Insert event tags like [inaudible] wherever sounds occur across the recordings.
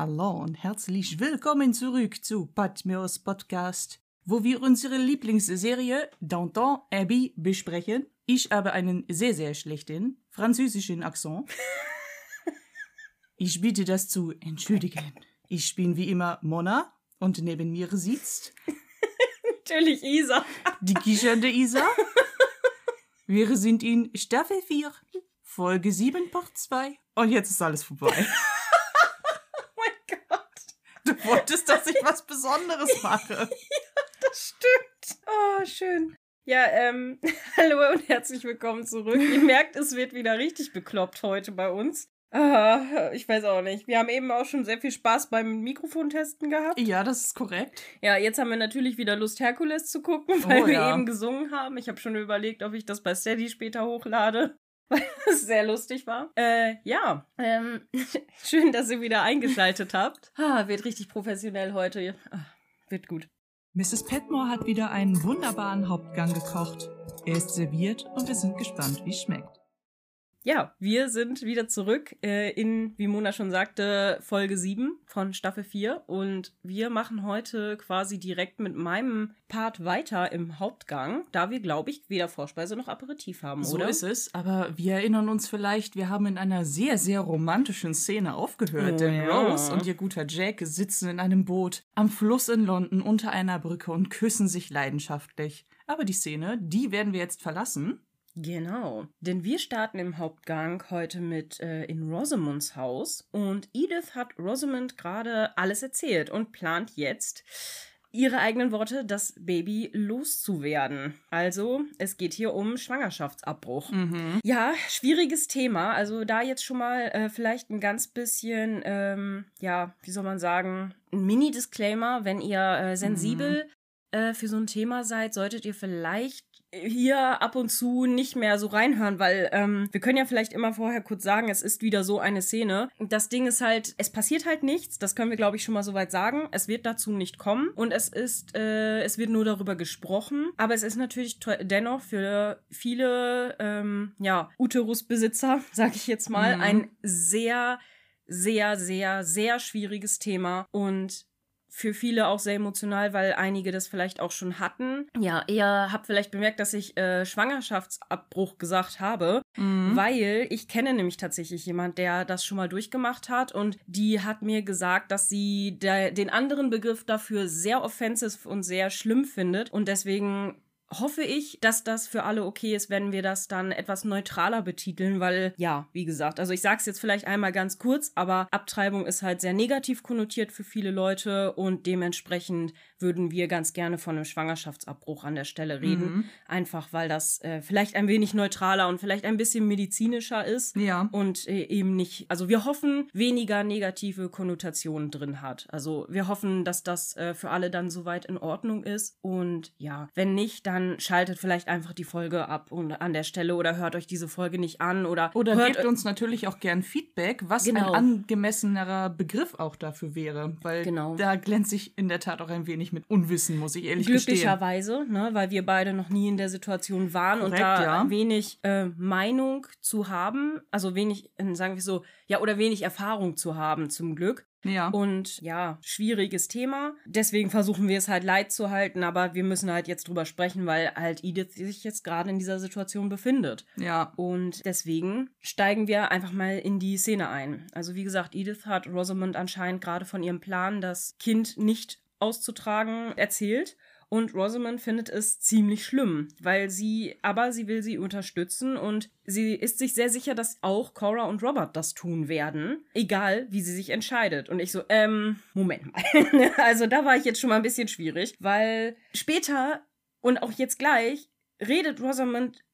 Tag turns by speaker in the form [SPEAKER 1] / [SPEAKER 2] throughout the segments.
[SPEAKER 1] Hallo und herzlich willkommen zurück zu Patmos Podcast, wo wir unsere Lieblingsserie Downton Abbey besprechen. Ich habe einen sehr, sehr schlechten französischen Akzent. Ich bitte das zu entschuldigen. Ich bin wie immer Mona und neben mir sitzt
[SPEAKER 2] Natürlich Isa.
[SPEAKER 1] die kichernde Isa. Wir sind in Staffel 4, Folge 7, Part 2. Und jetzt ist alles vorbei.
[SPEAKER 2] Oh mein Gott,
[SPEAKER 1] Du wolltest, dass ich was Besonderes mache. [laughs]
[SPEAKER 2] das stimmt. Oh, schön. Ja, ähm, [laughs] hallo und herzlich willkommen zurück. Ihr merkt, es wird wieder richtig bekloppt heute bei uns. Ah, ich weiß auch nicht. Wir haben eben auch schon sehr viel Spaß beim Mikrofontesten gehabt.
[SPEAKER 1] Ja, das ist korrekt.
[SPEAKER 2] Ja, jetzt haben wir natürlich wieder Lust, Herkules zu gucken, [laughs] weil
[SPEAKER 1] Oh,
[SPEAKER 2] wir
[SPEAKER 1] ja.
[SPEAKER 2] eben gesungen haben. Ich habe schon überlegt, ob ich das bei Steady später hochlade, weil [laughs] es sehr lustig war. Äh, ja, ähm, [laughs] schön, dass ihr wieder eingeschaltet habt. Ah, wird richtig professionell heute. Ah, wird gut.
[SPEAKER 1] Mrs. Petmore hat wieder einen wunderbaren Hauptgang gekocht. Er ist serviert und wir sind gespannt, wie es schmeckt.
[SPEAKER 2] Ja, wir sind wieder zurück äh, in, wie Mona schon sagte, Folge 7 von Staffel 4 und wir machen heute quasi direkt mit meinem Part weiter im Hauptgang, da wir, glaube ich, weder Vorspeise noch Aperitif haben,
[SPEAKER 1] So
[SPEAKER 2] oder?
[SPEAKER 1] ist es, aber wir erinnern uns vielleicht, wir haben in einer sehr, sehr romantischen Szene aufgehört,
[SPEAKER 2] Oh,
[SPEAKER 1] denn
[SPEAKER 2] ja.
[SPEAKER 1] Rose und ihr guter Jack sitzen in einem Boot am Fluss in London unter einer Brücke und küssen sich leidenschaftlich. Aber die Szene, die werden wir jetzt verlassen.
[SPEAKER 2] Genau, denn wir starten im Hauptgang heute mit äh, in Rosamunds Haus und Edith hat Rosamund gerade alles erzählt und plant jetzt, ihre eigenen Worte, das Baby loszuwerden. Also, es geht hier um Schwangerschaftsabbruch. Ja, schwieriges Thema. Also da jetzt schon mal äh, vielleicht ein ganz bisschen, ähm, ja, wie soll man sagen, ein Mini-Disclaimer, wenn ihr äh, sensibel äh, für so ein Thema seid, solltet ihr vielleicht hier ab und zu nicht mehr so reinhören, weil ähm, wir können ja vielleicht immer vorher kurz sagen, es ist wieder so eine Szene. Das Ding ist halt, es passiert halt nichts, das können wir glaube ich schon mal soweit sagen. Es wird dazu nicht kommen und es ist, äh, es wird nur darüber gesprochen, aber es ist natürlich dennoch für viele, ähm, ja, Uterusbesitzer, [laughs] sag ich jetzt mal,
[SPEAKER 1] Mhm.
[SPEAKER 2] ein sehr, sehr, sehr, sehr schwieriges Thema und für viele auch sehr emotional, weil einige das vielleicht auch schon hatten. Ja, ihr habt vielleicht bemerkt, dass ich äh, Schwangerschaftsabbruch gesagt habe, weil ich kenne nämlich tatsächlich jemand, der das schon mal durchgemacht hat und die hat mir gesagt, dass sie der, den anderen Begriff dafür sehr offensiv und sehr schlimm findet und deswegen hoffe ich, dass das für alle okay ist, wenn wir das dann etwas neutraler betiteln, weil ja, wie gesagt, also ich sag's jetzt vielleicht einmal ganz kurz, aber Abtreibung ist halt sehr negativ konnotiert für viele Leute und dementsprechend würden wir ganz gerne von einem Schwangerschaftsabbruch an der Stelle reden, einfach weil das äh, vielleicht ein wenig neutraler und vielleicht ein bisschen medizinischer ist
[SPEAKER 1] Ja.
[SPEAKER 2] und äh, eben nicht, also wir hoffen, weniger negative Konnotationen drin hat. Also wir hoffen, dass das äh, für alle dann soweit in Ordnung ist. Und ja, wenn nicht, dann schaltet vielleicht einfach die Folge ab und an der Stelle oder hört euch diese Folge nicht an oder,
[SPEAKER 1] Oder
[SPEAKER 2] hört
[SPEAKER 1] gebt uns natürlich auch gern Feedback, was
[SPEAKER 2] Genau.
[SPEAKER 1] ein angemessenerer Begriff auch dafür wäre. Weil
[SPEAKER 2] Genau.
[SPEAKER 1] da glänze ich in der Tat auch ein wenig mit Unwissen, muss ich ehrlich gestehen.
[SPEAKER 2] Glücklicherweise, ne, weil wir beide noch nie in der Situation waren und
[SPEAKER 1] Korrekt,
[SPEAKER 2] da
[SPEAKER 1] ja.
[SPEAKER 2] wenig äh, Meinung zu haben, also wenig, sagen wir so, ja, oder wenig Erfahrung zu haben, zum Glück.
[SPEAKER 1] Ja.
[SPEAKER 2] Und ja, schwieriges Thema. Deswegen versuchen wir es halt leid zu halten, aber wir müssen halt jetzt drüber sprechen, weil halt Edith sich jetzt gerade in dieser Situation befindet.
[SPEAKER 1] ja.
[SPEAKER 2] Und deswegen steigen wir einfach mal in die Szene ein. Also wie gesagt, Edith hat Rosamund anscheinend gerade von ihrem Plan, das Kind nicht auszutragen, erzählt. Und Rosamund findet es ziemlich schlimm, weil sie, aber sie will sie unterstützen und sie ist sich sehr sicher, dass auch Cora und Robert das tun werden, egal wie sie sich entscheidet. Und ich so, ähm, Moment mal. [laughs] also da war ich jetzt schon mal ein bisschen schwierig, weil später und auch jetzt gleich redet Rosamund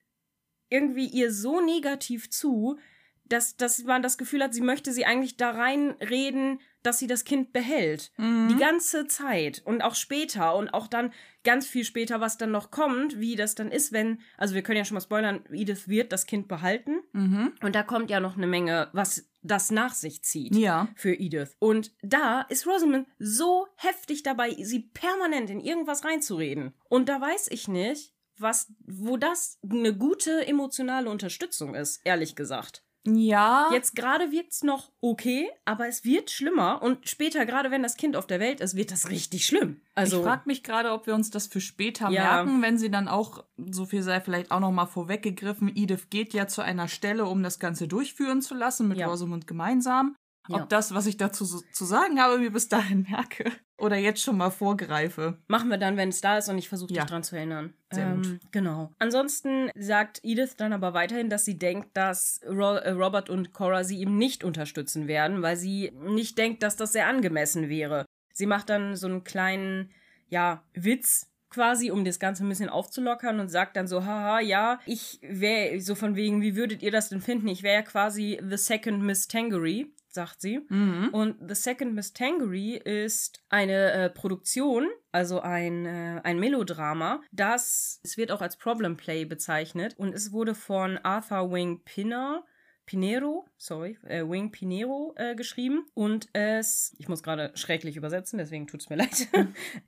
[SPEAKER 2] irgendwie ihr so negativ zu, dass, dass man das Gefühl hat, sie möchte sie eigentlich da reinreden, dass sie das Kind behält.
[SPEAKER 1] Mhm.
[SPEAKER 2] Die ganze Zeit und auch später und auch dann ganz viel später, was dann noch kommt, wie das dann ist, wenn, also wir können ja schon mal spoilern, Edith wird das Kind behalten
[SPEAKER 1] Mhm.
[SPEAKER 2] und da kommt ja noch eine Menge, was das nach sich zieht
[SPEAKER 1] Ja.
[SPEAKER 2] für Edith. Und da ist Rosamund so heftig dabei, sie permanent in irgendwas reinzureden. Und da weiß ich nicht, was, wo das eine gute emotionale Unterstützung ist, ehrlich gesagt.
[SPEAKER 1] Ja.
[SPEAKER 2] Jetzt gerade wirkt's noch okay, aber es wird schlimmer und später, gerade wenn das Kind auf der Welt ist, wird das richtig schlimm. Also
[SPEAKER 1] ich frage mich gerade, ob wir uns das für später
[SPEAKER 2] Ja.
[SPEAKER 1] merken, wenn sie dann auch, so viel sei vielleicht auch noch mal vorweggegriffen, Edith geht ja zu einer Stelle, um das Ganze durchführen zu lassen mit
[SPEAKER 2] Ja.
[SPEAKER 1] Rosamund gemeinsam.
[SPEAKER 2] Ja.
[SPEAKER 1] Ob das, was ich dazu so, zu sagen habe, mir bis dahin merke oder jetzt schon mal vorgreife.
[SPEAKER 2] Machen wir dann, wenn es da ist und ich versuche dich
[SPEAKER 1] Ja.
[SPEAKER 2] dran zu erinnern.
[SPEAKER 1] Sehr
[SPEAKER 2] ähm,
[SPEAKER 1] gut.
[SPEAKER 2] Genau. Ansonsten sagt Edith dann aber weiterhin, dass sie denkt, dass äh, Robert und Cora sie ihm nicht unterstützen werden, weil sie nicht denkt, dass das sehr angemessen wäre. Sie macht dann so einen kleinen, ja, Witz quasi, um das Ganze ein bisschen aufzulockern und sagt dann so, haha, ja, ich wäre, so von wegen, wie würdet ihr das denn finden? Ich wäre ja quasi the second Miss Tangery, sagt sie.
[SPEAKER 1] Mhm.
[SPEAKER 2] Und The Second Miss Tangery ist eine äh, Produktion, also ein, äh, ein Melodrama, das, es wird auch als Problem Play bezeichnet und es wurde von Arthur Wing Pinner, Pinero, sorry, äh, Wing Pinero äh, geschrieben und es, ich muss gerade schrecklich übersetzen, deswegen tut es mir [laughs] leid,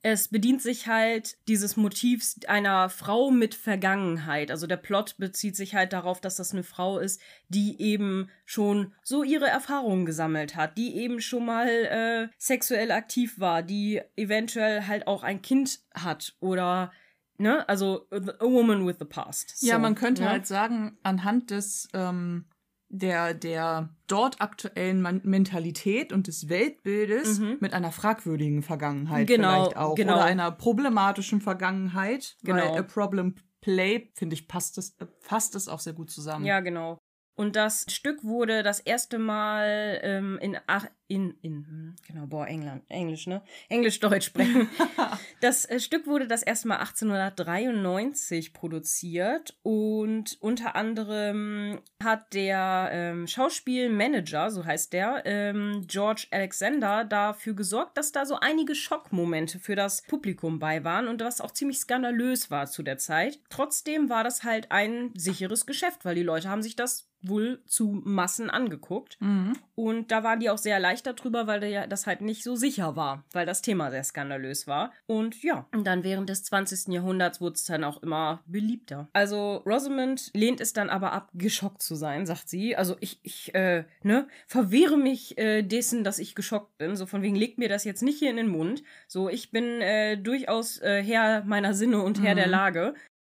[SPEAKER 2] es bedient sich halt dieses Motivs einer Frau mit Vergangenheit. Also der Plot bezieht sich halt darauf, dass das eine Frau ist, die eben schon so ihre Erfahrungen gesammelt hat, die eben schon mal äh, sexuell aktiv war, die eventuell halt auch ein Kind hat oder ne, also a woman with the past.
[SPEAKER 1] Ja,
[SPEAKER 2] So,
[SPEAKER 1] man könnte
[SPEAKER 2] ne?
[SPEAKER 1] halt sagen, anhand des ähm, der, der dort aktuellen Mentalität und des Weltbildes
[SPEAKER 2] Mhm.
[SPEAKER 1] mit einer fragwürdigen Vergangenheit
[SPEAKER 2] Genau,
[SPEAKER 1] vielleicht auch.
[SPEAKER 2] genau.
[SPEAKER 1] Oder einer problematischen Vergangenheit.
[SPEAKER 2] Genau.
[SPEAKER 1] Weil A Problem Play, finde ich, passt es, äh, fasst es auch sehr gut zusammen.
[SPEAKER 2] Ja, genau. Und das Stück wurde das erste Mal ähm, in, ach, in, in, hm, genau, boah, England, Englisch, ne? Englisch-Deutsch sprechen. [laughs] das äh, Stück wurde das erste Mal 1893 produziert und unter anderem hat der ähm, Schauspielmanager, so heißt der, ähm, George Alexander, dafür gesorgt, dass da so einige Schockmomente für das Publikum bei waren und was auch ziemlich skandalös war zu der Zeit. Trotzdem war das halt ein sicheres Geschäft, weil die Leute haben sich das wohl zu Massen angeguckt.
[SPEAKER 1] Mhm.
[SPEAKER 2] Und da waren die auch sehr erleichtert drüber, weil das halt nicht so sicher war, weil das Thema sehr skandalös war. Und ja, und dann während des 20. Jahrhunderts wurde es dann auch immer beliebter. Also Rosamond lehnt es dann aber ab, geschockt zu sein, sagt sie. Also ich, ich, äh, ne, verwehre mich äh, dessen, dass ich geschockt bin. So von wegen, legt mir das jetzt nicht hier in den Mund. So, ich bin äh, durchaus äh, Herr meiner Sinne und Herr
[SPEAKER 1] Mhm.
[SPEAKER 2] der Lage.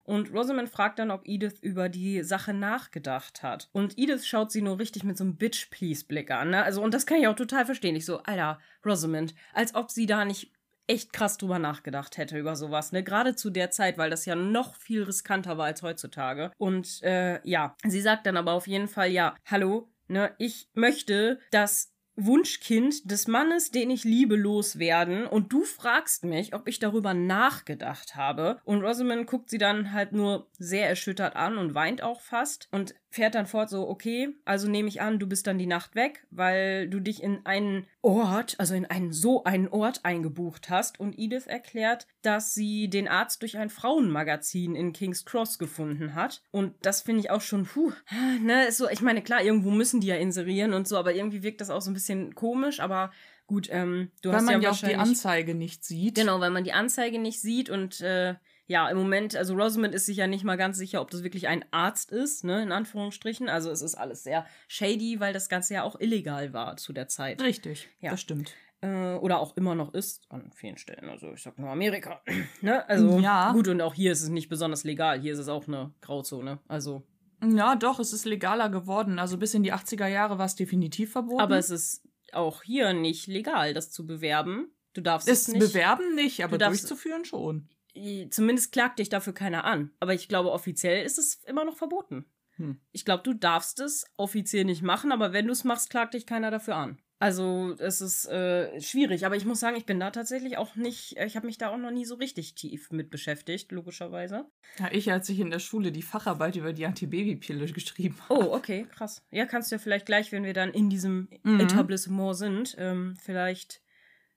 [SPEAKER 2] Und Rosamond fragt dann, ob Edith über die Sache nachgedacht hat. Und Edith schaut sie nur richtig mit so einem Bitch-Please-Blick an. Ne? Also, und das kann ich auch total verstehen. Ich so, Alter, Rosamond, als ob sie da nicht echt krass drüber nachgedacht hätte über sowas, ne? Gerade zu der Zeit, weil das ja noch viel riskanter war als heutzutage. Und äh, ja, sie sagt dann aber auf jeden Fall, ja, hallo, ne, ich möchte, dass Wunschkind des Mannes, den ich liebe, loswerden. Und du fragst mich, ob ich darüber nachgedacht habe. Und Rosamond guckt sie dann halt nur sehr erschüttert an und weint auch fast und fährt dann fort so, okay, also nehme ich an, du bist dann die Nacht weg, weil du dich in einen Ort, also in einen so einen Ort eingebucht hast. Und Edith erklärt, dass sie den Arzt durch ein Frauenmagazin in King's Cross gefunden hat. Und das finde ich auch schon, puh, ne, ist so, ich meine, klar, irgendwo müssen die ja inserieren und so, aber irgendwie wirkt das auch so ein bisschen komisch, aber gut, ähm, du
[SPEAKER 1] Weil
[SPEAKER 2] hast
[SPEAKER 1] man
[SPEAKER 2] ja
[SPEAKER 1] ja auch die. Anzeige nicht sieht.
[SPEAKER 2] Genau, weil man die Anzeige nicht sieht und äh, ja, im Moment, also Rosamond ist sich ja nicht mal ganz sicher, ob das wirklich ein Arzt ist, ne, in Anführungsstrichen. Also es ist alles sehr shady, weil das Ganze ja auch illegal war zu der Zeit.
[SPEAKER 1] Richtig,
[SPEAKER 2] Ja.
[SPEAKER 1] das stimmt.
[SPEAKER 2] Äh, oder auch immer noch ist an vielen Stellen. Also ich sag nur Amerika. [clears throat] ne? Also
[SPEAKER 1] Ja.
[SPEAKER 2] gut, und auch hier ist es nicht besonders legal. Hier ist es auch eine Grauzone. Also,
[SPEAKER 1] Ja, doch, es ist legaler geworden. Also bis in die 80er Jahre war es definitiv verboten.
[SPEAKER 2] aber es ist auch hier nicht legal, das zu bewerben. Du darfst
[SPEAKER 1] es
[SPEAKER 2] es nicht.
[SPEAKER 1] bewerben nicht, aber
[SPEAKER 2] Du darfst-
[SPEAKER 1] durchzuführen schon.
[SPEAKER 2] Zumindest klagt dich dafür keiner an. Aber ich glaube, offiziell ist es immer noch verboten.
[SPEAKER 1] Hm.
[SPEAKER 2] Ich glaube, du darfst es offiziell nicht machen, aber wenn du es machst, klagt dich keiner dafür an. Also es ist äh, schwierig, aber ich muss sagen, ich bin da tatsächlich auch nicht, ich habe mich da auch noch nie so richtig tief mit beschäftigt, logischerweise.
[SPEAKER 1] Ja, ich, als ich in der Schule die Facharbeit über die Antibabypille geschrieben habe.
[SPEAKER 2] Oh, okay, krass. Ja, kannst du ja vielleicht gleich, wenn wir dann in diesem
[SPEAKER 1] Mhm.
[SPEAKER 2] Etablissement sind, ähm, vielleicht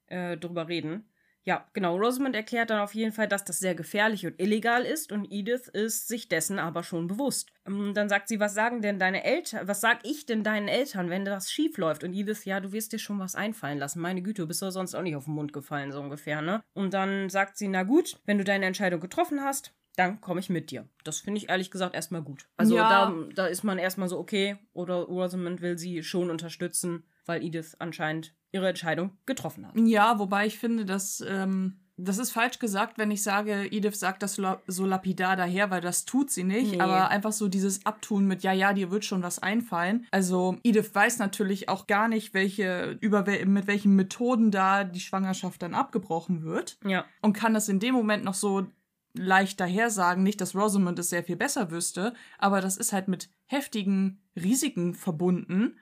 [SPEAKER 2] äh, drüber reden. Ja, genau. Rosamond erklärt dann auf jeden Fall, dass das sehr gefährlich und illegal ist und Edith ist sich dessen aber schon bewusst. Ähm, Dann sagt sie, was sagen denn deine Eltern, was sag ich denn deinen Eltern, wenn das schief läuft? Und Edith, ja, du wirst dir schon was einfallen lassen. Meine Güte, du bist doch sonst auch nicht auf den Mund gefallen, so ungefähr, ne? Und dann sagt sie, na gut, wenn du deine Entscheidung getroffen hast, dann komme ich mit dir. Das finde ich ehrlich gesagt erstmal gut. Also
[SPEAKER 1] Ja.
[SPEAKER 2] da, da ist man erstmal so, okay, oder Rosamund will sie schon unterstützen, weil Edith anscheinend ihre Entscheidung getroffen hat.
[SPEAKER 1] Ja, wobei ich finde, dass ähm, das ist falsch gesagt, wenn ich sage, Edith sagt das so lapidar daher, weil das tut sie nicht.
[SPEAKER 2] Nee.
[SPEAKER 1] Aber einfach so dieses Abtun mit, ja, ja, dir wird schon was einfallen. Also Edith weiß natürlich auch gar nicht, welche, über mit welchen Methoden da die Schwangerschaft dann abgebrochen wird.
[SPEAKER 2] Ja.
[SPEAKER 1] Und kann das in dem Moment noch so leicht daher sagen. Nicht, dass Rosamund es sehr viel besser wüsste, aber das ist halt mit heftigen Risiken verbunden.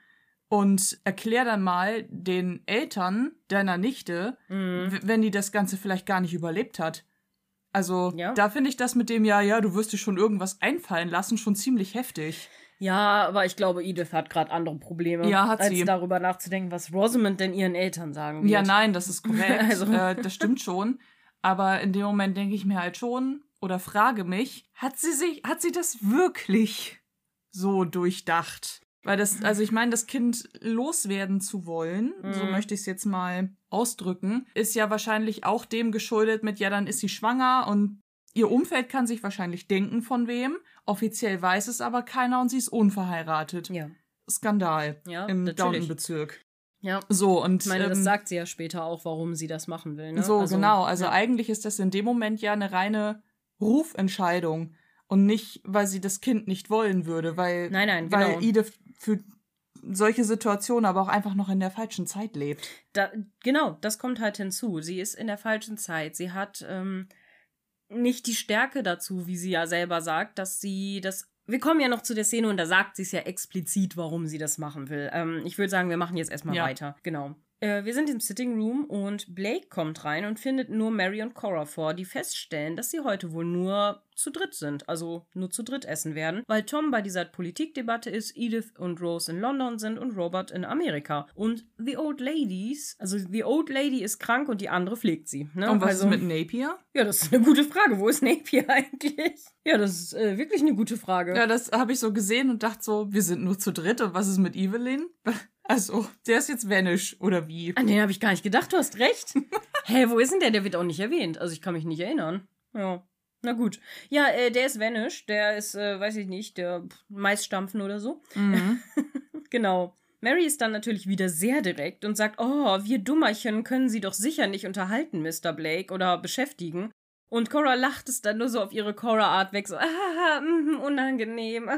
[SPEAKER 1] Und erklär dann mal den Eltern deiner Nichte,
[SPEAKER 2] Mhm.
[SPEAKER 1] wenn die das Ganze vielleicht gar nicht überlebt hat. Also,
[SPEAKER 2] Ja.
[SPEAKER 1] da finde ich das mit dem, ja, ja, du wirst dir schon irgendwas einfallen lassen, schon ziemlich heftig.
[SPEAKER 2] Ja, aber ich glaube, Edith hat gerade andere Probleme,
[SPEAKER 1] Ja, hat
[SPEAKER 2] als
[SPEAKER 1] sie.
[SPEAKER 2] darüber nachzudenken, was Rosamund denn ihren Eltern sagen wird.
[SPEAKER 1] Ja, nein, das ist [laughs] korrekt.
[SPEAKER 2] Also-
[SPEAKER 1] äh, das stimmt schon. Aber in dem Moment denke ich mir halt schon oder frage mich, hat sie sich, hat sie das wirklich so durchdacht? Weil das, also ich meine, das Kind loswerden zu wollen, so
[SPEAKER 2] Mhm.
[SPEAKER 1] möchte ich es jetzt mal ausdrücken, ist ja wahrscheinlich auch dem geschuldet mit, ja, dann ist sie schwanger und ihr Umfeld kann sich wahrscheinlich denken von wem. Offiziell weiß es aber keiner und sie ist unverheiratet.
[SPEAKER 2] Ja,
[SPEAKER 1] Skandal
[SPEAKER 2] ja
[SPEAKER 1] im. Downton-Bezirk.
[SPEAKER 2] Ja,
[SPEAKER 1] So, und
[SPEAKER 2] ich meine, das
[SPEAKER 1] ähm,
[SPEAKER 2] sagt sie ja später auch, warum sie das machen will. Ne?
[SPEAKER 1] so, genau. Also
[SPEAKER 2] ja.
[SPEAKER 1] eigentlich ist das in dem Moment ja eine reine Rufentscheidung und nicht, weil sie das Kind nicht wollen würde, weil,
[SPEAKER 2] Nein, nein,
[SPEAKER 1] weil
[SPEAKER 2] genau.
[SPEAKER 1] Edith für solche Situationen aber auch einfach noch in der falschen Zeit lebt.
[SPEAKER 2] Da, genau, das kommt halt hinzu. Sie ist in der falschen Zeit. Sie hat ähm, nicht die Stärke dazu, wie sie ja selber sagt, dass sie das. Wir kommen ja noch zu der Szene und da sagt sie es ja explizit, warum sie das machen will. Ähm, ich würde sagen, wir machen jetzt erstmal
[SPEAKER 1] Ja.
[SPEAKER 2] weiter. Genau. Äh, wir sind im Sitting Room und Blake kommt rein und findet nur Mary und Cora vor, die feststellen, dass sie heute wohl nur zu dritt sind, also nur zu dritt essen werden, weil Tom bei dieser Politikdebatte ist, Edith und Rose in London sind und Robert in Amerika. Und The Old Ladies, also The Old Lady ist krank und die andere pflegt sie. Ne?
[SPEAKER 1] und was
[SPEAKER 2] also,
[SPEAKER 1] ist mit Napier?
[SPEAKER 2] Ja, das ist eine gute Frage. Wo ist Napier [laughs] eigentlich? Ja, das ist äh, wirklich eine gute Frage.
[SPEAKER 1] Ja, das habe ich so gesehen und dachte so, wir sind nur zu dritt und was ist mit Evelyn? Also, der ist jetzt Vanish oder wie?
[SPEAKER 2] An den habe ich gar nicht gedacht, du hast recht. [laughs] Hä, wo ist denn der? Der wird auch nicht erwähnt. Also ich kann mich nicht erinnern. Ja. Na gut. Ja, äh, der ist Vanish. Der ist, äh, weiß ich nicht, der Maisstampfen oder so.
[SPEAKER 1] Mhm. [laughs]
[SPEAKER 2] Genau. Mary ist dann natürlich wieder sehr direkt und sagt, oh, wir Dummerchen können Sie doch sicher nicht unterhalten, Mr. Blake, oder beschäftigen. Und Cora lacht es dann nur so auf ihre Cora-Art weg, so, [laughs] ah, mm, unangenehm.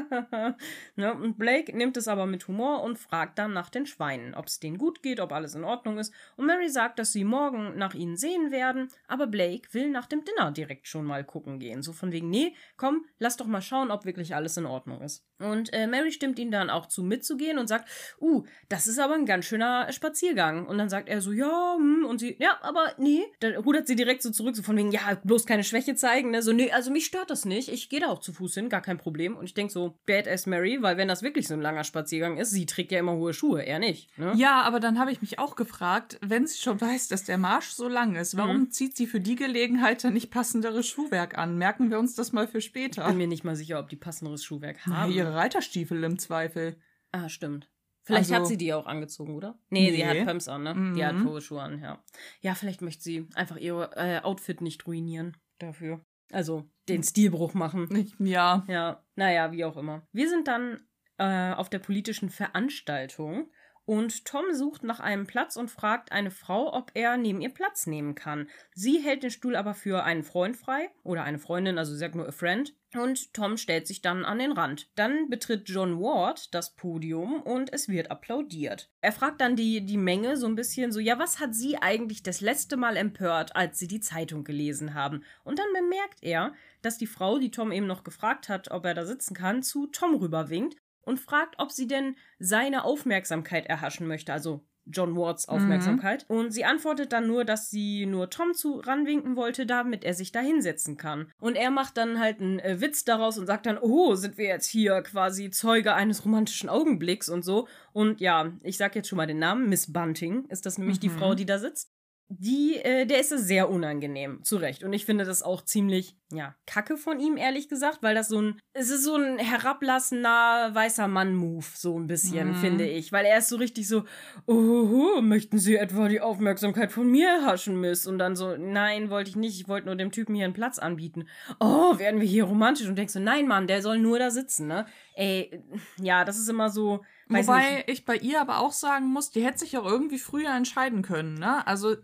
[SPEAKER 2] [laughs] ne? Und Blake nimmt es aber mit Humor und fragt dann nach den Schweinen, ob es denen gut geht, ob alles in Ordnung ist. Und Mary sagt, dass sie morgen nach ihnen sehen werden, aber Blake will nach dem Dinner direkt schon mal gucken gehen. So von wegen, nee, komm, lass doch mal schauen, ob wirklich alles in Ordnung ist. Und äh, Mary stimmt ihm dann auch zu, mitzugehen und sagt, uh, das ist aber ein ganz schöner Spaziergang. Und dann sagt er so, ja, hm, und sie, ja, aber nee. Dann rudert sie direkt so zurück, so von wegen, ja, bloß keine Schwäche zeigen, ne? So, nee, also mich stört das nicht. Ich gehe da auch zu Fuß hin, gar kein Problem. Und ich denke so, Badass Mary, weil wenn das wirklich so ein langer Spaziergang ist, sie trägt ja immer hohe Schuhe, er nicht, ne?
[SPEAKER 1] Ja, aber dann habe ich mich auch gefragt, wenn sie schon weiß, dass der Marsch so lang ist, warum
[SPEAKER 2] Mhm.
[SPEAKER 1] zieht sie für die Gelegenheit dann nicht passenderes Schuhwerk an? Merken wir uns das mal für später.
[SPEAKER 2] Bin mir nicht mal sicher, ob die passenderes Schuhwerk
[SPEAKER 1] Na,
[SPEAKER 2] haben.
[SPEAKER 1] ihre Reiterstiefel im Zweifel.
[SPEAKER 2] Ah, stimmt. Vielleicht
[SPEAKER 1] Also-
[SPEAKER 2] hat sie die auch angezogen, oder? Nee, sie
[SPEAKER 1] Nee.
[SPEAKER 2] hat Pumps an, ne? Die hat
[SPEAKER 1] Mhm.
[SPEAKER 2] hohe Schuhe an, ja. Ja, vielleicht möchte sie einfach ihr äh, Outfit nicht ruinieren dafür. Also den Stilbruch machen.
[SPEAKER 1] Ja.
[SPEAKER 2] Ja, naja, wie auch immer. Wir sind dann äh, auf der politischen Veranstaltung und Tom sucht nach einem Platz und fragt eine Frau, ob er neben ihr Platz nehmen kann. Sie hält den Stuhl aber für einen Freund frei oder eine Freundin, also sagt nur a friend. Und Tom stellt sich dann an den Rand. Dann betritt John Ward das Podium und es wird applaudiert. Er fragt dann die, die Menge so ein bisschen so, ja, was hat sie eigentlich das letzte Mal empört, als sie die Zeitung gelesen haben? Und dann bemerkt er, dass die Frau, die Tom eben noch gefragt hat, ob er da sitzen kann, zu Tom rüberwinkt und fragt, ob sie denn seine Aufmerksamkeit erhaschen möchte, also John Wards Aufmerksamkeit. Und sie antwortet dann nur, dass sie nur Tom zu ranwinken wollte, damit er sich da hinsetzen kann. Und er macht dann halt einen äh, Witz daraus und sagt dann, oh, sind wir jetzt hier quasi Zeuge eines romantischen Augenblicks und so. Und ja, ich sag jetzt schon mal den Namen, Miss Bunting ist das nämlich die
[SPEAKER 1] Mhm.
[SPEAKER 2] Frau, die da sitzt. Die, äh, der ist es sehr unangenehm, zu Recht. Und ich finde das auch ziemlich, ja, kacke von ihm, ehrlich gesagt, weil das so ein, es ist so ein herablassender weißer Mann-Move, so ein bisschen,
[SPEAKER 1] Mhm.
[SPEAKER 2] finde ich. Weil er ist so richtig so, oh, möchten Sie etwa die Aufmerksamkeit von mir erhaschen, Miss? Und dann so, nein, wollte ich nicht, ich wollte nur dem Typen hier einen Platz anbieten. Oh, werden wir hier romantisch? Und denkst so, nein, Mann, der soll nur da sitzen, ne? Ey, ja, das ist immer so, weiß
[SPEAKER 1] Wobei
[SPEAKER 2] nicht.
[SPEAKER 1] ich bei ihr aber auch sagen muss, die hätte sich auch irgendwie früher entscheiden können, ne? Also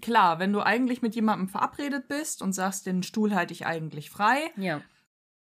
[SPEAKER 1] klar, wenn du eigentlich mit jemandem verabredet bist und sagst, den Stuhl halte ich eigentlich frei,
[SPEAKER 2] Ja.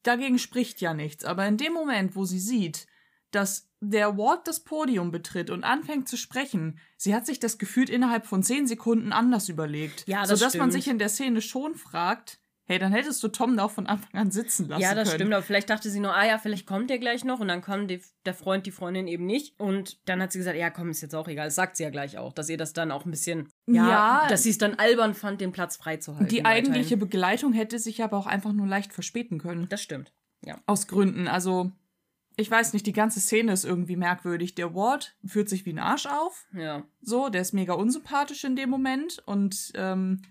[SPEAKER 1] dagegen spricht ja nichts. Aber in dem Moment, wo sie sieht, dass der Ward das Podium betritt und anfängt zu sprechen, sie hat sich das gefühlt innerhalb von zehn Sekunden anders überlegt.
[SPEAKER 2] Ja, das
[SPEAKER 1] Sodass man
[SPEAKER 2] stimmt.
[SPEAKER 1] sich in der Szene schon fragt, hey, dann hättest du Tom da auch von Anfang an sitzen lassen
[SPEAKER 2] Ja, das
[SPEAKER 1] können.
[SPEAKER 2] stimmt, aber vielleicht dachte sie nur, ah ja, vielleicht kommt der gleich noch und dann kommt die, der Freund, die Freundin eben nicht. Und dann hat sie gesagt, ja, komm, ist jetzt auch egal. Das sagt sie ja gleich auch, dass ihr das dann auch ein bisschen, ja,
[SPEAKER 1] Ja.
[SPEAKER 2] dass sie es dann albern fand, den Platz freizuhalten.
[SPEAKER 1] Die eigentliche Begleitung hätte sich aber auch einfach nur leicht verspäten können.
[SPEAKER 2] Das stimmt. Ja.
[SPEAKER 1] Aus Gründen. Also, ich weiß nicht, die ganze Szene ist irgendwie merkwürdig. Der Ward führt sich wie ein Arsch auf.
[SPEAKER 2] Ja.
[SPEAKER 1] So, der ist mega unsympathisch in dem Moment und ähm,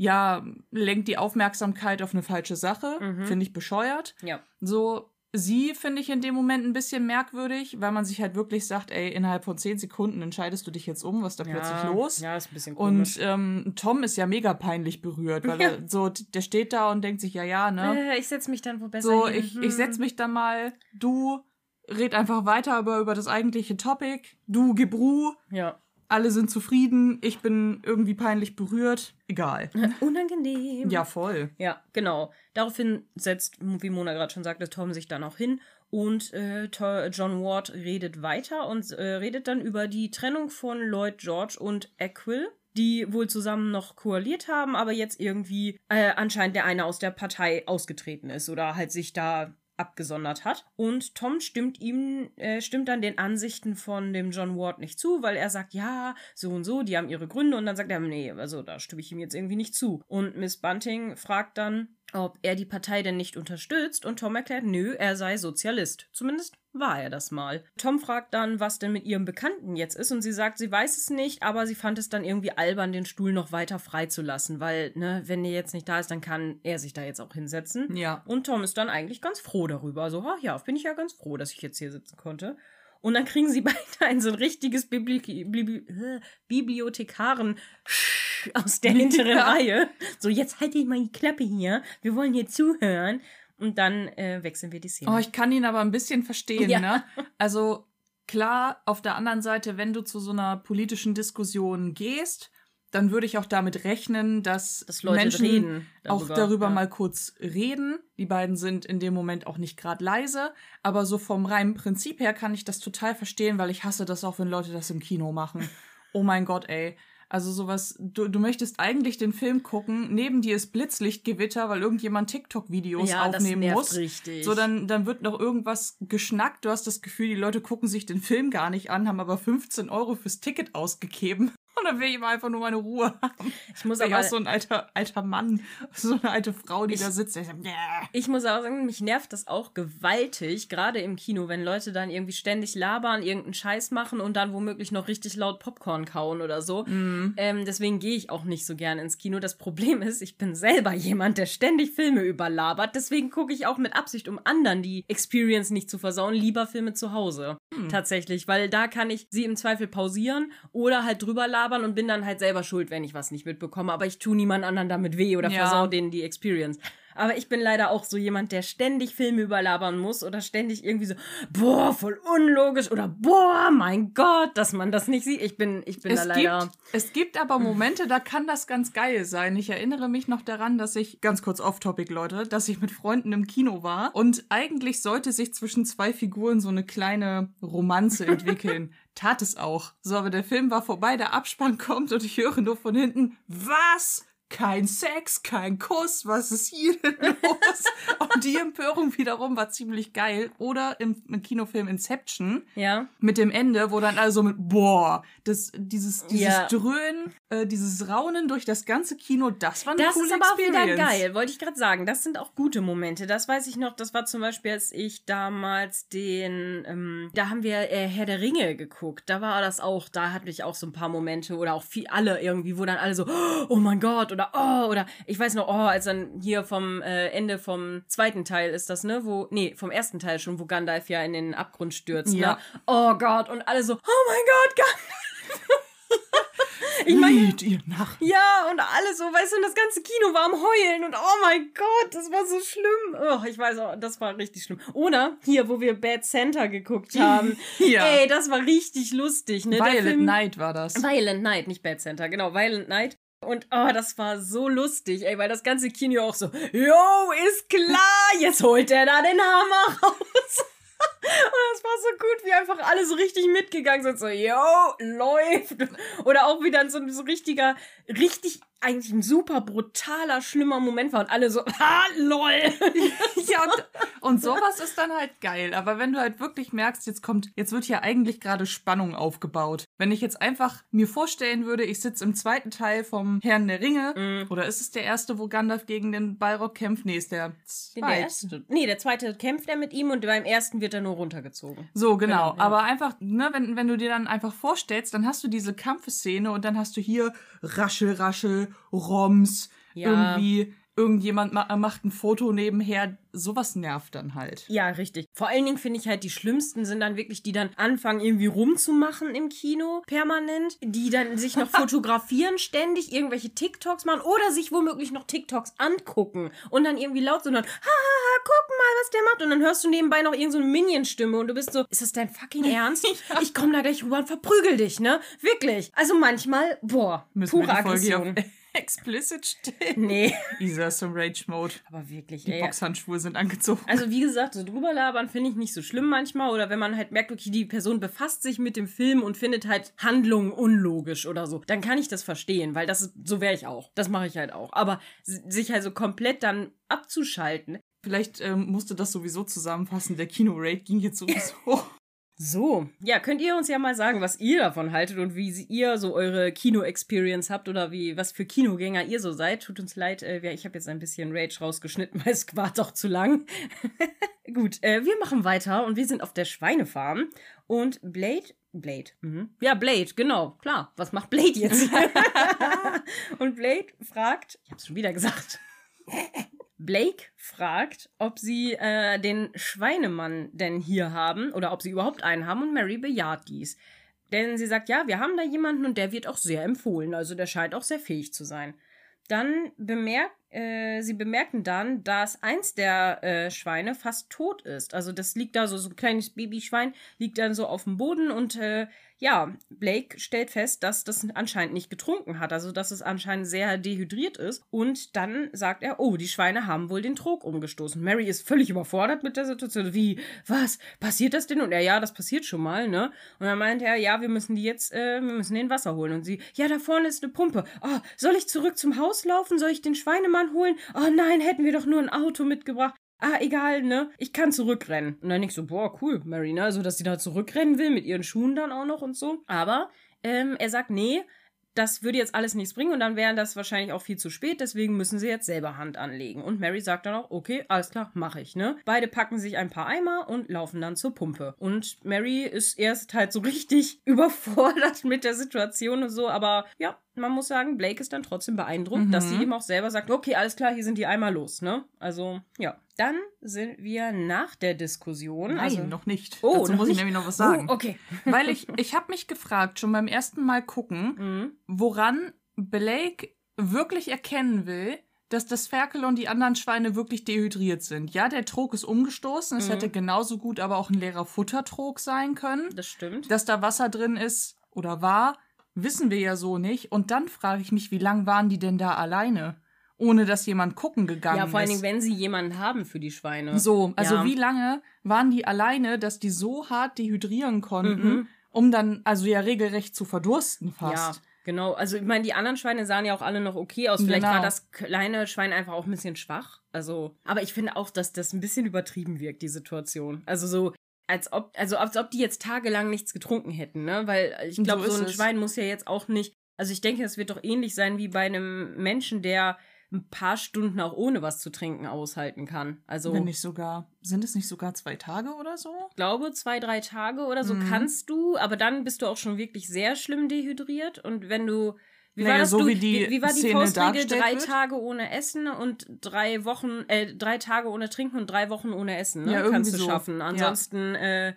[SPEAKER 1] ja, lenkt die Aufmerksamkeit auf eine falsche Sache.
[SPEAKER 2] Mhm.
[SPEAKER 1] Finde ich bescheuert.
[SPEAKER 2] Ja.
[SPEAKER 1] So, sie finde ich in dem Moment ein bisschen merkwürdig, weil man sich halt wirklich sagt, ey, innerhalb von zehn Sekunden entscheidest du dich jetzt um, was da plötzlich
[SPEAKER 2] ja.
[SPEAKER 1] los?
[SPEAKER 2] Ja, ist ein bisschen komisch.
[SPEAKER 1] Und ähm, Tom ist ja mega peinlich berührt, weil
[SPEAKER 2] Ja. [laughs]
[SPEAKER 1] er so, der steht da und denkt sich, ja, ja, ne?
[SPEAKER 2] äh, ich setze mich dann wo besser
[SPEAKER 1] So,
[SPEAKER 2] hin.
[SPEAKER 1] ich, ich setz mich da mal, du red einfach weiter über, über das eigentliche Topic, du gib Ruhe,
[SPEAKER 2] Ja.
[SPEAKER 1] Alle sind zufrieden, ich bin irgendwie peinlich berührt, egal. [laughs]
[SPEAKER 2] Unangenehm.
[SPEAKER 1] Ja, voll.
[SPEAKER 2] Ja, genau. Daraufhin setzt, wie Mona gerade schon sagte, Tom sich dann auch hin und äh, John Ward redet weiter und äh, redet dann über die Trennung von Lloyd George und Equil, die wohl zusammen noch koaliert haben, aber jetzt irgendwie äh, anscheinend der eine aus der Partei ausgetreten ist oder halt sich da abgesondert hat. Und Tom stimmt ihm, äh, stimmt dann den Ansichten von dem John Ward nicht zu, weil er sagt, ja, so und so, die haben ihre Gründe. Und dann sagt er, nee, also da stimme ich ihm jetzt irgendwie nicht zu. Und Miss Bunting fragt dann, ob er die Partei denn nicht unterstützt. Und Tom erklärt, nö, er sei Sozialist. Zumindest war er das mal. Tom fragt dann, was denn mit ihrem Bekannten jetzt ist. Und sie sagt, sie weiß es nicht, aber sie fand es dann irgendwie albern, den Stuhl noch weiter freizulassen. Weil, ne, wenn er jetzt nicht da ist, dann kann er sich da jetzt auch hinsetzen.
[SPEAKER 1] Ja.
[SPEAKER 2] Und Tom ist dann eigentlich ganz froh darüber. So, ach ja, bin ich ja ganz froh, dass ich jetzt hier sitzen konnte. Und dann kriegen sie [laughs] beide ein so ein richtiges Bibli Bibli äh, Bibliothekaren [laughs] aus der hinteren
[SPEAKER 1] Ja.
[SPEAKER 2] Reihe. So, jetzt halt ich mal die Klappe hier. Wir wollen hier zuhören. Und dann äh, wechseln wir die Szene.
[SPEAKER 1] Oh, ich kann ihn aber ein bisschen verstehen,
[SPEAKER 2] Ja.
[SPEAKER 1] ne? Also klar, auf der anderen Seite, wenn du zu so einer politischen Diskussion gehst, dann würde ich auch damit rechnen, dass,
[SPEAKER 2] Dass
[SPEAKER 1] Menschen
[SPEAKER 2] reden
[SPEAKER 1] auch
[SPEAKER 2] darüber,
[SPEAKER 1] darüber
[SPEAKER 2] ja.
[SPEAKER 1] mal kurz reden. Die beiden sind in dem Moment auch nicht gerade leise, aber so vom reinen Prinzip her kann ich das total verstehen, weil ich hasse das auch, wenn Leute das im Kino machen. Oh mein Gott, ey. Also sowas, du, du möchtest eigentlich den Film gucken, neben dir ist Blitzlichtgewitter, weil irgendjemand TikTok-Videos
[SPEAKER 2] ja, das
[SPEAKER 1] aufnehmen
[SPEAKER 2] nervt
[SPEAKER 1] muss.
[SPEAKER 2] richtig.
[SPEAKER 1] So, dann, dann wird noch irgendwas geschnackt. Du hast das Gefühl, die Leute gucken sich den Film gar nicht an, haben aber 15 Euro fürs Ticket ausgegeben. Und dann will ich mal einfach nur meine Ruhe haben.
[SPEAKER 2] ich muss
[SPEAKER 1] ich
[SPEAKER 2] aber
[SPEAKER 1] auch so ein alter, alter Mann, so eine alte Frau, die
[SPEAKER 2] Ich-
[SPEAKER 1] da sitzt. "Bäh."
[SPEAKER 2] Ich muss auch sagen, mich nervt das auch gewaltig, gerade im Kino, wenn Leute dann irgendwie ständig labern, irgendeinen Scheiß machen und dann womöglich noch richtig laut Popcorn kauen oder so.
[SPEAKER 1] Mhm.
[SPEAKER 2] Ähm, deswegen gehe ich auch nicht so gern ins Kino. Das Problem ist, ich bin selber jemand, der ständig Filme überlabert. Deswegen gucke ich auch mit Absicht, um anderen die Experience nicht zu versauen, lieber Filme zu Hause.
[SPEAKER 1] Hm.
[SPEAKER 2] Tatsächlich, weil da kann ich sie im Zweifel pausieren oder halt drüber labern und bin dann halt selber schuld, wenn ich was nicht mitbekomme. Aber ich tue niemand anderen damit weh oder
[SPEAKER 1] Ja.
[SPEAKER 2] versau denen die Experience. Aber ich bin leider auch so jemand, der ständig Filme überlabern muss oder ständig irgendwie so, boah, voll unlogisch oder boah, mein Gott, dass man das nicht sieht. Ich bin, ich bin da
[SPEAKER 1] Es
[SPEAKER 2] leider.
[SPEAKER 1] gibt, es gibt aber Momente, da kann das ganz geil sein. Ich erinnere mich noch daran, dass ich, ganz kurz off-topic, Leute, dass ich mit Freunden im Kino war und eigentlich sollte sich zwischen zwei Figuren so eine kleine Romanze [laughs] entwickeln. Tat es auch. So, aber der Film war vorbei, der Abspann [laughs] kommt und ich höre nur von hinten, was? Kein Sex, kein Kuss, was ist hier denn [laughs] los? und die Empörung wiederum war ziemlich geil. Oder im, im Kinofilm Inception
[SPEAKER 2] Ja.
[SPEAKER 1] mit dem Ende, wo dann also mit boah, das dieses dieses
[SPEAKER 2] Ja.
[SPEAKER 1] Dröhnen, äh, dieses Raunen durch das ganze Kino, das war eine
[SPEAKER 2] Das
[SPEAKER 1] coole
[SPEAKER 2] ist aber auch wieder
[SPEAKER 1] Experience.
[SPEAKER 2] geil, wollte ich gerade sagen. Das sind auch gute Momente. Das weiß ich noch. Das war zum Beispiel, als ich damals den, ähm, da haben wir äh, Herr der Ringe geguckt. Da war das auch, da hatte ich auch so ein paar Momente oder auch viel alle irgendwie, wo dann alle so, oh mein Gott oder oh oder ich weiß noch, oh, als dann hier vom äh, Ende vom zweiten Teil ist das, ne, wo, nee, vom ersten Teil schon, wo Gandalf ja in den Abgrund stürzt,
[SPEAKER 1] Ja.
[SPEAKER 2] ne? Oh Gott und alle so, oh mein Gott, Gandalf. [laughs] ich meine,
[SPEAKER 1] ihr Narren.
[SPEAKER 2] ja, und alles so, weißt du, und das ganze Kino war am Heulen und oh mein Gott, das war so schlimm. Oh, ich weiß auch, das war richtig schlimm. Oder hier, wo wir Bad Center geguckt [laughs] haben.
[SPEAKER 1] Ja.
[SPEAKER 2] Ey, das war richtig lustig, ne? Der
[SPEAKER 1] Violet
[SPEAKER 2] Film-
[SPEAKER 1] Night war das.
[SPEAKER 2] Violent Night, nicht Bad Center, genau, Violent Night. Und oh, das war so lustig, ey, weil das ganze Kino auch so, yo, ist klar, jetzt holt er da den Hammer raus. [laughs] Und das war so gut, wie einfach alle so richtig mitgegangen sind, so, yo, läuft. Oder auch wie dann so ein so richtiger, richtig, eigentlich ein super brutaler, schlimmer Moment war und alle so, ha, lol. [laughs]
[SPEAKER 1] ja, und, und sowas ist dann halt geil. Aber wenn du halt wirklich merkst, jetzt kommt, jetzt wird hier eigentlich gerade Spannung aufgebaut. Wenn ich jetzt einfach mir vorstellen würde, ich sitze im zweiten Teil vom Herrn der Ringe,
[SPEAKER 2] Mhm.
[SPEAKER 1] oder ist es der erste, wo Gandalf gegen den Balrog kämpft? Nee, ist der
[SPEAKER 2] Der
[SPEAKER 1] zweite.
[SPEAKER 2] erste. Nee, der zweite kämpft er mit ihm und beim ersten wird er nur runtergezogen.
[SPEAKER 1] So, genau.
[SPEAKER 2] Genau, ja.
[SPEAKER 1] Aber einfach, ne, wenn, wenn du dir dann einfach vorstellst, dann hast du diese Kampfeszene und dann hast du hier Raschel, Raschel, Roms,
[SPEAKER 2] Ja.
[SPEAKER 1] irgendwie, irgendjemand ma macht ein Foto nebenher. Sowas nervt dann halt.
[SPEAKER 2] Ja, richtig. Vor allen Dingen finde ich halt, die schlimmsten sind dann wirklich, die dann anfangen, irgendwie rumzumachen im Kino, permanent, die dann sich noch [laughs] fotografieren, ständig irgendwelche TikToks machen oder sich womöglich noch TikToks angucken und dann irgendwie laut so dann, ha, ha, ha, guck mal, was der macht. Und dann hörst du nebenbei noch irgendeine so Minion-Stimme und du bist so, ist das dein fucking [laughs] Ernst? Ich komme da gleich rüber und verprügel dich, ne? Wirklich. Also manchmal, boah,
[SPEAKER 1] Müssen
[SPEAKER 2] pure Aggression. [laughs]
[SPEAKER 1] explicit stehen?
[SPEAKER 2] Nee,
[SPEAKER 1] Isa ist im Rage-Mode.
[SPEAKER 2] aber wirklich,
[SPEAKER 1] Die
[SPEAKER 2] ey.
[SPEAKER 1] Boxhandschuhe sind angezogen.
[SPEAKER 2] Also wie gesagt, so drüber labern finde ich nicht so schlimm manchmal. Oder wenn man halt merkt, okay, die Person befasst sich mit dem Film und findet halt Handlungen unlogisch oder so, dann kann ich das verstehen, weil das ist, so wäre ich auch. Das mache ich halt auch. Aber sich halt so komplett dann abzuschalten.
[SPEAKER 1] Vielleicht ähm, musste das sowieso zusammenfassen. Der Kino-Rate ging jetzt sowieso. [laughs]
[SPEAKER 2] So, ja, könnt ihr uns ja mal sagen, was ihr davon haltet und wie ihr so eure Kino-Experience habt oder wie was für Kinogänger ihr so seid. Tut uns leid, äh, ich habe jetzt ein bisschen Rage rausgeschnitten, [laughs] weil es war doch zu lang. [laughs] Gut, äh, wir machen weiter und wir sind auf der Schweinefarm und Blade, Blade, mhm. ja Blade, genau, klar. Was macht Blade jetzt? [laughs] und Blade fragt, ich hab's schon wieder gesagt. Blake fragt, ob sie äh, den Schweinemann denn hier haben oder ob sie überhaupt einen haben und Mary bejaht dies. Denn sie sagt, ja, wir haben da jemanden und der wird auch sehr empfohlen, also der scheint auch sehr fähig zu sein. Dann bemerkt, äh, sie bemerken dann, dass eins der äh, Schweine fast tot ist. Also das liegt da so, so ein kleines Babyschwein liegt dann so auf dem Boden und äh, ja, Blake stellt fest, dass das anscheinend nicht getrunken hat, also dass es anscheinend sehr dehydriert ist. Und dann sagt er, oh, die Schweine haben wohl den Trog umgestoßen. Mary ist völlig überfordert mit der Situation. Wie, was, passiert das denn? Und er, ja, das passiert schon mal, ne? Und dann meint er, ja, wir müssen die jetzt, äh, wir müssen den Wasser holen. Und sie, ja, da vorne ist eine Pumpe. Oh, soll ich zurück zum Haus laufen? Soll ich den Schweinemann holen? Oh nein, hätten wir doch nur ein Auto mitgebracht. Ah, egal, ne? Ich kann zurückrennen. Und dann ich so, boah, cool, Mary, ne? Also, dass sie da zurückrennen will, mit ihren Schuhen dann auch noch und so. Aber ähm, er sagt, nee, das würde jetzt alles nichts bringen und dann wäre das wahrscheinlich auch viel zu spät, deswegen müssen sie jetzt selber Hand anlegen. Und Mary sagt dann auch, okay, alles klar, mache ich, ne? Beide packen sich ein paar Eimer und laufen dann zur Pumpe. Und Mary ist erst halt so richtig [laughs] überfordert mit der Situation und so, aber ja, man muss sagen, Blake ist dann trotzdem beeindruckt,
[SPEAKER 1] Mhm.
[SPEAKER 2] dass sie ihm auch selber sagt, okay, alles klar, hier sind die Eimer los, ne? Also, ja. Dann sind wir nach der Diskussion.
[SPEAKER 1] Nein,
[SPEAKER 2] also,
[SPEAKER 1] noch nicht.
[SPEAKER 2] Oh,
[SPEAKER 1] Dazu muss ich
[SPEAKER 2] nicht?
[SPEAKER 1] nämlich noch was sagen.
[SPEAKER 2] Oh, okay. [laughs]
[SPEAKER 1] Weil ich, ich habe mich gefragt, schon beim ersten Mal gucken,
[SPEAKER 2] Mhm.
[SPEAKER 1] woran Blake wirklich erkennen will, dass das Ferkel und die anderen Schweine wirklich dehydriert sind. Ja, der Trog ist umgestoßen. Es
[SPEAKER 2] Mhm.
[SPEAKER 1] hätte genauso gut aber auch ein leerer Futtertrog sein können.
[SPEAKER 2] Das stimmt.
[SPEAKER 1] Dass da Wasser drin ist oder war, wissen wir ja so nicht. Und dann frage ich mich, wie lang waren die denn da alleine? Ohne dass jemand gucken gegangen
[SPEAKER 2] Ja, vor allen Dingen,
[SPEAKER 1] ist.
[SPEAKER 2] wenn sie jemanden haben für die Schweine.
[SPEAKER 1] So, also
[SPEAKER 2] Ja.
[SPEAKER 1] wie lange waren die alleine, dass die so hart dehydrieren konnten,
[SPEAKER 2] Mhm.
[SPEAKER 1] um dann, also ja regelrecht zu verdursten fast.
[SPEAKER 2] Ja, Genau, also ich meine, die anderen Schweine sahen ja auch alle noch okay aus. Vielleicht
[SPEAKER 1] Genau.
[SPEAKER 2] war das kleine Schwein einfach auch ein bisschen schwach. Also, aber ich finde auch, dass das ein bisschen übertrieben wirkt, die Situation. Also so, als ob, also als ob die jetzt tagelang nichts getrunken hätten, ne? Weil ich
[SPEAKER 1] So
[SPEAKER 2] glaube, so,
[SPEAKER 1] ist
[SPEAKER 2] ein
[SPEAKER 1] es.
[SPEAKER 2] Schwein muss ja jetzt auch nicht. Also ich denke, es wird doch ähnlich sein wie bei einem Menschen, der ein paar Stunden auch ohne was zu trinken aushalten kann. Also
[SPEAKER 1] Wenn nicht sogar, sind es nicht sogar zwei Tage oder so?
[SPEAKER 2] ich glaube, zwei, drei Tage oder so
[SPEAKER 1] Mhm.
[SPEAKER 2] kannst du, aber dann bist du auch schon wirklich sehr schlimm dehydriert. Und wenn du. Wie
[SPEAKER 1] Naja,
[SPEAKER 2] war das?
[SPEAKER 1] so
[SPEAKER 2] du,
[SPEAKER 1] wie die
[SPEAKER 2] wie, wie war die
[SPEAKER 1] Szene
[SPEAKER 2] Faustregel? Drei
[SPEAKER 1] wird?
[SPEAKER 2] Tage ohne Essen und drei Wochen, äh, drei Tage ohne Trinken und drei Wochen ohne Essen, ne?
[SPEAKER 1] Ja, irgendwie
[SPEAKER 2] Kannst du
[SPEAKER 1] so.
[SPEAKER 2] schaffen.
[SPEAKER 1] Ja.
[SPEAKER 2] Ansonsten, äh,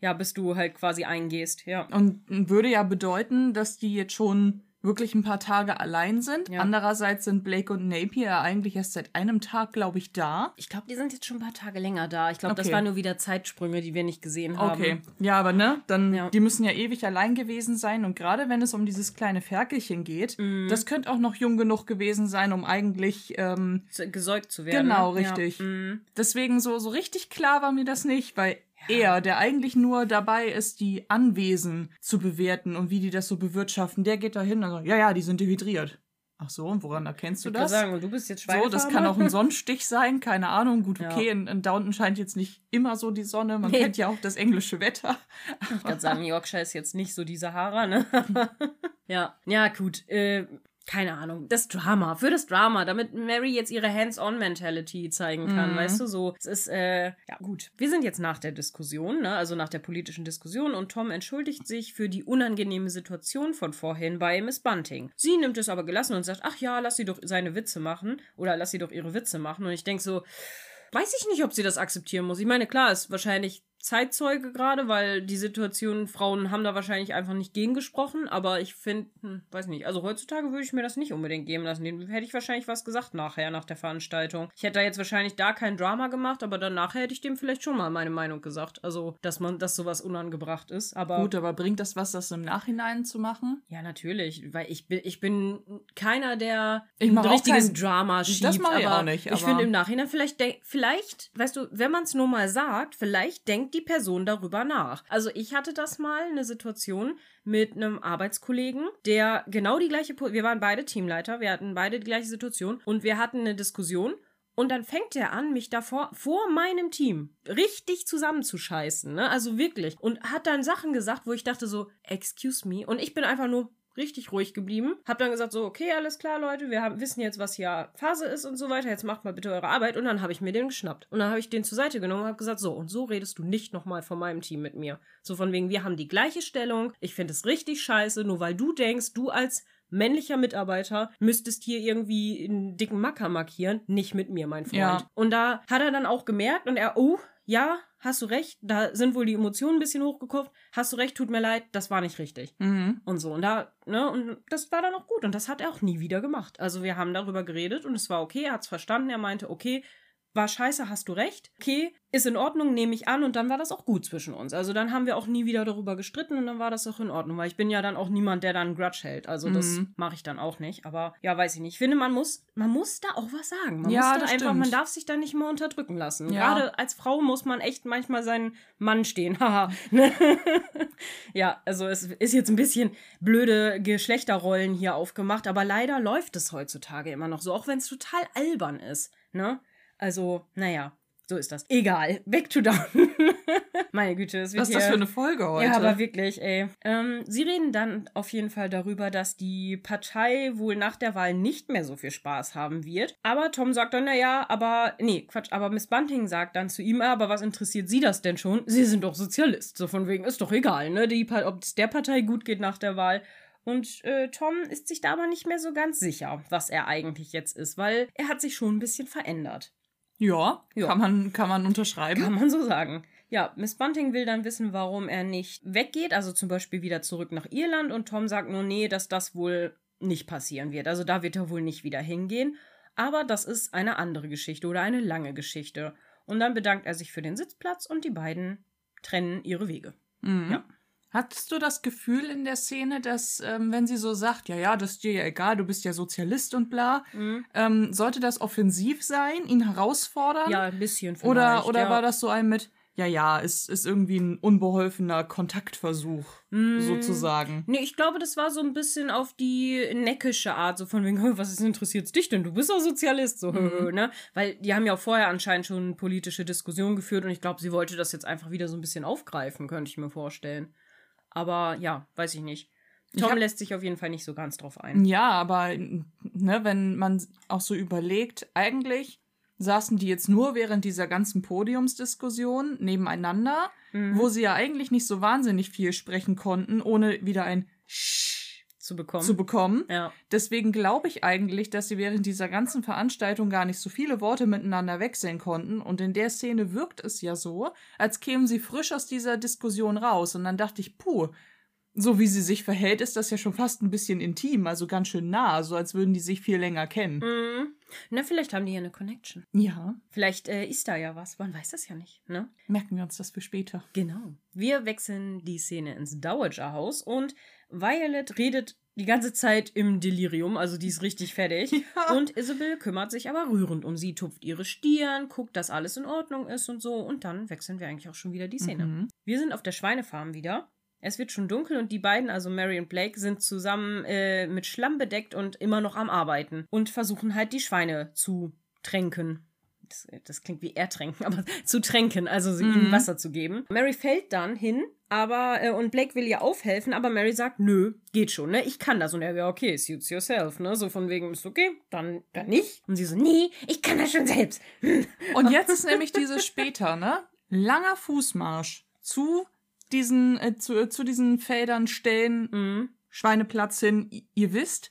[SPEAKER 2] ja, bis du halt quasi eingehst, ja.
[SPEAKER 1] Und würde ja bedeuten, dass die jetzt schon wirklich ein paar Tage allein sind.
[SPEAKER 2] Ja.
[SPEAKER 1] Andererseits sind Blake und Napier ja eigentlich erst seit einem Tag, glaube ich, da.
[SPEAKER 2] Ich glaube, die sind jetzt schon ein paar Tage länger da. Ich glaube, das
[SPEAKER 1] Okay.
[SPEAKER 2] waren nur wieder Zeitsprünge, die wir nicht gesehen haben.
[SPEAKER 1] Okay. Ja, aber ne, dann,
[SPEAKER 2] Ja.
[SPEAKER 1] die müssen ja ewig allein gewesen sein. Und gerade wenn es um dieses kleine Ferkelchen geht,
[SPEAKER 2] Mhm.
[SPEAKER 1] das könnte auch noch jung genug gewesen sein, um eigentlich, ähm,
[SPEAKER 2] Gesäugt zu werden.
[SPEAKER 1] Genau, richtig.
[SPEAKER 2] Ja. mhm.
[SPEAKER 1] deswegen so, so richtig klar war mir das nicht, weil er, der eigentlich nur dabei ist, die Anwesen zu bewerten und wie die das so bewirtschaften, der geht da hin und sagt, ja, ja, die sind dehydriert. Ach so, und woran erkennst du
[SPEAKER 2] Ich kann
[SPEAKER 1] das?
[SPEAKER 2] sagen, und du bist jetzt
[SPEAKER 1] So, das kann auch ein Sonnenstich sein, keine Ahnung. Gut,
[SPEAKER 2] Ja.
[SPEAKER 1] okay, in, in Downton scheint jetzt nicht immer so die Sonne. Man
[SPEAKER 2] Nee.
[SPEAKER 1] kennt ja auch das englische Wetter.
[SPEAKER 2] Ich kann sagen, Yorkshire ist jetzt nicht so die Sahara, ne? [laughs] ja, ja, gut. Äh, keine Ahnung. Das Drama, für das Drama, damit Mary jetzt ihre Hands-on-Mentality zeigen kann,
[SPEAKER 1] Mhm.
[SPEAKER 2] weißt du, so. Es ist, äh, ja, gut. Wir sind jetzt nach der Diskussion, ne, also nach der politischen Diskussion und Tom entschuldigt sich für die unangenehme Situation von vorhin bei Miss Bunting. Sie nimmt es aber gelassen und sagt, ach ja, lass sie doch seine Witze machen oder lass sie doch ihre Witze machen. Und ich denke so, weiß ich nicht, ob sie das akzeptieren muss. Ich meine, klar, ist wahrscheinlich Zeitzeuge gerade, weil die Situation, Frauen haben da wahrscheinlich einfach nicht gegen gesprochen, aber ich finde, hm, weiß nicht, also heutzutage würde ich mir das nicht unbedingt geben lassen. Dem hätte ich wahrscheinlich was gesagt nachher, nach der Veranstaltung. Ich hätte da jetzt wahrscheinlich da kein Drama gemacht, aber dann nachher hätte ich dem vielleicht schon mal meine Meinung gesagt. Also, dass man, dass sowas unangebracht ist, aber.
[SPEAKER 1] Gut, aber bringt das was, das im Nachhinein zu machen?
[SPEAKER 2] Ja, natürlich, weil ich bin, ich bin keiner, der
[SPEAKER 1] Ich
[SPEAKER 2] ein richtiges
[SPEAKER 1] kein-
[SPEAKER 2] Drama schiebt.
[SPEAKER 1] Das mach ich
[SPEAKER 2] aber
[SPEAKER 1] auch nicht,
[SPEAKER 2] Ich
[SPEAKER 1] aber-
[SPEAKER 2] finde im Nachhinein vielleicht, vielleicht, weißt du, wenn man es nur mal sagt, vielleicht denkt die Person darüber nach. Also ich hatte das mal, eine Situation mit einem Arbeitskollegen, der genau die gleiche, wir waren beide Teamleiter, wir hatten beide die gleiche Situation und wir hatten eine Diskussion und dann fängt er an, mich davor, vor meinem Team, richtig zusammenzuscheißen, ne? Also wirklich. Und hat dann Sachen gesagt, wo ich dachte so, excuse me. Und ich bin einfach nur richtig ruhig geblieben. Hab dann gesagt so, okay, alles klar, Leute, wir haben, wissen jetzt, was hier Phase ist und so weiter. Jetzt macht mal bitte eure Arbeit. Und dann habe ich mir den geschnappt. Und dann habe ich den zur Seite genommen und habe gesagt, so, und so redest du nicht nochmal von meinem Team mit mir. So von wegen, wir haben die gleiche Stellung. Ich finde es richtig scheiße, nur weil du denkst, du als männlicher Mitarbeiter müsstest hier irgendwie einen dicken Macker markieren, nicht mit mir, mein Freund.
[SPEAKER 1] Ja.
[SPEAKER 2] Und da hat er dann auch gemerkt und er, oh, ja, hast du recht, da sind wohl die Emotionen ein bisschen hochgekocht. Hast du recht, tut mir leid, das war nicht richtig.
[SPEAKER 1] Mhm.
[SPEAKER 2] Und so. Und da, ne, und das war dann auch gut. Und das hat er auch nie wieder gemacht. Also wir haben darüber geredet und es war okay, er hat's verstanden, er meinte, okay, war scheiße, hast du recht. Okay, ist in Ordnung, nehme ich an und dann war das auch gut zwischen uns. Also dann haben wir auch nie wieder darüber gestritten und dann war das auch in Ordnung, weil ich bin ja dann auch niemand, der dann einen Grudge hält. Also das
[SPEAKER 1] Mhm.
[SPEAKER 2] mache ich dann auch nicht. Aber ja, weiß ich nicht. Ich finde, man muss, man muss da auch was sagen. Man
[SPEAKER 1] Ja,
[SPEAKER 2] muss da einfach,
[SPEAKER 1] stimmt.
[SPEAKER 2] man darf sich da nicht mal unterdrücken lassen.
[SPEAKER 1] Ja.
[SPEAKER 2] Gerade als Frau muss man echt manchmal seinen Mann stehen. [laughs] Haha. Ja, also es ist jetzt ein bisschen blöde Geschlechterrollen hier aufgemacht, aber leider läuft es heutzutage immer noch so, auch wenn es total albern ist. Ne? Also, naja, so ist das. Egal. Back to down. [laughs] Meine Güte, es wird
[SPEAKER 1] Was ist das für eine Folge heute?
[SPEAKER 2] Ja, aber wirklich, ey. Ähm, sie reden dann auf jeden Fall darüber, dass die Partei wohl nach der Wahl nicht mehr so viel Spaß haben wird. Aber Tom sagt dann, naja, aber, nee, Quatsch, aber Miss Bunting sagt dann zu ihm, "Ah, aber was interessiert Sie das denn schon? Sie sind doch Sozialist. So von wegen, ist doch egal, ne? Ob es der Partei gut geht nach der Wahl. Und äh, Tom ist sich da aber nicht mehr so ganz sicher, was er eigentlich jetzt ist, weil er hat sich schon ein bisschen verändert.
[SPEAKER 1] Ja,
[SPEAKER 2] Ja.
[SPEAKER 1] Kann, man, kann man unterschreiben.
[SPEAKER 2] Kann man so sagen. Ja, Miss Bunting will dann wissen, warum er nicht weggeht, also zum Beispiel wieder zurück nach Irland und Tom sagt nur, nee, dass das wohl nicht passieren wird. Also da wird er wohl nicht wieder hingehen. Aber das ist eine andere Geschichte oder eine lange Geschichte. Und dann bedankt er sich für den Sitzplatz und die beiden trennen ihre Wege.
[SPEAKER 1] Mhm.
[SPEAKER 2] Ja.
[SPEAKER 1] Hattest du das Gefühl in der Szene, dass, ähm, wenn sie so sagt, ja, ja, das ist dir ja egal, du bist ja Sozialist und bla, ähm, sollte das offensiv sein, ihn herausfordern?
[SPEAKER 2] Ja, ein bisschen vielleicht.
[SPEAKER 1] oder oder
[SPEAKER 2] ja.
[SPEAKER 1] war das so ein mit, ja, ja, es ist irgendwie ein unbeholfener Kontaktversuch,
[SPEAKER 2] Mm.
[SPEAKER 1] sozusagen.
[SPEAKER 2] Nee, ich glaube, das war so ein bisschen auf die neckische Art, so von wegen, [laughs] was interessiert dich denn? Du bist doch Sozialist, so,
[SPEAKER 1] Mhm. [laughs]
[SPEAKER 2] ne? Weil die haben ja auch vorher anscheinend schon politische Diskussionen geführt und ich glaube, sie wollte das jetzt einfach wieder so ein bisschen aufgreifen, könnte ich mir vorstellen. Aber ja, weiß ich nicht.
[SPEAKER 1] Ich
[SPEAKER 2] Tom
[SPEAKER 1] hab-
[SPEAKER 2] lässt sich auf jeden Fall nicht so ganz drauf ein.
[SPEAKER 1] Ja, aber ne, wenn man auch so überlegt, eigentlich saßen die jetzt nur während dieser ganzen Podiumsdiskussion nebeneinander,
[SPEAKER 2] Mhm.
[SPEAKER 1] wo sie ja eigentlich nicht so wahnsinnig viel sprechen konnten, ohne wieder ein Sch
[SPEAKER 2] zu bekommen.
[SPEAKER 1] zu bekommen.
[SPEAKER 2] ja.
[SPEAKER 1] Deswegen glaube ich eigentlich, dass sie während dieser ganzen Veranstaltung gar nicht so viele Worte miteinander wechseln konnten. Und in der Szene wirkt es ja so, als kämen sie frisch aus dieser Diskussion raus. Und dann dachte ich, puh, so wie sie sich verhält, ist das ja schon fast ein bisschen intim, also ganz schön nah, so als würden die sich viel länger kennen.
[SPEAKER 2] Mhm. Na, vielleicht haben die ja eine Connection.
[SPEAKER 1] Ja,
[SPEAKER 2] Vielleicht äh, ist da ja was. Man weiß das ja nicht, ne?
[SPEAKER 1] merken wir uns das für später.
[SPEAKER 2] Genau. Wir wechseln die Szene ins Dowager-Haus und Violet redet die ganze Zeit im Delirium, also die ist richtig fertig. [laughs]
[SPEAKER 1] Ja.
[SPEAKER 2] Und Isabel kümmert sich aber rührend um sie, tupft ihre Stirn, guckt, dass alles in Ordnung ist und so. Und dann wechseln wir eigentlich auch schon wieder die Szene.
[SPEAKER 1] Mhm.
[SPEAKER 2] Wir sind auf der Schweinefarm wieder. Es wird schon dunkel und die beiden, also Mary und Blake, sind zusammen äh, mit Schlamm bedeckt und immer noch am Arbeiten und versuchen halt die Schweine zu tränken. Das, das klingt wie ertränken, [laughs] aber zu tränken, also sie
[SPEAKER 1] Mhm.
[SPEAKER 2] ihnen Wasser zu geben. Mary fällt dann hin, aber äh, und Blake will ihr aufhelfen, aber Mary sagt, nö, geht schon, ne? Ich kann das. Und er, ja, okay, suits yourself, ne? So von wegen, ist okay, dann, dann nicht. Und sie so, nee, ich kann das schon selbst. [laughs]
[SPEAKER 1] Und jetzt ist nämlich dieses später, ne? Langer Fußmarsch zu diesen, äh, zu, zu diesen Feldern, Stellen,
[SPEAKER 2] Mhm.
[SPEAKER 1] Schweineplatz hin, ihr wisst,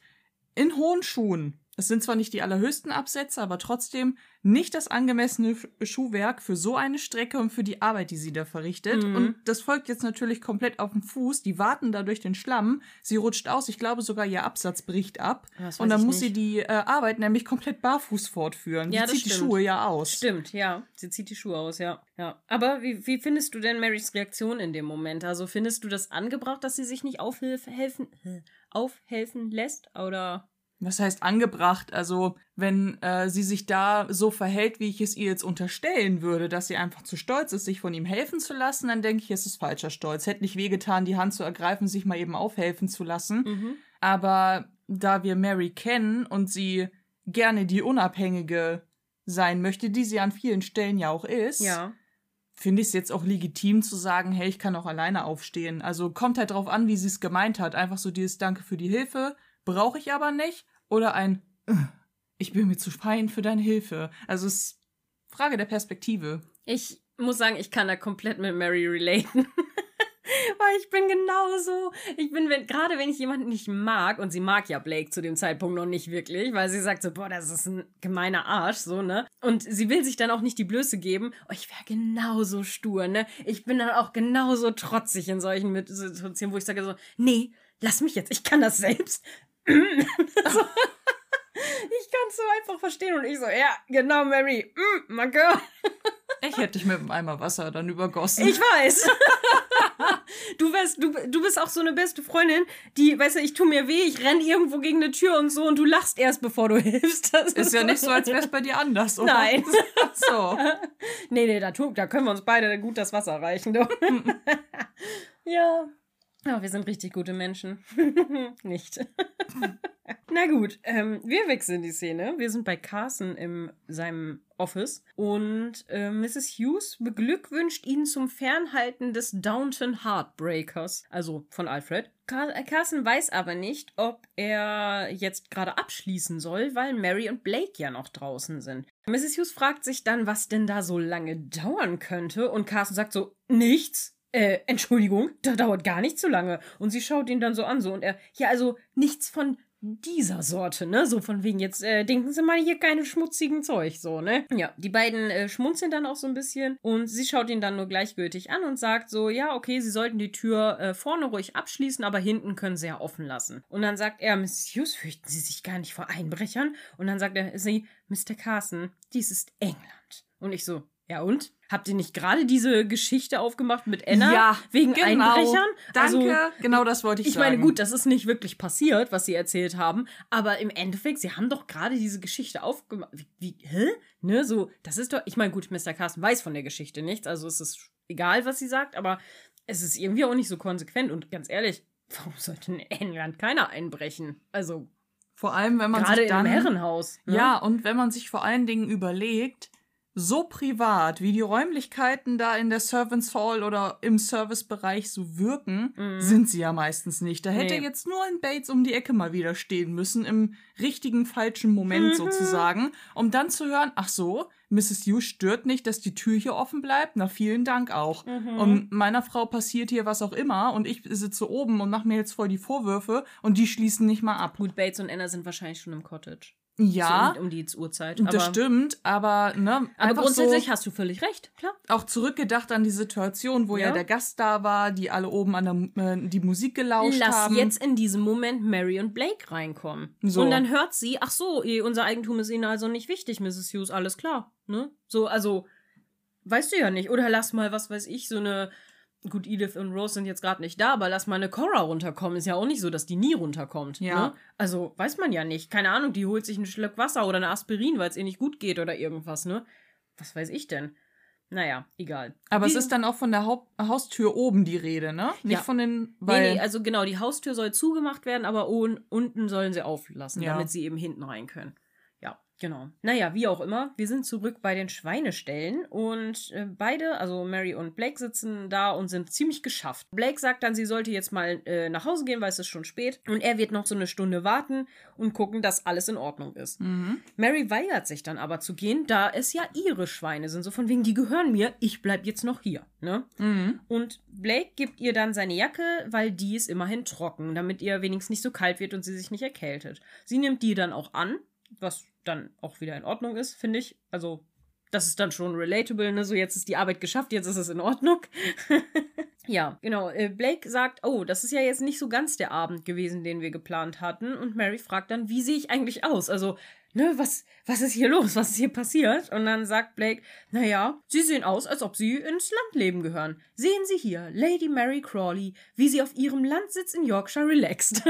[SPEAKER 1] in hohen Schuhen. Es sind zwar nicht die allerhöchsten Absätze, aber trotzdem nicht das angemessene Schuhwerk für so eine Strecke und für die Arbeit, die sie da verrichtet.
[SPEAKER 2] Mhm.
[SPEAKER 1] Und das folgt jetzt natürlich komplett auf dem Fuß. Die warten da durch den Schlamm. Sie rutscht aus. Ich glaube sogar, ihr Absatz bricht ab. Und dann muss sie
[SPEAKER 2] nicht.
[SPEAKER 1] die äh, Arbeit nämlich komplett barfuß fortführen.
[SPEAKER 2] Ja,
[SPEAKER 1] die
[SPEAKER 2] das
[SPEAKER 1] zieht die
[SPEAKER 2] stimmt.
[SPEAKER 1] Schuhe ja aus.
[SPEAKER 2] Stimmt, ja. Sie zieht die Schuhe aus, ja. ja. Aber wie, wie findest du denn Marys Reaktion in dem Moment? Also findest du das angebracht, dass sie sich nicht aufhelfen, helfen, äh, aufhelfen lässt? Oder?
[SPEAKER 1] Was heißt angebracht? Also, wenn äh, sie sich da so verhält, wie ich es ihr jetzt unterstellen würde, dass sie einfach zu stolz ist, sich von ihm helfen zu lassen, dann denke ich, es ist falscher Stolz. Hätte nicht wehgetan, die Hand zu ergreifen, sich mal eben aufhelfen zu lassen.
[SPEAKER 2] Mhm.
[SPEAKER 1] Aber da wir Mary kennen und sie gerne die Unabhängige sein möchte, die sie an vielen Stellen ja auch ist,
[SPEAKER 2] Ja.
[SPEAKER 1] finde ich es jetzt auch legitim zu sagen, hey, ich kann auch alleine aufstehen. Also kommt halt drauf an, wie sie es gemeint hat. Einfach so dieses Danke für die Hilfe, brauche ich aber nicht. Oder ein "Äh, Ich bin mir zu fein für deine Hilfe. Also es ist Frage der Perspektive.
[SPEAKER 2] Ich muss sagen, ich kann da komplett mit Mary relaten. [laughs] Weil ich bin genauso. Ich bin, wenn, gerade wenn ich jemanden nicht mag, und sie mag ja Blake zu dem Zeitpunkt noch nicht wirklich, weil sie sagt so, boah, das ist ein gemeiner Arsch, so, ne? Und sie will sich dann auch nicht die Blöße geben. Oh, ich wäre genauso stur, ne? Ich bin dann auch genauso trotzig in solchen Situationen, wo ich sage so, nee, lass mich jetzt, ich kann das selbst. Also, ich kann es so einfach verstehen und ich so, ja, genau, Mary, mm, my girl.
[SPEAKER 1] Ich hätte dich mit einem Eimer Wasser dann übergossen.
[SPEAKER 2] Ich weiß. du, wärst, du, du bist auch so eine beste Freundin, die, weißt du, ich tu mir weh, ich renn irgendwo gegen eine Tür und so und du lachst erst, bevor du [laughs] hilfst. Das
[SPEAKER 1] ist ja nicht so, als wäre es bei dir anders, oder?
[SPEAKER 2] Nein.
[SPEAKER 1] So.
[SPEAKER 2] nee, nee, da, da können wir uns beide gut das Wasser reichen. Du. ja. Ja, wir sind richtig gute Menschen. [laughs] Nicht. [laughs] Na gut, ähm, wir wechseln die Szene. Wir sind bei Carson in seinem Office und äh, Mrs. Hughes beglückwünscht ihn zum Fernhalten des Downton Heartbreakers, also von Alfred. Car äh, Carson weiß aber nicht, ob er jetzt gerade abschließen soll, weil Mary und Blake ja noch draußen sind. Mrs. Hughes fragt sich dann, was denn da so lange dauern könnte und Carson sagt so, nichts. Äh, Entschuldigung, [laughs] da dauert gar nicht so lange. Und sie schaut ihn dann so an, so und er, ja, also nichts von dieser Sorte, ne? So von wegen, jetzt äh, denken Sie mal hier keine schmutzigen Zeug, so, ne? Ja, die beiden äh, schmunzeln dann auch so ein bisschen und sie schaut ihn dann nur gleichgültig an und sagt so, ja, okay, Sie sollten die Tür äh, vorne ruhig abschließen, aber hinten können Sie ja offen lassen. Und dann sagt er, Miss Hughes, fürchten Sie sich gar nicht vor Einbrechern? Und dann sagt er, sie, Mr. Carson, dies ist England. Und ich so, ja und? Habt ihr nicht gerade diese Geschichte aufgemacht mit Anna
[SPEAKER 1] Ja,
[SPEAKER 2] wegen
[SPEAKER 1] genau.
[SPEAKER 2] Einbrechern?
[SPEAKER 1] Danke,
[SPEAKER 2] Also,
[SPEAKER 1] genau das wollte ich,
[SPEAKER 2] ich
[SPEAKER 1] sagen.
[SPEAKER 2] meine, gut, das ist nicht wirklich passiert, was sie erzählt haben, aber im Endeffekt, sie haben doch gerade diese Geschichte aufgemacht. Wie, wie, hä? Ne, so, das ist doch, ich meine, gut, Mr. Carsten weiß von der Geschichte nichts, also es ist egal, was sie sagt, aber es ist irgendwie auch nicht so konsequent und ganz ehrlich, [laughs] warum sollte in England keiner einbrechen? Also,
[SPEAKER 1] Vor allem, wenn man
[SPEAKER 2] gerade
[SPEAKER 1] sich dann
[SPEAKER 2] Herrenhaus. Ne?
[SPEAKER 1] Ja, und wenn man sich vor allen Dingen überlegt, so privat, wie die Räumlichkeiten da in der Servants Hall oder im Servicebereich so wirken, sind sie ja meistens nicht. Da hätte.
[SPEAKER 2] Nee.
[SPEAKER 1] jetzt nur ein Bates um die Ecke mal wieder stehen müssen, im richtigen, falschen Moment
[SPEAKER 2] Mhm.
[SPEAKER 1] sozusagen, um dann zu hören, ach so, Mrs. Hughes stört nicht, dass die Tür hier offen bleibt. Na, vielen Dank auch.
[SPEAKER 2] Mhm.
[SPEAKER 1] Und meiner Frau passiert hier was auch immer und ich sitze oben und mache mir jetzt voll die Vorwürfe und die schließen nicht mal ab.
[SPEAKER 2] Gut, Bates und Anna sind wahrscheinlich schon im Cottage.
[SPEAKER 1] Ja,
[SPEAKER 2] So um, die Uhrzeit.
[SPEAKER 1] das
[SPEAKER 2] aber,
[SPEAKER 1] stimmt, aber ne,
[SPEAKER 2] Aber grundsätzlich
[SPEAKER 1] so
[SPEAKER 2] hast du völlig recht, klar.
[SPEAKER 1] auch zurückgedacht an die Situation, wo ja,
[SPEAKER 2] Ja.
[SPEAKER 1] der Gast da war, die alle oben an der äh, die Musik gelauscht
[SPEAKER 2] Lass
[SPEAKER 1] haben.
[SPEAKER 2] jetzt in diesem Moment Mary und Blake reinkommen.
[SPEAKER 1] So.
[SPEAKER 2] Und dann hört sie, ach so, eh, unser Eigentum ist ihnen also nicht wichtig, Mrs. Hughes, alles klar. Ne? So, also, weißt du ja nicht. Oder lass mal, was weiß ich, so eine. Gut, Edith und Rose sind jetzt gerade nicht da, aber lass mal eine Cora runterkommen. Ist ja auch nicht so, dass die nie runterkommt.
[SPEAKER 1] Ja.
[SPEAKER 2] Ne? Also, weiß man ja nicht. Keine Ahnung, die holt sich einen Schluck Wasser oder eine Aspirin, weil es ihr nicht gut geht oder irgendwas, ne? Was weiß ich denn? Naja, egal.
[SPEAKER 1] aber es
[SPEAKER 2] Wie-
[SPEAKER 1] ist dann auch von der Haupt Haustür oben die Rede, ne? Nicht
[SPEAKER 2] Ja.
[SPEAKER 1] von den, weil
[SPEAKER 2] nee, nee, also genau, die Haustür soll zugemacht werden, aber un unten sollen sie auflassen,
[SPEAKER 1] Ja.
[SPEAKER 2] damit sie eben hinten rein können. Genau. Naja, wie auch immer, wir sind zurück bei den Schweineställen und äh, beide, also Mary und Blake, sitzen da und sind ziemlich geschafft. Blake sagt dann, sie sollte jetzt mal äh, nach Hause gehen, weil es ist schon spät und er wird noch so eine Stunde warten und gucken, dass alles in Ordnung ist.
[SPEAKER 1] Mhm.
[SPEAKER 2] Mary weigert sich dann aber zu gehen, da es ja ihre Schweine sind, so von wegen, die gehören mir, ich bleib jetzt noch hier, ne?
[SPEAKER 1] Mhm.
[SPEAKER 2] Und Blake gibt ihr dann seine Jacke, weil die ist immerhin trocken, damit ihr wenigstens nicht so kalt wird und sie sich nicht erkältet. Sie nimmt die dann auch an, was dann auch wieder in Ordnung ist, finde ich. Also, das ist dann schon relatable, ne? So, jetzt ist die Arbeit geschafft, jetzt ist es in Ordnung. [laughs] ja, genau. Äh, Blake sagt, oh, das ist ja jetzt nicht so ganz der Abend gewesen, den wir geplant hatten. Und Mary fragt dann, wie sehe ich eigentlich aus? Also, ne, was, was ist hier los? Was ist hier passiert? Und dann sagt Blake, naja, Sie sehen aus, als ob Sie ins Landleben gehören. Sehen Sie hier, Lady Mary Crawley, wie sie auf ihrem Landsitz in Yorkshire relaxt.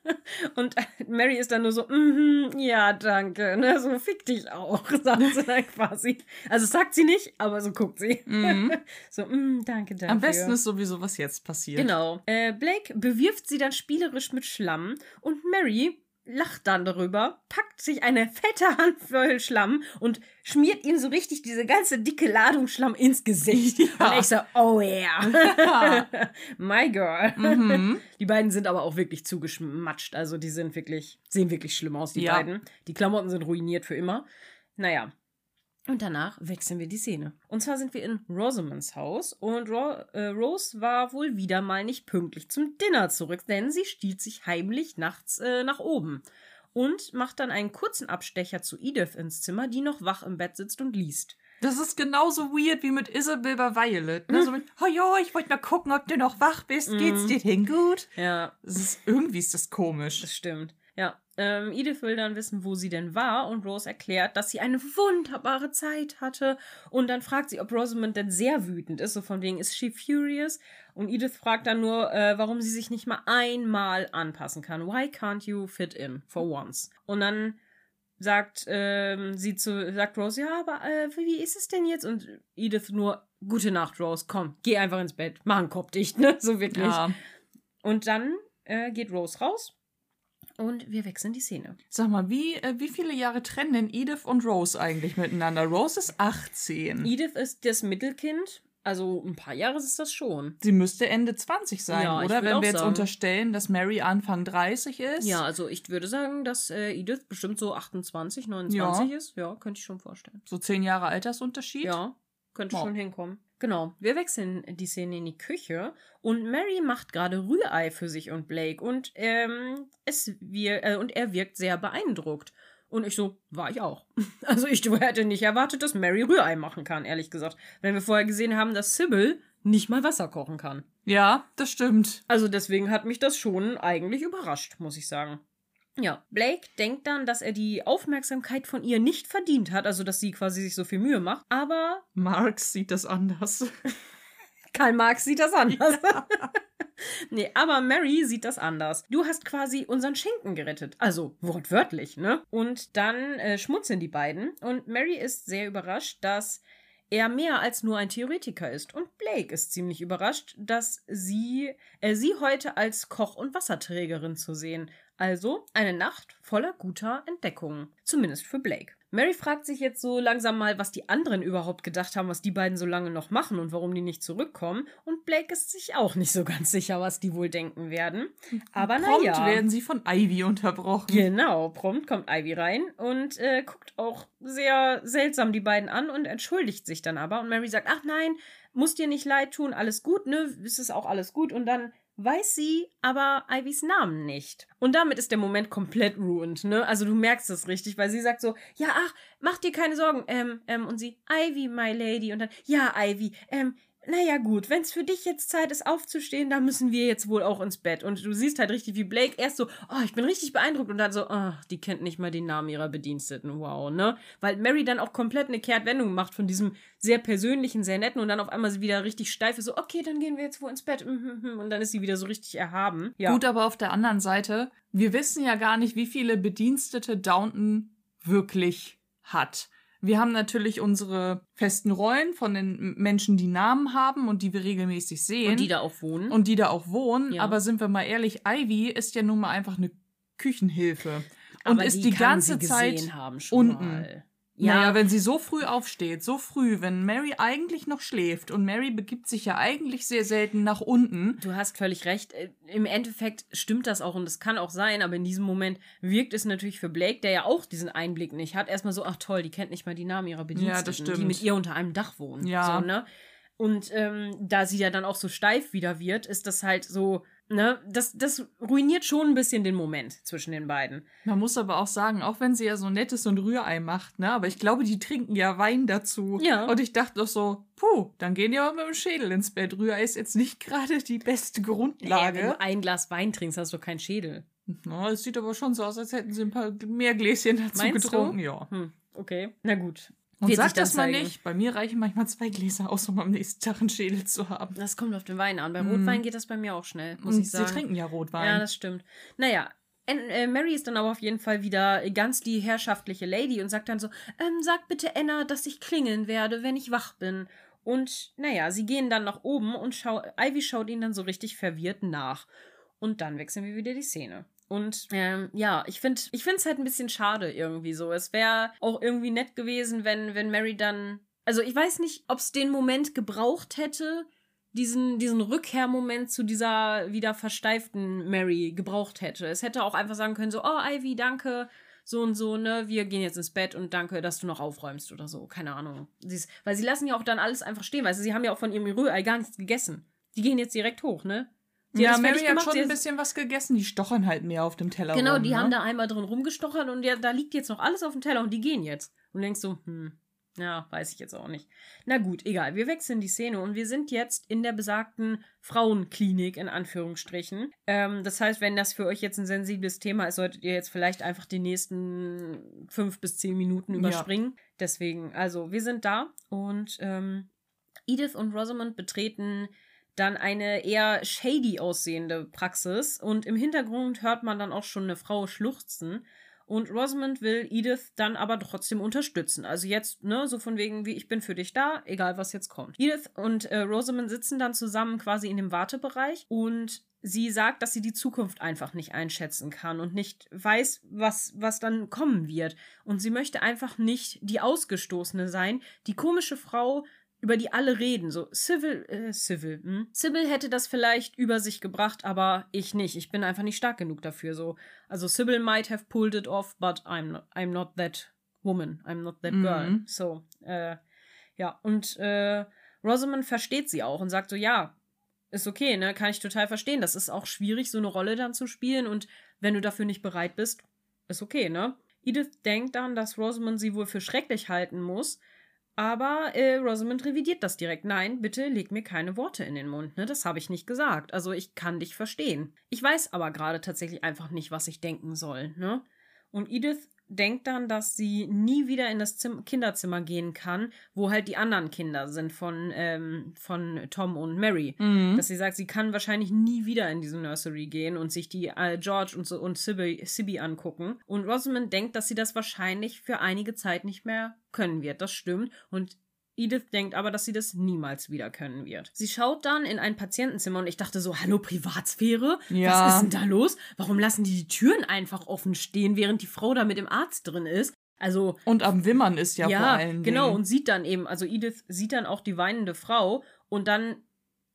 [SPEAKER 2] [laughs] Und Mary ist dann nur so, mhm, ja, danke, ne, so fick dich auch, [laughs] sagt sie dann quasi. Also sagt sie nicht, aber so guckt sie. [laughs] so, mm, danke, danke.
[SPEAKER 1] Am besten ist sowieso, was jetzt passiert.
[SPEAKER 2] Genau. Äh, Blake bewirft sie dann spielerisch mit Schlamm und Mary lacht dann darüber, packt sich eine fette Handvoll Schlamm und schmiert ihm so richtig diese ganze dicke Ladung Schlamm ins Gesicht. [laughs]
[SPEAKER 1] Ja.
[SPEAKER 2] Und ich so, oh yeah. [laughs] My girl.
[SPEAKER 1] Mhm.
[SPEAKER 2] Die beiden sind aber auch wirklich zugeschmatscht. Also die sind wirklich, sehen wirklich schlimm aus, die
[SPEAKER 1] Ja.
[SPEAKER 2] beiden. Die Klamotten sind ruiniert für immer. Naja. Und danach wechseln wir die Szene. Und zwar sind wir in Rosamonds Haus und Ro äh, Rose war wohl wieder mal nicht pünktlich zum Dinner zurück, denn sie stiehlt sich heimlich nachts äh, nach oben und macht dann einen kurzen Abstecher zu Edith ins Zimmer, die noch wach im Bett sitzt und liest.
[SPEAKER 1] Das ist genauso weird wie mit Isabel bei Violet. Ne? So mit, oh jo, ich wollte mal gucken, ob du noch wach bist. Geht's dir denn gut?
[SPEAKER 2] Ja,
[SPEAKER 1] ist, irgendwie ist das komisch.
[SPEAKER 2] Das stimmt. Ähm, Edith will dann wissen, wo sie denn war und Rose erklärt, dass sie eine wunderbare Zeit hatte und dann fragt sie, ob Rosamund denn sehr wütend ist, so von wegen, ist she furious? Und Edith fragt dann nur, äh, warum sie sich nicht mal einmal anpassen kann. Why can't you fit in for once? Und dann sagt ähm, sie zu, sagt Rose, ja, aber äh, wie ist es denn jetzt? Und Edith nur, gute Nacht, Rose, komm, geh einfach ins Bett, mach einen Kopf dicht, [laughs] ne? So wirklich.
[SPEAKER 1] Ja.
[SPEAKER 2] Und dann äh, geht Rose raus und wir wechseln die Szene.
[SPEAKER 1] Sag mal, wie, äh, wie viele Jahre trennen denn Edith und Rose eigentlich miteinander? Rose ist 18.
[SPEAKER 2] Edith ist das Mittelkind, also ein paar Jahre ist das schon.
[SPEAKER 1] Sie müsste Ende 20 sein,
[SPEAKER 2] Ja,
[SPEAKER 1] oder? Wenn wir jetzt
[SPEAKER 2] sagen.
[SPEAKER 1] unterstellen, dass Mary Anfang 30 ist.
[SPEAKER 2] Ja, also ich würde sagen, dass äh, Edith bestimmt so 28, 29 ist. Ja, könnte ich schon vorstellen.
[SPEAKER 1] So zehn Jahre Altersunterschied.
[SPEAKER 2] Ja, könnte
[SPEAKER 1] Ja.
[SPEAKER 2] schon hinkommen. Genau, wir wechseln die Szene in die Küche und Mary macht gerade Rührei für sich und Blake und ähm, es wir äh, und er wirkt sehr beeindruckt. Und ich so, war ich auch. [laughs] Also ich hätte nicht erwartet, dass Mary Rührei machen kann, ehrlich gesagt. Wenn wir vorher gesehen haben, dass Sybil nicht mal Wasser kochen kann.
[SPEAKER 1] Ja, das stimmt.
[SPEAKER 2] Also deswegen hat mich das schon eigentlich überrascht, muss ich sagen. Ja, Blake denkt dann, dass er die Aufmerksamkeit von ihr nicht verdient hat, also dass sie quasi sich so viel Mühe macht, aber
[SPEAKER 1] Marx sieht das anders. [laughs]
[SPEAKER 2] Karl Marx sieht das anders. Ja. [laughs] nee, aber Mary sieht das anders. Du hast quasi unseren Schinken gerettet. Also wortwörtlich, ne? Und dann äh, schmunzeln die beiden. Und Mary ist sehr überrascht, dass er mehr als nur ein Theoretiker ist. Und Blake ist ziemlich überrascht, dass sie, äh, sie heute als Koch- und Wasserträgerin zu sehen. Also eine Nacht voller guter Entdeckungen. Zumindest für Blake. Mary fragt sich jetzt so langsam mal, was die anderen überhaupt gedacht haben, was die beiden so lange noch machen und warum die nicht zurückkommen. Und Blake ist sich auch nicht so ganz sicher, was die wohl denken werden. Aber naja.
[SPEAKER 1] Prompt werden sie von Ivy unterbrochen.
[SPEAKER 2] Genau, prompt kommt Ivy rein und äh, guckt auch sehr seltsam die beiden an und entschuldigt sich dann aber. Und Mary sagt, ach nein, muss dir nicht leid tun, alles gut, ne? Es ist auch alles gut. Und dann weiß sie aber Ivys Namen nicht. Und damit ist der Moment komplett ruined, ne? Also du merkst es richtig, weil sie sagt so, ja, ach, mach dir keine Sorgen, ähm, ähm, und sie, Ivy, my lady, und dann, ja, Ivy, ähm, naja gut, wenn es für dich jetzt Zeit ist aufzustehen, dann müssen wir jetzt wohl auch ins Bett. Und du siehst halt richtig, wie Blake erst so, oh, ich bin richtig beeindruckt und dann so, oh, die kennt nicht mal den Namen ihrer Bediensteten, wow, ne? Weil Mary dann auch komplett eine Kehrtwendung macht von diesem sehr persönlichen, sehr netten und dann auf einmal sie wieder richtig steif ist, so, okay, dann gehen wir jetzt wohl ins Bett. Mhm, mhm, mhm. Und dann ist sie wieder so richtig erhaben.
[SPEAKER 1] Ja. Gut, aber auf der anderen Seite, wir wissen ja gar nicht, wie viele Bedienstete Downton wirklich hat. Wir haben natürlich unsere festen Rollen von den Menschen, die Namen haben und die wir regelmäßig sehen. Und
[SPEAKER 2] die da auch wohnen.
[SPEAKER 1] Und die da auch wohnen. Ja. Aber sind wir mal ehrlich, Ivy ist ja nun mal einfach eine Küchenhilfe. Und
[SPEAKER 2] Aber
[SPEAKER 1] ist die,
[SPEAKER 2] die
[SPEAKER 1] ganze Zeit unten.
[SPEAKER 2] Mal.
[SPEAKER 1] Ja. Naja, wenn sie so früh aufsteht, so früh, wenn Mary eigentlich noch schläft und Mary begibt sich ja eigentlich sehr selten nach unten.
[SPEAKER 2] Du hast völlig recht. Äh, Im Endeffekt stimmt das auch und das kann auch sein, aber in diesem Moment wirkt es natürlich für Blake, der ja auch diesen Einblick nicht hat, erstmal so, ach toll, die kennt nicht mal die Namen ihrer Bediensteten, ja, die mit ihr unter einem Dach wohnen. Ja. So, ne? Und ähm, da sie ja dann auch so steif wieder wird, ist das halt so, ne, das, das ruiniert schon ein bisschen den Moment zwischen den beiden.
[SPEAKER 1] Man muss aber auch sagen, auch wenn sie ja so nettes und Rührei macht, ne, aber ich glaube, die trinken ja Wein dazu. Ja. Und ich dachte doch so, puh, dann gehen die aber mit dem Schädel ins Bett. Rührei ist jetzt nicht [laughs] gerade die beste Grundlage.
[SPEAKER 2] Ja, wenn du ein Glas Wein trinkst, hast du keinen Schädel.
[SPEAKER 1] Na, es sieht aber schon so aus, als hätten sie ein paar mehr Gläschen dazu Meinst getrunken,
[SPEAKER 2] du? ja. Hm, okay, na gut.
[SPEAKER 1] Und Wird sag das mal nicht. Bei mir reichen manchmal zwei Gläser aus, um am nächsten Tag einen Schädel zu haben.
[SPEAKER 2] Das kommt auf den Wein an. Bei mm. Rotwein geht das bei mir auch schnell, muss Und ich sagen.
[SPEAKER 1] Sie trinken ja Rotwein.
[SPEAKER 2] Ja, das stimmt. Naja, äh, Mary ist dann aber auf jeden Fall wieder ganz die herrschaftliche Lady und sagt dann so, ähm, sag bitte Anna, dass ich klingeln werde, wenn ich wach bin. Und naja, sie gehen dann nach oben und schau Ivy schaut ihnen dann so richtig verwirrt nach. Und dann wechseln wir wieder die Szene. Und ähm, ja, ich finde ich es halt ein bisschen schade irgendwie so. Es wäre auch irgendwie nett gewesen, wenn wenn Mary dann also ich weiß nicht, ob es den Moment gebraucht hätte, diesen diesen Rückkehrmoment zu dieser wieder versteiften Mary gebraucht hätte. Es hätte auch einfach sagen können so, oh Ivy, danke, so und so, ne, wir gehen jetzt ins Bett und danke, dass du noch aufräumst oder so, keine Ahnung. Ist, weil sie lassen ja auch dann alles einfach stehen, weißt du, sie haben ja auch von ihrem Rührei gar nichts gegessen. Die gehen jetzt direkt hoch, ne?
[SPEAKER 1] Die ja, Mary hat schon ein bisschen was gegessen. Die stochern halt mehr auf dem Teller
[SPEAKER 2] Genau,
[SPEAKER 1] rum,
[SPEAKER 2] die
[SPEAKER 1] ne?
[SPEAKER 2] haben da einmal drin rumgestochert und ja, da liegt jetzt noch alles auf dem Teller und die gehen jetzt. Und denkst so, hm, ja, weiß ich jetzt auch nicht. Na gut, egal. Wir wechseln die Szene und wir sind jetzt in der besagten Frauenklinik, in Anführungsstrichen. Ähm, das heißt, wenn das für euch jetzt ein sensibles Thema ist, solltet ihr jetzt vielleicht einfach die nächsten fünf bis zehn Minuten überspringen. Ja. Deswegen, also, wir sind da und ähm, Edith und Rosamond betreten dann eine eher shady aussehende Praxis und im Hintergrund hört man dann auch schon eine Frau schluchzen. Und Rosamond will Edith dann aber trotzdem unterstützen. Also jetzt, ne, so von wegen, wie ich bin für dich da, egal was jetzt kommt. Edith und äh, Rosamond sitzen dann zusammen quasi in dem Wartebereich und sie sagt, dass sie die Zukunft einfach nicht einschätzen kann und nicht weiß, was, was dann kommen wird. Und sie möchte einfach nicht die Ausgestoßene sein, die komische Frau, über die alle reden. So, Civil, äh, Civil, hm? Sybil hätte das vielleicht über sich gebracht, aber ich nicht. Ich bin einfach nicht stark genug dafür. So, also Sybil might have pulled it off, but I'm not, I'm not that woman. I'm not that girl. Mhm. So, äh, ja, und äh, Rosamond versteht sie auch und sagt so, ja, ist okay, ne, kann ich total verstehen. Das ist auch schwierig, so eine Rolle dann zu spielen und wenn du dafür nicht bereit bist, ist okay, ne? Edith denkt dann, dass Rosamond sie wohl für schrecklich halten muss, Aber äh, Rosamund revidiert das direkt. Nein, bitte leg mir keine Worte in den Mund. Ne? Das habe ich nicht gesagt. Also ich kann dich verstehen. Ich weiß aber gerade tatsächlich einfach nicht, was ich denken soll. Ne? Und Edith denkt dann, dass sie nie wieder in das Zim Kinderzimmer gehen kann, wo halt die anderen Kinder sind von, ähm, von Tom und Mary.
[SPEAKER 1] Mhm.
[SPEAKER 2] Dass sie sagt, sie kann wahrscheinlich nie wieder in diese Nursery gehen und sich die äh, George und, so, und Sibby, Sibby angucken. Und Rosamund denkt, dass sie das wahrscheinlich für einige Zeit nicht mehr können wird. Das stimmt. Und Edith denkt aber, dass sie das niemals wieder können wird. Sie schaut dann in ein Patientenzimmer und ich dachte so, hallo Privatsphäre?
[SPEAKER 1] Ja.
[SPEAKER 2] Was ist denn da los? Warum lassen die die Türen einfach offen stehen, während die Frau da mit dem Arzt drin ist? Also
[SPEAKER 1] Und am Wimmern ist ja,
[SPEAKER 2] ja,
[SPEAKER 1] vor allen
[SPEAKER 2] genau.
[SPEAKER 1] Dingen.
[SPEAKER 2] Und sieht dann eben, also Edith sieht dann auch die weinende Frau und dann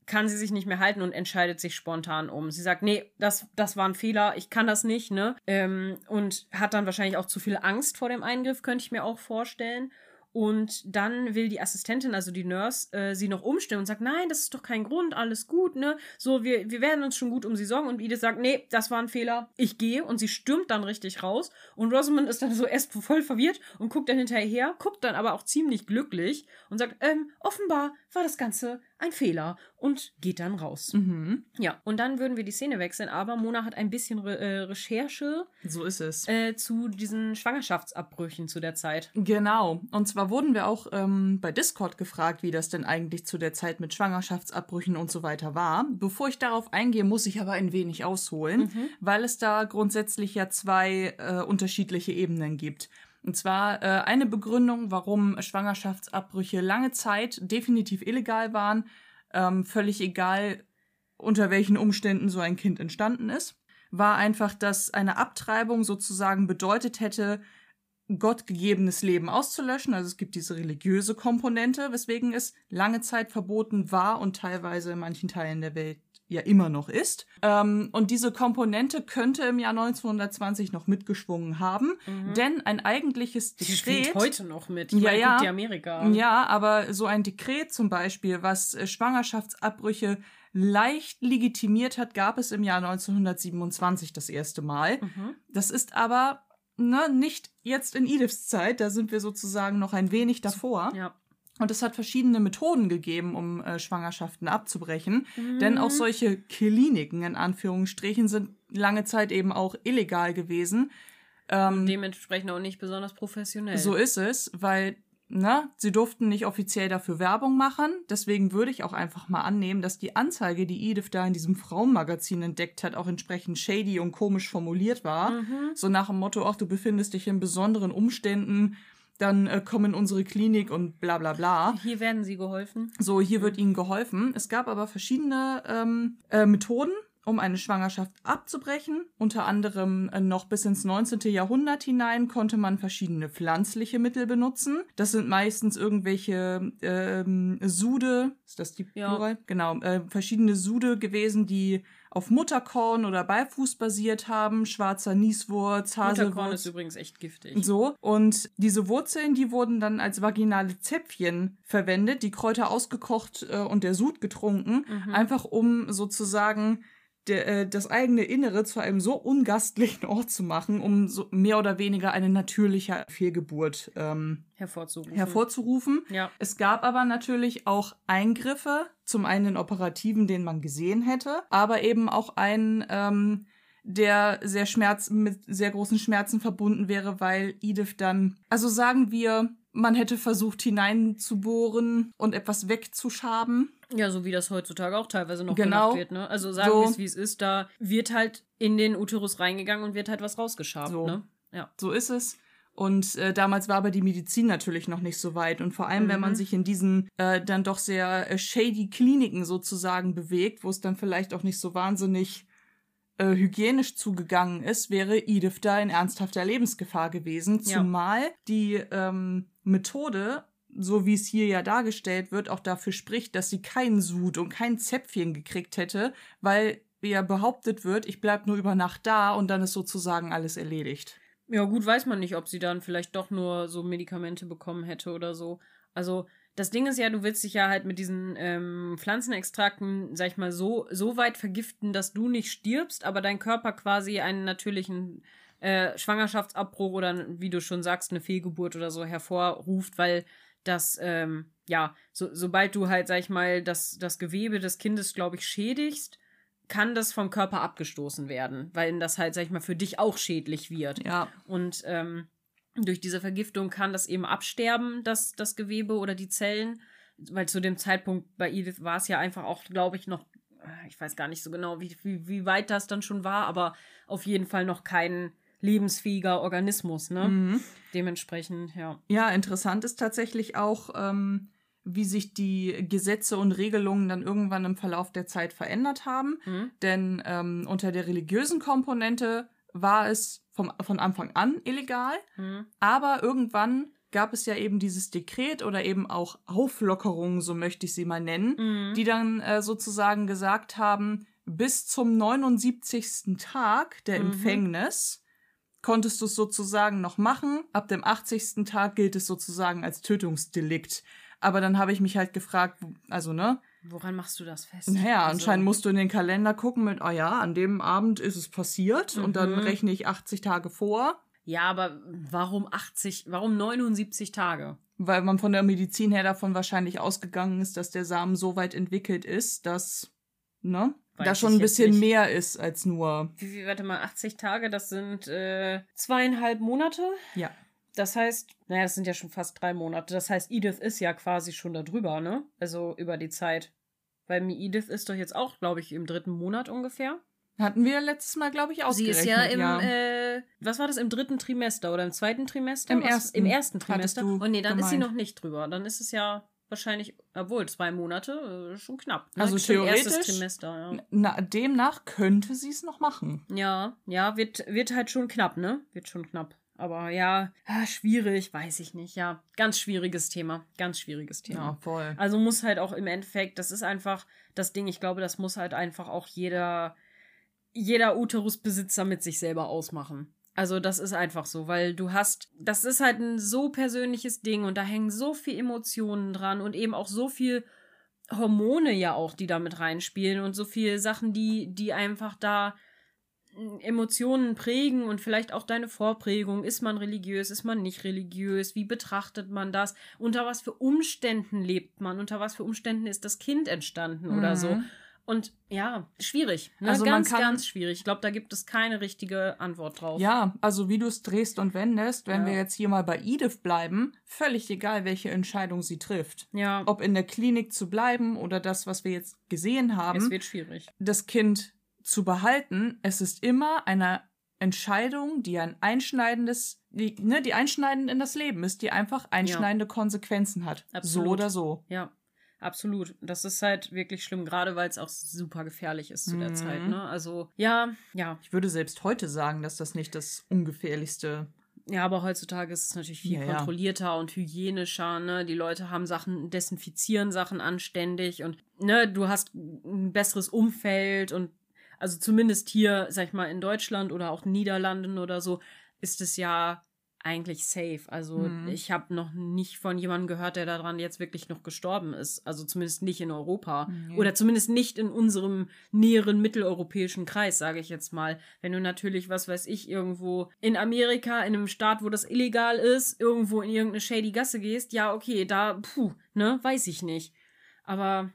[SPEAKER 2] kann sie sich nicht mehr halten und entscheidet sich spontan um. Sie sagt, nee, das, das war ein Fehler, ich kann das nicht, ne? Ähm, und hat dann wahrscheinlich auch zu viel Angst vor dem Eingriff, könnte ich mir auch vorstellen. Und dann will die Assistentin, also die Nurse, äh, sie noch umstellen und sagt, nein, das ist doch kein Grund, alles gut, ne? So, wir, wir werden uns schon gut um sie sorgen. Und Edith sagt, nee, das war ein Fehler, ich gehe. Und sie stürmt dann richtig raus. Und Rosamund ist dann so erst voll verwirrt und guckt dann hinterher, guckt dann aber auch ziemlich glücklich und sagt, ähm, offenbar war das Ganze ein Fehler und geht dann raus.
[SPEAKER 1] Mhm.
[SPEAKER 2] Ja, und dann würden wir die Szene wechseln, aber Mona hat ein bisschen Re äh, Recherche
[SPEAKER 1] So ist es.
[SPEAKER 2] äh, zu diesen Schwangerschaftsabbrüchen zu der Zeit.
[SPEAKER 1] Genau. Und zwar wurden wir auch ähm, bei Discord gefragt, wie das denn eigentlich zu der Zeit mit Schwangerschaftsabbrüchen und so weiter war. Bevor ich darauf eingehe, muss ich aber ein wenig ausholen, weil es da grundsätzlich ja zwei äh, unterschiedliche Ebenen gibt. Und zwar äh, eine Begründung, warum Schwangerschaftsabbrüche lange Zeit definitiv illegal waren, ähm, völlig egal, unter welchen Umständen so ein Kind entstanden ist, war einfach, dass eine Abtreibung sozusagen bedeutet hätte, gottgegebenes Leben auszulöschen. Also es gibt diese religiöse Komponente, weswegen es lange Zeit verboten war und teilweise in manchen Teilen der Welt ja immer noch ist. Ähm, und diese Komponente könnte im Jahr 1920 noch mitgeschwungen haben, denn ein eigentliches
[SPEAKER 2] Die
[SPEAKER 1] Dekret.
[SPEAKER 2] heute noch mit. Ich
[SPEAKER 1] Ja,
[SPEAKER 2] meine,
[SPEAKER 1] ja.
[SPEAKER 2] dir Amerika.
[SPEAKER 1] Ja, aber so ein Dekret zum Beispiel, was äh, Schwangerschaftsabbrüche leicht legitimiert hat, gab es im Jahr 1927 das erste Mal.
[SPEAKER 2] Mhm.
[SPEAKER 1] Das ist aber ne, nicht jetzt in Ediths Zeit, da sind wir sozusagen noch ein wenig davor.
[SPEAKER 2] Ja.
[SPEAKER 1] Und es hat verschiedene Methoden gegeben, um äh, Schwangerschaften abzubrechen. Denn auch solche Kliniken in Anführungsstrichen sind lange Zeit eben auch illegal gewesen.
[SPEAKER 2] Und dementsprechend auch nicht besonders professionell.
[SPEAKER 1] So ist es, weil ne, sie durften nicht offiziell dafür Werbung machen. Deswegen würde ich auch einfach mal annehmen, dass die Anzeige, die Edith da in diesem Frauenmagazin entdeckt hat, auch entsprechend shady und komisch formuliert war. So nach dem Motto, ach, du befindest dich in besonderen Umständen, dann äh, komm in unsere Klinik und bla bla bla.
[SPEAKER 2] Hier werden sie geholfen.
[SPEAKER 1] So, hier wird ihnen geholfen. Es gab aber verschiedene ähm, äh, Methoden, um eine Schwangerschaft abzubrechen. Unter anderem äh, noch bis ins 19. Jahrhundert hinein konnte man verschiedene pflanzliche Mittel benutzen. Das sind meistens irgendwelche ähm, Sude, ist das die
[SPEAKER 2] Ja.
[SPEAKER 1] Plural? Genau, äh, verschiedene Sude gewesen, die auf Mutterkorn oder Beifuß basiert haben, schwarzer Nieswurz,
[SPEAKER 2] Mutterkorn ist
[SPEAKER 1] Haselwurz.
[SPEAKER 2] übrigens echt giftig.
[SPEAKER 1] So, und diese Wurzeln, die wurden dann als vaginale Zäpfchen verwendet, die Kräuter ausgekocht äh, und der Sud getrunken, einfach um sozusagen der, äh, das eigene Innere zu einem so ungastlichen Ort zu machen, um so mehr oder weniger eine natürliche Fehlgeburt ähm,
[SPEAKER 2] Hervorzurufen.
[SPEAKER 1] hervorzurufen.
[SPEAKER 2] Ja.
[SPEAKER 1] Es gab aber natürlich auch Eingriffe, zum einen den operativen, den man gesehen hätte, aber eben auch einen, ähm, der sehr Schmerz, mit sehr großen Schmerzen verbunden wäre, weil Edith dann, also sagen wir, man hätte versucht hineinzubohren und etwas wegzuschaben.
[SPEAKER 2] Ja, so wie das heutzutage auch teilweise noch
[SPEAKER 1] Genau.
[SPEAKER 2] gemacht wird, ne? Also sagen
[SPEAKER 1] So.
[SPEAKER 2] wir es, wie es ist, da wird halt in den Uterus reingegangen und wird halt was rausgeschabt,
[SPEAKER 1] So.
[SPEAKER 2] ne? Ja.
[SPEAKER 1] So ist es. Und äh, damals war aber die Medizin natürlich noch nicht so weit. Und vor allem, wenn man sich in diesen äh, dann doch sehr äh, shady Kliniken sozusagen bewegt, wo es dann vielleicht auch nicht so wahnsinnig äh, hygienisch zugegangen ist, wäre Edith da in ernsthafter Lebensgefahr gewesen.
[SPEAKER 2] Ja.
[SPEAKER 1] Zumal die ähm, Methode, so wie es hier ja dargestellt wird, auch dafür spricht, dass sie keinen Sud und kein Zäpfchen gekriegt hätte, weil ja behauptet wird, ich bleib nur über Nacht da und dann ist sozusagen alles erledigt.
[SPEAKER 2] Ja, gut, weiß man nicht, ob sie dann vielleicht doch nur so Medikamente bekommen hätte oder so. Also, das Ding ist ja, du willst dich ja halt mit diesen ähm, Pflanzenextrakten, sag ich mal, so, so weit vergiften, dass du nicht stirbst, aber dein Körper quasi einen natürlichen äh, Schwangerschaftsabbruch oder, wie du schon sagst, eine Fehlgeburt oder so hervorruft, weil dass, ähm, ja, so, sobald du halt, sag ich mal, das, das Gewebe des Kindes, glaube ich, schädigst, kann das vom Körper abgestoßen werden, weil das halt, sag ich mal, für dich auch schädlich wird.
[SPEAKER 1] Ja.
[SPEAKER 2] Und ähm, durch diese Vergiftung kann das eben absterben, das, das Gewebe oder die Zellen. Weil zu dem Zeitpunkt bei Edith war es ja einfach auch, glaube ich, noch, äh, ich weiß gar nicht so genau, wie, wie, wie weit das dann schon war, aber auf jeden Fall noch kein lebensfähiger Organismus, ne?
[SPEAKER 1] Mhm.
[SPEAKER 2] Dementsprechend, ja.
[SPEAKER 1] Ja, interessant ist tatsächlich auch, ähm, wie sich die Gesetze und Regelungen dann irgendwann im Verlauf der Zeit verändert haben.
[SPEAKER 2] Mhm.
[SPEAKER 1] Denn ähm, unter der religiösen Komponente war es vom, von Anfang an illegal,
[SPEAKER 2] Mhm.
[SPEAKER 1] aber irgendwann gab es ja eben dieses Dekret oder eben auch Auflockerungen, so möchte ich sie mal nennen,
[SPEAKER 2] Mhm.
[SPEAKER 1] die dann äh, sozusagen gesagt haben, bis zum 79. Tag der
[SPEAKER 2] Mhm.
[SPEAKER 1] Empfängnis konntest du es sozusagen noch machen. Ab dem 80. Tag gilt es sozusagen als Tötungsdelikt. Aber dann habe ich mich halt gefragt, also ne,
[SPEAKER 2] Woran machst du das fest?
[SPEAKER 1] naja,
[SPEAKER 2] Also-
[SPEAKER 1] anscheinend musst du in den Kalender gucken mit, ah ja, an dem Abend ist es passiert und dann
[SPEAKER 2] Mhm.
[SPEAKER 1] rechne ich 80 Tage vor,
[SPEAKER 2] Ja, aber warum 80, warum 79 Tage?
[SPEAKER 1] weil man von der Medizin her davon wahrscheinlich ausgegangen ist, dass der Samen so weit entwickelt ist, dass, ne, da schon ein bisschen mehr ist als nur,
[SPEAKER 2] Wie viel, warte mal, 80 Tage, das sind äh, zweieinhalb Monate.
[SPEAKER 1] ja.
[SPEAKER 2] Das heißt, naja, das sind ja schon fast drei Monate. Das heißt, Edith ist ja quasi schon da drüber, ne? Also über die Zeit. Weil Edith ist doch jetzt auch, glaube ich, im dritten Monat ungefähr.
[SPEAKER 1] Hatten wir letztes Mal, glaube ich,
[SPEAKER 2] Sie
[SPEAKER 1] ausgerechnet.
[SPEAKER 2] ist ja im,
[SPEAKER 1] ja.
[SPEAKER 2] Äh, was war das, im dritten Trimester oder im zweiten Trimester?
[SPEAKER 1] Im
[SPEAKER 2] was,
[SPEAKER 1] ersten
[SPEAKER 2] Im ersten Trimester.
[SPEAKER 1] du
[SPEAKER 2] Und nee, dann ist sie
[SPEAKER 1] gemeint.
[SPEAKER 2] noch nicht drüber. Dann ist es ja wahrscheinlich, obwohl, zwei Monate, äh, schon knapp. Ne?
[SPEAKER 1] Also
[SPEAKER 2] Stimmt, Erstes
[SPEAKER 1] theoretisch-
[SPEAKER 2] Trimester, ja.
[SPEAKER 1] Na, demnach könnte sie es noch machen.
[SPEAKER 2] Ja, ja, wird, wird halt schon knapp, ne? Wird schon knapp. Aber ja, ah, schwierig, weiß ich nicht. Ja, ganz schwieriges Thema. Ganz schwieriges Thema.
[SPEAKER 1] Ja, voll.
[SPEAKER 2] Also muss halt auch im Endeffekt, das ist einfach das Ding, ich glaube, das muss halt einfach auch jeder, jeder Uterusbesitzer mit sich selber ausmachen. Also das ist einfach so, weil du hast, das ist halt ein so persönliches Ding und da hängen so viel Emotionen dran und eben auch so viel Hormone ja auch, die da mit reinspielen und so viel Sachen, die, die einfach da mm, Emotionen prägen und vielleicht auch deine Vorprägung. Ist man religiös, ist man nicht religiös? Wie betrachtet man das? Unter was für Umständen lebt man? Unter was für Umständen ist das Kind entstanden oder so? Und ja, schwierig. Ne?
[SPEAKER 1] Also
[SPEAKER 2] ganz,
[SPEAKER 1] kann-
[SPEAKER 2] ganz schwierig. Ich glaube, da gibt es keine richtige Antwort drauf.
[SPEAKER 1] Ja, also wie du es drehst und wendest, wenn
[SPEAKER 2] Ja.
[SPEAKER 1] wir jetzt hier mal bei Edith bleiben, völlig egal, welche Entscheidung sie trifft.
[SPEAKER 2] Ja,
[SPEAKER 1] Ob in der Klinik zu bleiben oder das, was wir jetzt gesehen haben,
[SPEAKER 2] es wird schwierig.
[SPEAKER 1] das Kind zu behalten, es ist immer eine Entscheidung, die ein einschneidendes, die, ne, die einschneidend in das Leben ist, die einfach einschneidende Konsequenzen hat.
[SPEAKER 2] Absolut.
[SPEAKER 1] So oder so.
[SPEAKER 2] Ja, absolut. Das ist halt wirklich schlimm, gerade weil es auch super gefährlich ist zu der
[SPEAKER 1] Mhm.
[SPEAKER 2] Zeit. Ne? Also, ja, ja.
[SPEAKER 1] Ich würde selbst heute sagen, dass das nicht das ungefährlichste.
[SPEAKER 2] Ja, aber heutzutage ist es natürlich viel
[SPEAKER 1] Ja, ja.
[SPEAKER 2] kontrollierter und hygienischer, ne? Die Leute haben Sachen, desinfizieren Sachen anständig und ne, du hast ein besseres Umfeld und also zumindest hier, sag ich mal, in Deutschland oder auch Niederlanden oder so, ist es ja eigentlich safe. Also
[SPEAKER 1] Mhm.
[SPEAKER 2] ich habe noch nicht von jemandem gehört, der daran jetzt wirklich noch gestorben ist. Also zumindest nicht in Europa.
[SPEAKER 1] Nee.
[SPEAKER 2] Oder zumindest nicht in unserem näheren mitteleuropäischen Kreis, sage ich jetzt mal. Wenn du natürlich, was weiß ich, irgendwo in Amerika, in einem Staat, wo das illegal ist, irgendwo in irgendeine shady Gasse gehst, ja, okay, da, puh, ne, weiß ich nicht. Aber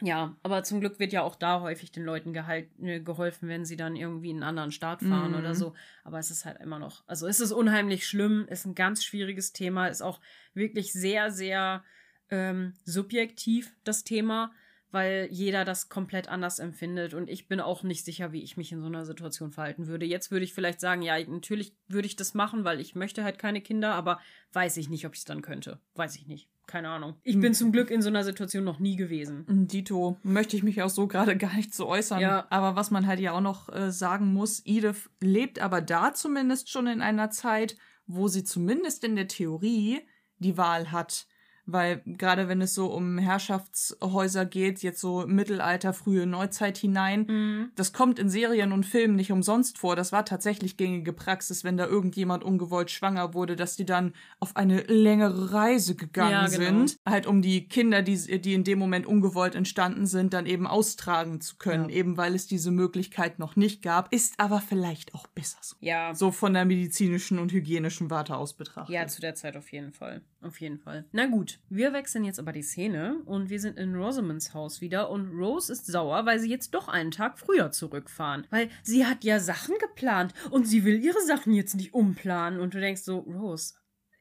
[SPEAKER 2] ja, aber zum Glück wird ja auch da häufig den Leuten gehalt, äh, geholfen, wenn sie dann irgendwie in einen anderen Staat fahren
[SPEAKER 1] Mhm.
[SPEAKER 2] oder so. Aber es ist halt immer noch, also es ist unheimlich schlimm, ist ein ganz schwieriges Thema, ist auch wirklich sehr, sehr ähm, subjektiv das Thema, weil jeder das komplett anders empfindet und ich bin auch nicht sicher, wie ich mich in so einer Situation verhalten würde. Jetzt würde ich vielleicht sagen, ja, natürlich würde ich das machen, weil ich möchte halt keine Kinder, aber weiß ich nicht, ob ich es dann könnte. Weiß ich nicht. Keine Ahnung. Ich bin zum Glück in so einer Situation noch nie gewesen.
[SPEAKER 1] Dito, möchte ich mich auch so gerade [laughs] gar nicht zu äußern.
[SPEAKER 2] Ja.
[SPEAKER 1] Aber was man halt ja auch noch äh, sagen muss, Edith lebt aber da zumindest schon in einer Zeit, wo sie zumindest in der Theorie die Wahl hat. Weil gerade wenn es so um Herrschaftshäuser geht, jetzt so Mittelalter, frühe Neuzeit hinein,
[SPEAKER 2] Mhm.
[SPEAKER 1] das kommt in Serien und Filmen nicht umsonst vor. Das war tatsächlich gängige Praxis, wenn da irgendjemand ungewollt schwanger wurde, dass die dann auf eine längere Reise gegangen
[SPEAKER 2] Ja, genau.
[SPEAKER 1] sind. Halt um die Kinder, die, die in dem Moment ungewollt entstanden sind, dann eben austragen zu können.
[SPEAKER 2] Ja.
[SPEAKER 1] Eben weil es diese Möglichkeit noch nicht gab. Ist aber vielleicht auch besser so.
[SPEAKER 2] Ja,
[SPEAKER 1] So von der medizinischen und hygienischen Warte aus betrachtet.
[SPEAKER 2] ja, zu der Zeit auf jeden Fall. Auf jeden Fall. Na gut, wir wechseln jetzt aber die Szene und wir sind in Rosamonds Haus wieder und Rose ist sauer, weil sie jetzt doch einen Tag früher zurückfahren. Weil sie hat ja Sachen geplant und sie will ihre Sachen jetzt nicht umplanen. Und du denkst so, Rose,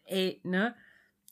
[SPEAKER 2] ey, ne?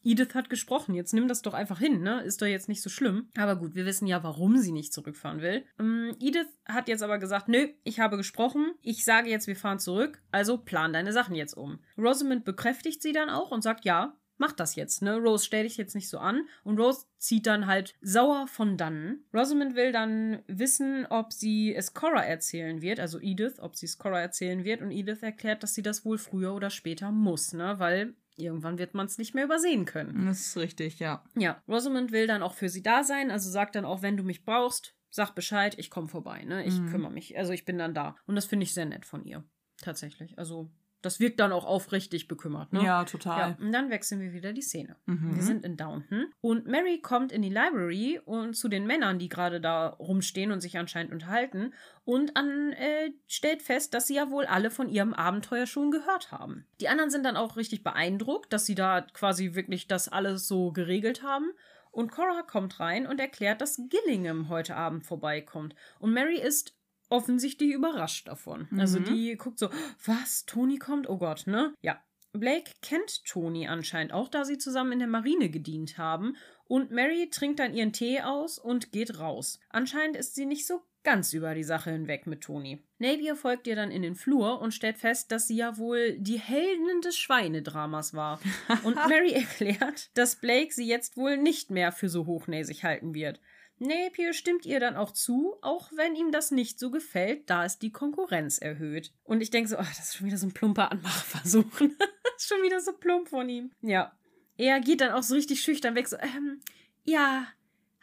[SPEAKER 2] Edith hat gesprochen, jetzt nimm das doch einfach hin, ne? Ist doch jetzt nicht so schlimm. Aber gut, wir wissen ja, warum sie nicht zurückfahren will. Ähm, Edith hat jetzt aber gesagt, nö, ich habe gesprochen, ich sage jetzt, wir fahren zurück, also plan deine Sachen jetzt um. Rosamond bekräftigt sie dann auch und sagt, ja, mach das jetzt, ne? Rose, stell dich jetzt nicht so an. Und Rose zieht dann halt sauer von dannen. Rosamond will dann wissen, ob sie es Cora erzählen wird, also Edith, ob sie es Cora erzählen wird. Und Edith erklärt, dass sie das wohl früher oder später muss, ne? Weil Irgendwann wird man es nicht mehr übersehen können.
[SPEAKER 1] Das ist richtig, ja.
[SPEAKER 2] Ja, Rosamond will dann auch für sie da sein, also sagt dann auch, wenn du mich brauchst, sag Bescheid, ich komme vorbei, ne? Ich mhm. kümmere mich, also ich bin dann da. Und das finde ich sehr nett von ihr. Tatsächlich. Also das wirkt dann auch aufrichtig bekümmert, ne?
[SPEAKER 1] Ja, total. Ja,
[SPEAKER 2] und dann wechseln wir wieder die Szene. Mhm. Wir sind in Downton und Mary kommt in die Library und zu den Männern, die gerade da rumstehen und sich anscheinend unterhalten und an, äh, stellt fest, dass sie ja wohl alle von ihrem Abenteuer schon gehört haben. Die anderen sind dann auch richtig beeindruckt, dass sie da quasi wirklich das alles so geregelt haben. Und Cora kommt rein und erklärt, dass Gillingham heute Abend vorbeikommt. Und Mary ist offensichtlich überrascht davon. Also mhm. Also die guckt so, was, Toni kommt? Oh Gott, ne? Ja. Blake kennt Toni anscheinend auch, da sie zusammen in der Marine gedient haben. Und Mary trinkt dann ihren Tee aus und geht raus. Anscheinend ist sie nicht so ganz über die Sache hinweg mit Toni. Napier folgt ihr dann in den Flur und stellt fest, dass sie ja wohl die Heldin des Schweinedramas war. Und [laughs] Mary erklärt, dass Blake sie jetzt wohl nicht mehr für so hochnäsig halten wird. Napier stimmt ihr dann auch zu, auch wenn ihm das nicht so gefällt, da es die Konkurrenz erhöht. Und ich denke so, ach, das ist schon wieder so ein plumper Anmachversuch. [laughs] das ist schon wieder so plump von ihm. Ja. Er geht dann auch so richtig schüchtern weg, so, ähm, ja,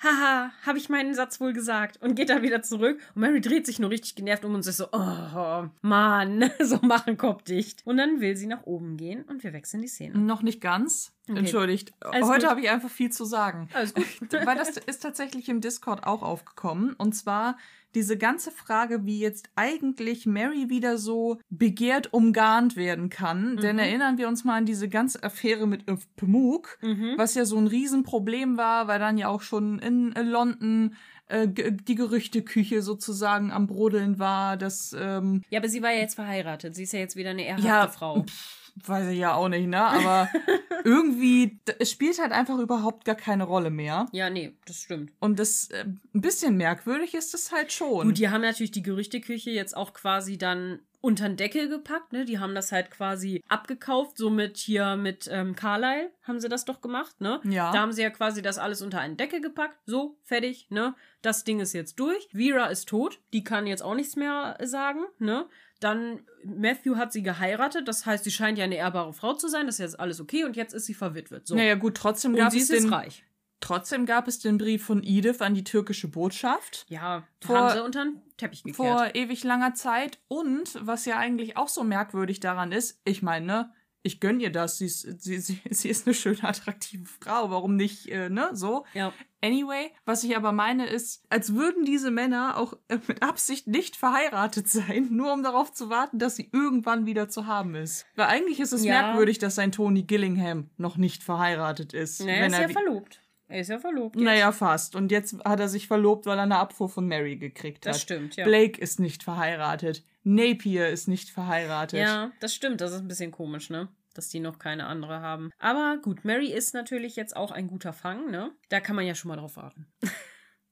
[SPEAKER 2] haha, habe ich meinen Satz wohl gesagt und geht dann wieder zurück und Mary dreht sich nur richtig genervt um und sagt so, oh, Mann, [laughs] so machen Kopf dicht. Und dann will sie nach oben gehen und wir wechseln die Szene.
[SPEAKER 1] Noch nicht ganz. Okay. Entschuldigt. Alles Heute habe ich einfach viel zu sagen. Alles gut. [laughs] Weil das ist tatsächlich im Discord auch aufgekommen. Und zwar diese ganze Frage, wie jetzt eigentlich Mary wieder so begehrt umgarnt werden kann. Mhm. Denn erinnern wir uns mal an diese ganze Affäre mit Pamuk, mhm. was ja so ein Riesenproblem war, weil dann ja auch schon in London äh, die Gerüchteküche sozusagen am Brodeln war. Dass, ähm,
[SPEAKER 2] ja, aber sie war ja jetzt verheiratet. Sie ist ja jetzt wieder eine ehrhafte ja, Frau. Pff,
[SPEAKER 1] weiß ich ja auch nicht, ne? Aber [laughs] irgendwie, es spielt halt einfach überhaupt gar keine Rolle mehr.
[SPEAKER 2] Ja, nee, das stimmt.
[SPEAKER 1] Und das, äh, ein bisschen merkwürdig ist es halt schon.
[SPEAKER 2] Gut, die haben natürlich die Gerüchteküche jetzt auch quasi dann unter den Deckel gepackt, ne? Die haben das halt quasi abgekauft, so mit hier mit ähm, Carlyle haben sie das doch gemacht, ne? Ja. Da haben sie ja quasi das alles unter einen Deckel gepackt, so, fertig, ne? Das Ding ist jetzt durch. Vera ist tot, die kann jetzt auch nichts mehr sagen, ne? Dann Matthew hat sie geheiratet, das heißt, sie scheint ja eine ehrbare Frau zu sein, das ist jetzt alles okay und jetzt ist sie verwitwet. So.
[SPEAKER 1] Naja, gut, trotzdem gab es den, reich. Trotzdem gab es den Brief von Edith an die türkische Botschaft.
[SPEAKER 2] Ja, vor, haben sie unter den Teppich gekehrt.
[SPEAKER 1] Vor ewig langer Zeit. Und was ja eigentlich auch so merkwürdig daran ist, ich meine, ne, ich gönn ihr das. Sie ist, sie, sie, [laughs] sie ist eine schöne, attraktive Frau. Warum nicht, äh, ne? So. Ja. Anyway, was ich aber meine ist, als würden diese Männer auch äh, mit Absicht nicht verheiratet sein, nur um darauf zu warten, dass sie irgendwann wieder zu haben ist. Weil eigentlich ist es ja. merkwürdig, dass sein Tony Gillingham noch nicht verheiratet ist.
[SPEAKER 2] Nee, er ist ja verlobt. Er ist ja verlobt.
[SPEAKER 1] Jetzt. Naja, fast. Und jetzt hat er sich verlobt, weil er eine Abfuhr von Mary gekriegt hat.
[SPEAKER 2] Das stimmt, ja.
[SPEAKER 1] Blake ist nicht verheiratet. Napier ist nicht verheiratet.
[SPEAKER 2] Ja, das stimmt. Das ist ein bisschen komisch, ne? Dass die noch keine andere haben. Aber gut, Mary ist natürlich jetzt auch ein guter Fang, ne? Da kann man ja schon mal drauf warten. [laughs]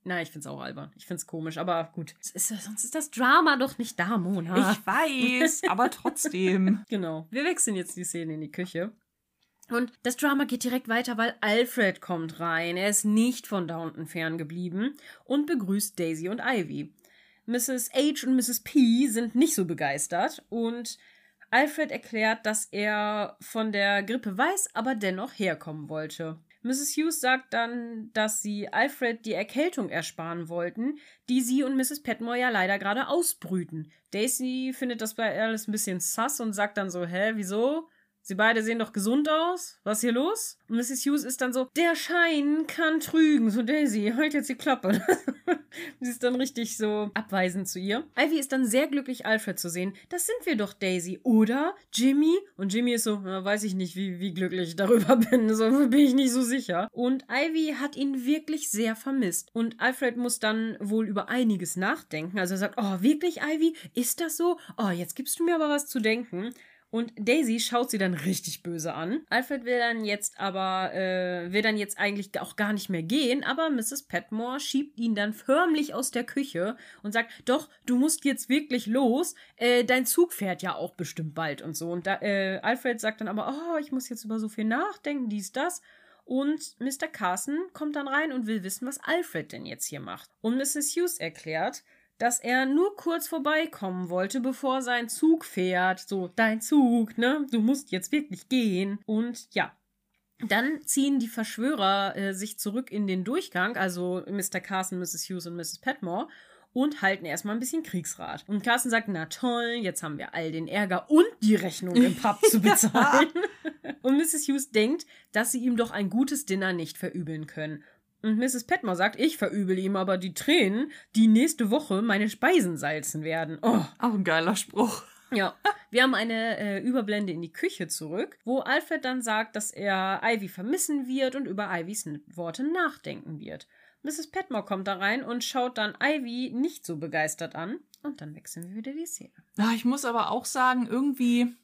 [SPEAKER 2] Na, ich find's auch albern. Ich find's komisch, aber gut. Ist, sonst ist das Drama doch nicht da, Mona.
[SPEAKER 1] Ich weiß, aber trotzdem. [laughs]
[SPEAKER 2] genau. Wir wechseln jetzt die Szene in die Küche. Und das Drama geht direkt weiter, weil Alfred kommt rein. Er ist nicht von Downton ferngeblieben und begrüßt Daisy und Ivy. Mrs. H und Mrs. P sind nicht so begeistert und Alfred erklärt, dass er von der Grippe weiß, aber dennoch herkommen wollte. Mrs. Hughes sagt dann, dass sie Alfred die Erkältung ersparen wollten, die sie und Mrs. Petmore ja leider gerade ausbrüten. Daisy findet das bei alles ein bisschen sass und sagt dann so, hä, wieso? Sie beide sehen doch gesund aus. Was ist hier los? Und Mrs. Hughes ist dann so, der Schein kann trügen. So, Daisy, halt jetzt die Klappe. [laughs] Sie ist dann richtig so abweisend zu ihr. Ivy ist dann sehr glücklich, Alfred zu sehen. Das sind wir doch, Daisy, oder? Jimmy? Und Jimmy ist so, na, weiß ich nicht, wie, wie glücklich ich darüber [laughs] bin. So bin ich nicht so sicher. Und Ivy hat ihn wirklich sehr vermisst. Und Alfred muss dann wohl über einiges nachdenken. Also er sagt, oh, wirklich, Ivy? Ist das so? Oh, jetzt gibst du mir aber was zu denken. Und Daisy schaut sie dann richtig böse an. Alfred will dann jetzt aber, äh, will dann jetzt eigentlich auch gar nicht mehr gehen, aber Mrs. Petmore schiebt ihn dann förmlich aus der Küche und sagt, doch, du musst jetzt wirklich los, äh, dein Zug fährt ja auch bestimmt bald und so. Und da, äh, Alfred sagt dann aber, oh, ich muss jetzt über so viel nachdenken, dies, das. Und Mr. Carson kommt dann rein und will wissen, was Alfred denn jetzt hier macht. Und Mrs. Hughes erklärt, dass er nur kurz vorbeikommen wollte, bevor sein Zug fährt. So, dein Zug, ne? Du musst jetzt wirklich gehen. Und ja. Dann ziehen die Verschwörer äh, sich zurück in den Durchgang, also Mr. Carson, Mrs. Hughes und Mrs. Petmore, und halten erstmal ein bisschen Kriegsrat. Und Carson sagt, na toll, jetzt haben wir all den Ärger und die Rechnung im Pub zu [laughs] bezahlen. und Mrs. Hughes denkt, dass sie ihm doch ein gutes Dinner nicht verübeln können. Und Mrs. Petmore sagt, ich verübel ihm aber die Tränen, die nächste Woche meine Speisen salzen werden. Oh.
[SPEAKER 1] Auch ein geiler Spruch.
[SPEAKER 2] Ja, wir haben eine äh, Überblende in die Küche zurück, wo Alfred dann sagt, dass er Ivy vermissen wird und über Ivys Worte nachdenken wird. Mrs. Petmore kommt da rein und schaut dann Ivy nicht so begeistert an. Und dann wechseln wir wieder die Szene.
[SPEAKER 1] Ja, ich muss aber auch sagen, irgendwie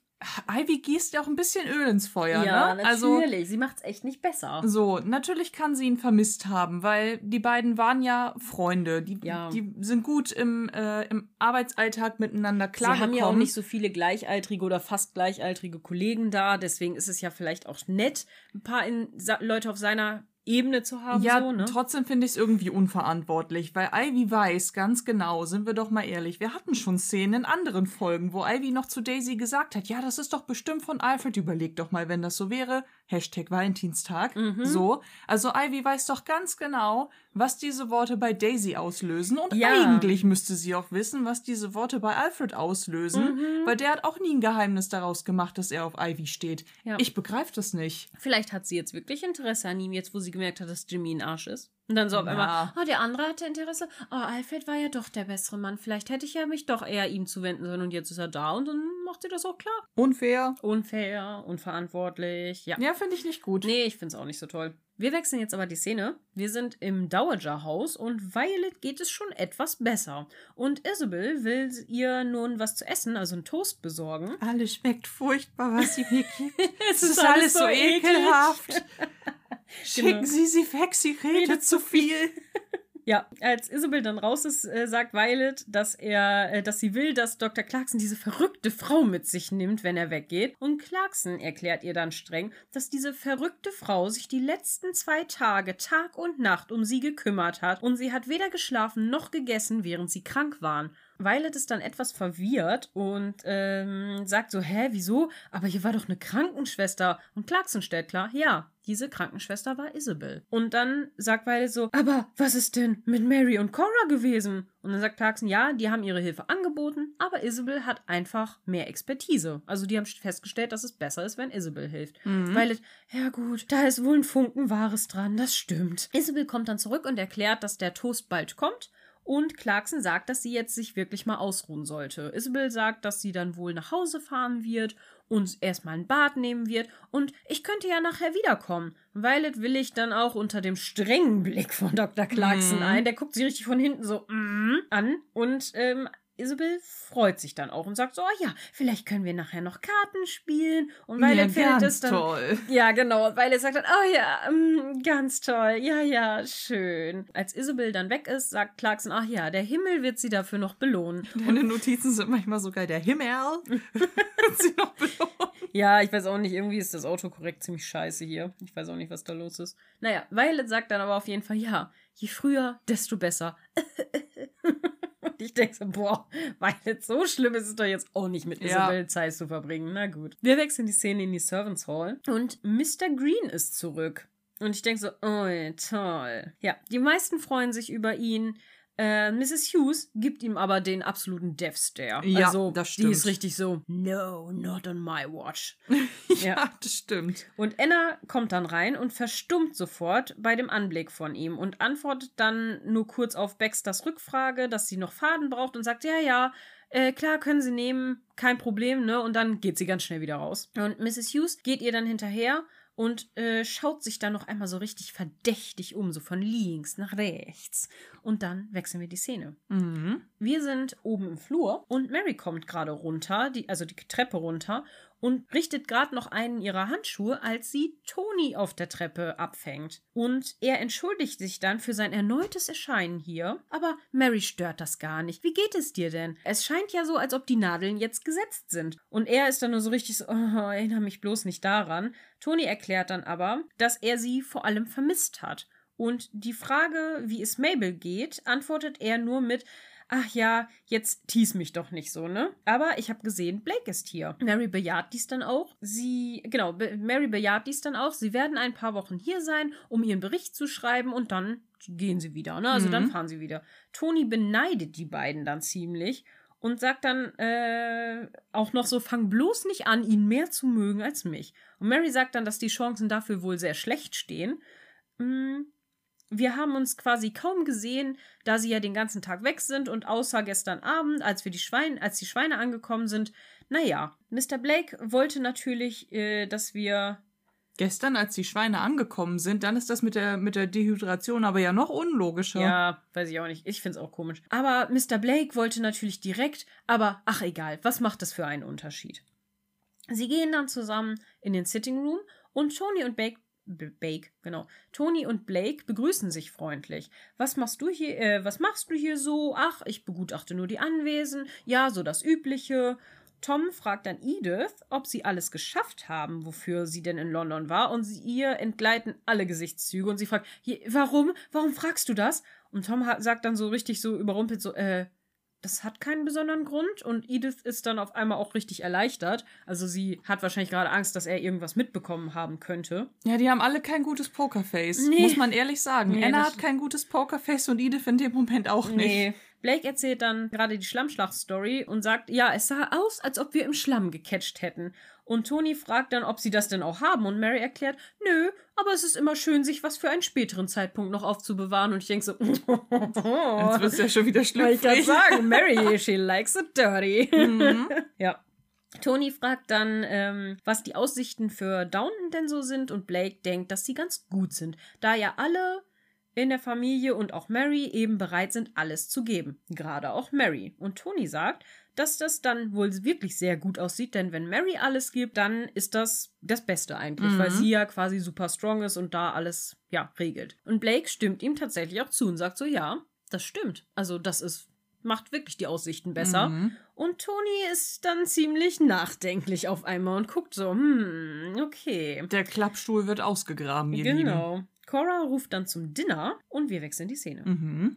[SPEAKER 1] Ivy gießt ja auch ein bisschen Öl ins Feuer,
[SPEAKER 2] ja,
[SPEAKER 1] ne?
[SPEAKER 2] natürlich. Also, sie macht's echt nicht besser.
[SPEAKER 1] So, natürlich kann sie ihn vermisst haben, weil die beiden waren ja Freunde. Die, ja. die sind gut im, äh, im Arbeitsalltag miteinander klargekommen.
[SPEAKER 2] Sie haben ja auch nicht so viele gleichaltrige oder fast gleichaltrige Kollegen da. Deswegen ist es ja vielleicht auch nett, ein paar in, Leute auf seiner Ebene zu haben.
[SPEAKER 1] Ja,
[SPEAKER 2] so, ne?
[SPEAKER 1] trotzdem finde ich es irgendwie unverantwortlich, weil Ivy weiß ganz genau, sind wir doch mal ehrlich, wir hatten schon Szenen in anderen Folgen, wo Ivy noch zu Daisy gesagt hat, ja, das ist doch bestimmt von Alfred, überleg doch mal, wenn das so wäre, Hashtag Valentinstag, mhm. so. Also Ivy weiß doch ganz genau, was diese Worte bei Daisy auslösen und ja. eigentlich müsste sie auch wissen, was diese Worte bei Alfred auslösen, mhm. weil der hat auch nie ein Geheimnis daraus gemacht, dass er auf Ivy steht. Ja. Ich begreife das nicht.
[SPEAKER 2] Vielleicht hat sie jetzt wirklich Interesse an ihm, jetzt wo sie gemerkt hat, dass Jimmy ein Arsch ist. Und dann so auf ja. einmal, oh, der andere hatte Interesse. Oh, Alfred war ja doch der bessere Mann. Vielleicht hätte ich ja mich doch eher ihm zuwenden sollen. Und jetzt ist er da und dann macht sie das auch klar.
[SPEAKER 1] Unfair.
[SPEAKER 2] Unfair, unverantwortlich. Ja,
[SPEAKER 1] ja finde ich nicht gut.
[SPEAKER 2] Nee, ich finde es auch nicht so toll. Wir wechseln jetzt aber die Szene. Wir sind im Dowager-Haus und Violet geht es schon etwas besser. Und Isabel will ihr nun was zu essen, also einen Toast besorgen.
[SPEAKER 1] Alles schmeckt furchtbar, was sie mir gibt. [laughs] es ist, ist alles, alles so ekelhaft. [laughs] Schicken genau. Sie sie weg, sie redet zu viel. [laughs]
[SPEAKER 2] Ja, als Isabel dann raus ist, äh, sagt Violet, dass er, äh, dass sie will, dass Dr. Clarkson diese verrückte Frau mit sich nimmt, wenn er weggeht. Und Clarkson erklärt ihr dann streng, dass diese verrückte Frau sich die letzten zwei Tage Tag und Nacht um sie gekümmert hat und sie hat weder geschlafen noch gegessen, während sie krank waren. Violet ist dann etwas verwirrt und ähm, sagt so, hä, wieso? Aber hier war doch eine Krankenschwester. Und Clarkson stellt klar, ja, diese Krankenschwester war Isabel. Und dann sagt Violet so, aber was ist denn mit Mary und Cora gewesen? Und dann sagt Clarkson, ja, die haben ihre Hilfe angeboten, aber Isabel hat einfach mehr Expertise. Also die haben festgestellt, dass es besser ist, wenn Isabel hilft. Mhm. Violet, ja gut, da ist wohl ein Funken Wahres dran, das stimmt. Isabel kommt dann zurück und erklärt, dass der Toast bald kommt und Clarkson sagt, dass sie jetzt sich wirklich mal ausruhen sollte. Isabel sagt, dass sie dann wohl nach Hause fahren wird und erstmal ein Bad nehmen wird und ich könnte ja nachher wiederkommen. Violet will ich dann auch unter dem strengen Blick von Dr. Clarkson mm. ein. Der guckt sie richtig von hinten so mm, an und ähm, Isabel freut sich dann auch und sagt so, oh ja, vielleicht können wir nachher noch Karten spielen. Und Violet ja, findet es dann. Toll. Ja, genau. Und Violet sagt dann, oh ja, mm, ganz toll. Ja, ja, schön. Als Isabel dann weg ist, sagt Clarkson, ach ja, der Himmel wird sie dafür noch belohnen.
[SPEAKER 1] Deine Notizen sind manchmal so geil. Der Himmel wird sie noch belohnen.
[SPEAKER 2] Ja, ich weiß auch nicht, irgendwie ist das Autokorrekt ziemlich scheiße hier. Ich weiß auch nicht, was da los ist. Naja, Violet sagt dann aber auf jeden Fall, ja, je früher, desto besser. [laughs] Und ich denke so, boah, weil jetzt so schlimm ist es doch jetzt auch nicht mit Isabel ja. Zeit zu verbringen. Na gut. Wir wechseln die Szene in die Servants Hall und Mr. Green ist zurück. Und ich denke so, oh, toll. Ja, die meisten freuen sich über ihn. Äh, Mrs. Hughes gibt ihm aber den absoluten Death Stare.
[SPEAKER 1] Ja,
[SPEAKER 2] also,
[SPEAKER 1] das
[SPEAKER 2] Die ist
[SPEAKER 1] stimmt.
[SPEAKER 2] richtig so, no, not on my watch. [laughs]
[SPEAKER 1] ja, das stimmt.
[SPEAKER 2] Und Anna kommt dann rein und verstummt sofort bei dem Anblick von ihm und antwortet dann nur kurz auf Baxters Rückfrage, dass sie noch Faden braucht und sagt, ja, ja, äh, klar, können Sie nehmen, kein Problem, ne? Und dann geht sie ganz schnell wieder raus. Und Mrs. Hughes geht ihr dann hinterher und äh, schaut sich dann noch einmal so richtig verdächtig um, so von links nach rechts. Und dann wechseln wir die Szene.
[SPEAKER 1] Mhm.
[SPEAKER 2] Wir sind oben im Flur und Mary kommt gerade runter, die, also die Treppe runter und richtet gerade noch einen ihrer Handschuhe, als sie Toni auf der Treppe abfängt. Und er entschuldigt sich dann für sein erneutes Erscheinen hier, aber Mary stört das gar nicht. Wie geht es dir denn? Es scheint ja so, als ob die Nadeln jetzt gesetzt sind. Und er ist dann nur so richtig so, oh, erinnere mich bloß nicht daran. Toni erklärt dann aber, dass er sie vor allem vermisst hat. Und die Frage, wie es Mabel geht, antwortet er nur mit Ach ja, jetzt tease mich doch nicht so, ne? Aber ich habe gesehen, Blake ist hier. Mary bejaht dies dann auch. Sie, genau, Mary bejaht dies dann auch. Sie werden ein paar Wochen hier sein, um ihren Bericht zu schreiben und dann gehen sie wieder, ne? Also
[SPEAKER 1] Mhm.
[SPEAKER 2] dann fahren sie wieder. Toni beneidet die beiden dann ziemlich und sagt dann äh, auch noch so, fang bloß nicht an, ihn mehr zu mögen als mich. Und Mary sagt dann, dass die Chancen dafür wohl sehr schlecht stehen. Mm, wir haben uns quasi kaum gesehen, da sie ja den ganzen Tag weg sind und außer gestern Abend, als wir die Schweine, als die Schweine angekommen sind, naja, Mr. Blake wollte natürlich, äh, dass wir
[SPEAKER 1] Gestern, als die Schweine angekommen sind, dann ist das mit der, mit der Dehydration aber ja noch unlogischer.
[SPEAKER 2] Ja, weiß ich auch nicht. Ich find's auch komisch. Aber Mr. Blake wollte natürlich direkt, aber ach egal, was macht das für einen Unterschied? Sie gehen dann zusammen in den Sitting Room und Tony und Bake, B- Bake, genau. Tony und Blake begrüßen sich freundlich. Was machst du hier, äh, was machst du hier so? Ach, ich begutachte nur die Anwesen. Ja, so das Übliche. Tom fragt dann Edith, ob sie alles geschafft haben, wofür sie denn in London war, und sie, ihr entgleiten alle Gesichtszüge und sie fragt, "Je- warum? Warum fragst du das? Und Tom hat, sagt dann so richtig so überrumpelt so, äh, das hat keinen besonderen Grund und Edith ist dann auf einmal auch richtig erleichtert. Also sie hat wahrscheinlich gerade Angst, dass er irgendwas mitbekommen haben könnte.
[SPEAKER 1] Ja, die haben alle kein gutes Pokerface,
[SPEAKER 2] Nee.
[SPEAKER 1] muss man ehrlich sagen.
[SPEAKER 2] Nee,
[SPEAKER 1] Anna hat kein gutes Pokerface und Edith in dem Moment auch nicht.
[SPEAKER 2] Nee. Blake erzählt dann gerade die Schlammschlacht-Story und sagt, ja, es sah aus, als ob wir im Schlamm gecatcht hätten. Und Toni fragt dann, ob sie das denn auch haben. Und Mary erklärt, nö, aber es ist immer schön, sich was für einen späteren Zeitpunkt noch aufzubewahren. Und ich denke so, [laughs]
[SPEAKER 1] Jetzt wird's ja schon wieder
[SPEAKER 2] Wollte ich gerade
[SPEAKER 1] schlüpfrig.
[SPEAKER 2] sagen, [laughs] Mary, she likes it dirty.
[SPEAKER 1] Mhm. [laughs]
[SPEAKER 2] ja. Tony fragt dann, ähm, was die Aussichten für Downton denn so sind und Blake denkt, dass sie ganz gut sind, da ja alle in der Familie und auch Mary eben bereit sind, alles zu geben. Gerade auch Mary. Und Tony sagt, dass das dann wohl wirklich sehr gut aussieht, denn wenn Mary alles gibt, dann ist das das Beste eigentlich,
[SPEAKER 1] Mhm.
[SPEAKER 2] weil sie ja quasi super strong ist und da alles, ja, regelt. Und Blake stimmt ihm tatsächlich auch zu und sagt so, ja, das stimmt. Also das ist, macht wirklich die Aussichten besser.
[SPEAKER 1] Mhm.
[SPEAKER 2] Und Toni ist dann ziemlich nachdenklich auf einmal und guckt so, hm, okay.
[SPEAKER 1] Der Klappstuhl wird ausgegraben, ihr Lieben.
[SPEAKER 2] Genau. Cora ruft dann zum Dinner und wir wechseln die Szene.
[SPEAKER 1] Mhm.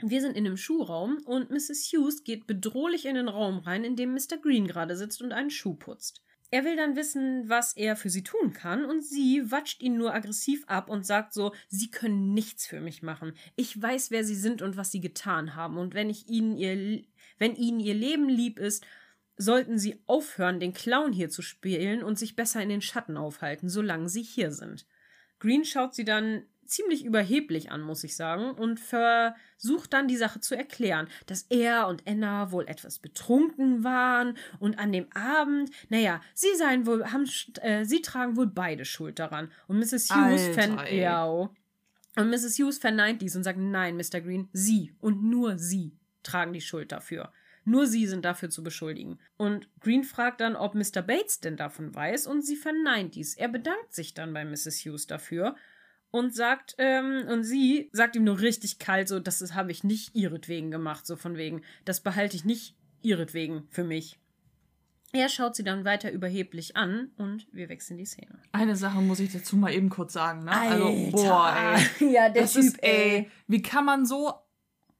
[SPEAKER 2] Wir sind in einem Schuhraum und Mrs. Hughes geht bedrohlich in den Raum rein, in dem Mr. Green gerade sitzt und einen Schuh putzt. Er will dann wissen, was er für sie tun kann, und sie watscht ihn nur aggressiv ab und sagt so, sie können nichts für mich machen. Ich weiß, wer sie sind und was sie getan haben, und wenn ich ihnen ihr, wenn ihnen ihr Leben lieb ist, sollten sie aufhören, den Clown hier zu spielen und sich besser in den Schatten aufhalten, solange sie hier sind. Green schaut sie dann ziemlich überheblich an, muss ich sagen, und versucht dann die Sache zu erklären, dass er und Anna wohl etwas betrunken waren und an dem Abend, naja, sie seien wohl, haben, äh, sie tragen wohl beide Schuld daran. Und Mrs. Hughes
[SPEAKER 1] Alter,
[SPEAKER 2] ja, und Mrs. Hughes verneint dies und sagt, nein, Mr. Green, sie und nur sie tragen die Schuld dafür. Nur sie sind dafür zu beschuldigen. Und Green fragt dann, ob Mr. Bates denn davon weiß, und sie verneint dies. Er bedankt sich dann bei Mrs. Hughes dafür und sagt, ähm, und sie sagt ihm nur richtig kalt, so, das habe ich nicht ihretwegen gemacht, so von wegen, das behalte ich nicht ihretwegen für mich. Er schaut sie dann weiter überheblich an und wir wechseln die Szene.
[SPEAKER 1] Eine Sache muss ich dazu mal eben kurz sagen, ne? Also, boah, ey. [laughs]
[SPEAKER 2] Ja, der
[SPEAKER 1] Das ist, ey, wie kann man so.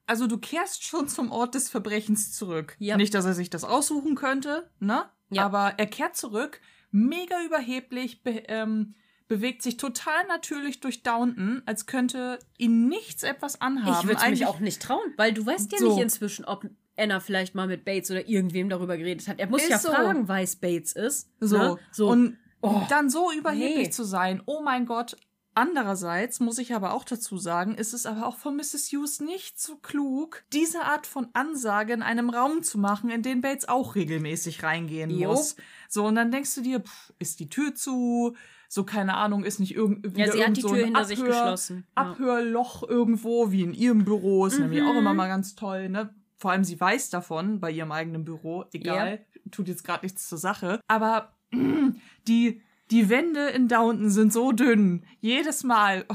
[SPEAKER 1] Also, du kehrst schon zum Ort des Verbrechens zurück.
[SPEAKER 2] Ja.
[SPEAKER 1] Nicht, dass er sich das aussuchen könnte, ne?
[SPEAKER 2] Ja.
[SPEAKER 1] Aber er kehrt zurück, mega überheblich, be ähm, bewegt sich total natürlich durch Downton, als könnte ihn nichts etwas anhaben.
[SPEAKER 2] Ich würde mich
[SPEAKER 1] Eigentlich-
[SPEAKER 2] auch nicht trauen, weil du weißt ja
[SPEAKER 1] So.
[SPEAKER 2] nicht inzwischen, ob Anna vielleicht mal mit Bates oder irgendwem darüber geredet hat. Er muss
[SPEAKER 1] Ist
[SPEAKER 2] ja
[SPEAKER 1] so.
[SPEAKER 2] fragen, es Bates ist.
[SPEAKER 1] So.
[SPEAKER 2] Ne? so.
[SPEAKER 1] Und
[SPEAKER 2] Oh.
[SPEAKER 1] dann so überheblich
[SPEAKER 2] Nee.
[SPEAKER 1] zu sein, oh mein Gott. Andererseits muss ich aber auch dazu sagen, ist es aber auch von Mrs. Hughes nicht so klug, diese Art von Ansage in einem Raum zu machen, in den Bates auch regelmäßig reingehen
[SPEAKER 2] Jo.
[SPEAKER 1] muss. So, und dann denkst du dir, pff, ist die Tür zu? So, keine Ahnung, ist nicht irgend, wieder
[SPEAKER 2] ja, sie hat die
[SPEAKER 1] so
[SPEAKER 2] Tür
[SPEAKER 1] ein
[SPEAKER 2] hinter sich
[SPEAKER 1] Abhör-
[SPEAKER 2] geschlossen. Ja.
[SPEAKER 1] Abhörloch irgendwo, wie in ihrem Büro, ist nämlich auch
[SPEAKER 2] Mhm.
[SPEAKER 1] immer mal ganz toll, ne? Vor allem sie weiß davon bei ihrem eigenen Büro, egal, tut jetzt gerade nichts zur Sache. Aber [clears throat] die, die Wände in Downton sind so dünn, jedes Mal.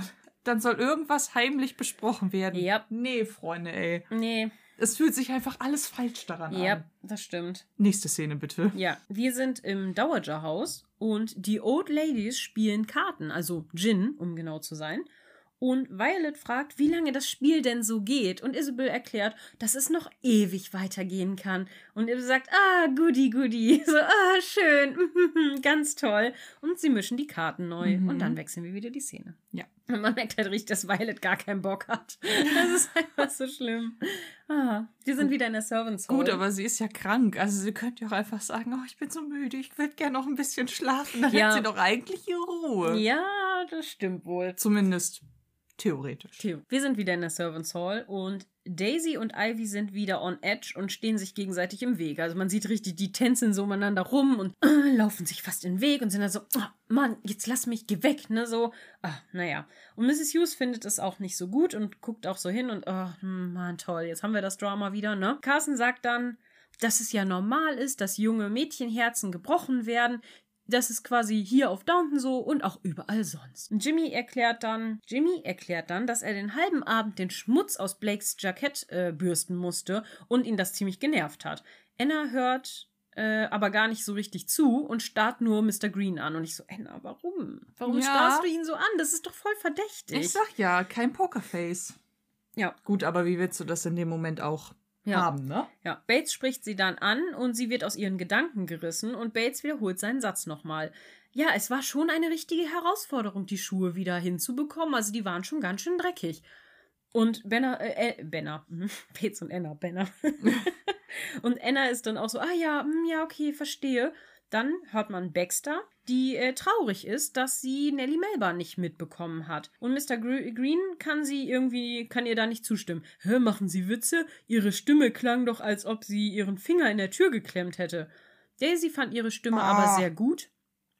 [SPEAKER 1] Dann soll irgendwas heimlich besprochen werden.
[SPEAKER 2] Ja.
[SPEAKER 1] Nee, Freunde, ey.
[SPEAKER 2] Nee,
[SPEAKER 1] Es fühlt sich einfach alles falsch daran
[SPEAKER 2] ja,
[SPEAKER 1] an.
[SPEAKER 2] das stimmt.
[SPEAKER 1] Nächste Szene bitte.
[SPEAKER 2] Ja, wir sind im Dowager-Haus und die Old Ladies spielen Karten, also Gin, um genau zu sein. Und Violet fragt, wie lange das Spiel denn so geht. Und Isabel erklärt, dass es noch ewig weitergehen kann. Und Isabel sagt, ah, goody, goody. [laughs] So, ah, schön, [laughs] ganz toll. Und sie mischen die Karten neu.
[SPEAKER 1] Mhm.
[SPEAKER 2] Und dann wechseln wir wieder die Szene.
[SPEAKER 1] Ja.
[SPEAKER 2] Und man merkt halt richtig, dass Violet gar keinen Bock hat. [laughs] Das ist einfach so schlimm. Ah, wir sind wieder in der Servants Hall.
[SPEAKER 1] Gut, aber sie ist ja krank. Also sie könnte ja auch einfach sagen, oh, ich bin so müde, ich würde gerne noch ein bisschen schlafen. Dann
[SPEAKER 2] Ja.
[SPEAKER 1] hat sie doch eigentlich ihre Ruhe.
[SPEAKER 2] Ja, das stimmt wohl.
[SPEAKER 1] Zumindest theoretisch.
[SPEAKER 2] Theo. Wir sind wieder in der Servants Hall und Daisy und Ivy sind wieder on edge und stehen sich gegenseitig im Weg. Also man sieht richtig, die tänzeln so umeinander rum und äh, laufen sich fast in den Weg und sind dann so, oh, Mann, jetzt lass mich, geh weg, ne, so. Ah, naja. Und Mrs. Hughes findet es auch nicht so gut und guckt auch so hin und, oh, Mann, toll, jetzt haben wir das Drama wieder, ne. Carson sagt dann, dass es ja normal ist, dass junge Mädchenherzen gebrochen werden. Das ist quasi hier auf Downton so und auch überall sonst. Jimmy erklärt dann, Jimmy erklärt dann, dass er den halben Abend den Schmutz aus Blakes Jackett äh, bürsten musste und ihn das ziemlich genervt hat. Anna hört äh, aber gar nicht so richtig zu und starrt nur Mr. Green an. Und ich so, Anna, warum? Warum
[SPEAKER 1] Ja.
[SPEAKER 2] starrst du ihn so an? Das ist doch voll verdächtig.
[SPEAKER 1] Ich sag ja, kein Pokerface.
[SPEAKER 2] ja,
[SPEAKER 1] Gut, aber wie willst du das in dem Moment auch
[SPEAKER 2] Ja.
[SPEAKER 1] haben, ne?
[SPEAKER 2] Ja, Bates spricht sie dann an und sie wird aus ihren Gedanken gerissen und Bates wiederholt seinen Satz nochmal. Ja, es war schon eine richtige Herausforderung, die Schuhe wieder hinzubekommen. Also die waren schon ganz schön dreckig. Und Benner, äh, Benner, [laughs] mhm, Bates und Anna, Benner. [laughs] und Anna ist dann auch so, ah ja, hm, ja, okay, verstehe. Dann hört man Baxter, die äh, traurig ist, dass sie Nellie Melba nicht mitbekommen hat. Und Mr. Gre Green kann sie irgendwie, kann ihr da nicht zustimmen. Hä, machen Sie Witze? Ihre Stimme klang doch, als ob sie ihren Finger in der Tür geklemmt hätte. Daisy fand ihre Stimme
[SPEAKER 1] Ah.
[SPEAKER 2] aber sehr gut.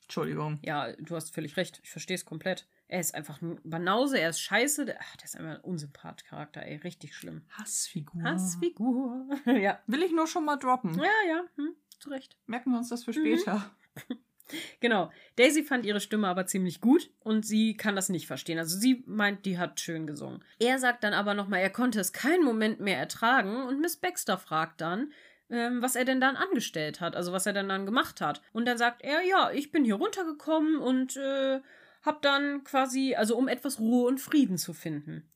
[SPEAKER 1] Entschuldigung.
[SPEAKER 2] Ja, du hast völlig recht. Ich verstehe es komplett. Er ist einfach ein Banause, er ist scheiße. Der, ach, der ist einfach ein Unsympath-Charakter, ey. Richtig schlimm.
[SPEAKER 1] Hassfigur.
[SPEAKER 2] Hassfigur. [laughs] ja.
[SPEAKER 1] Will ich nur schon mal droppen.
[SPEAKER 2] Ja, ja, hm, zu Recht.
[SPEAKER 1] Merken wir uns das für
[SPEAKER 2] Mhm. [laughs] Genau. Daisy fand ihre Stimme aber ziemlich gut und sie kann das nicht verstehen. Also sie meint, die hat schön gesungen. Er sagt dann aber nochmal, er konnte es keinen Moment mehr ertragen und Miss Baxter fragt dann, ähm, was er denn dann angestellt hat, also was er denn dann gemacht hat. Und dann sagt er, ja, ich bin hier runtergekommen und äh, hab dann quasi, also um etwas Ruhe und Frieden zu finden.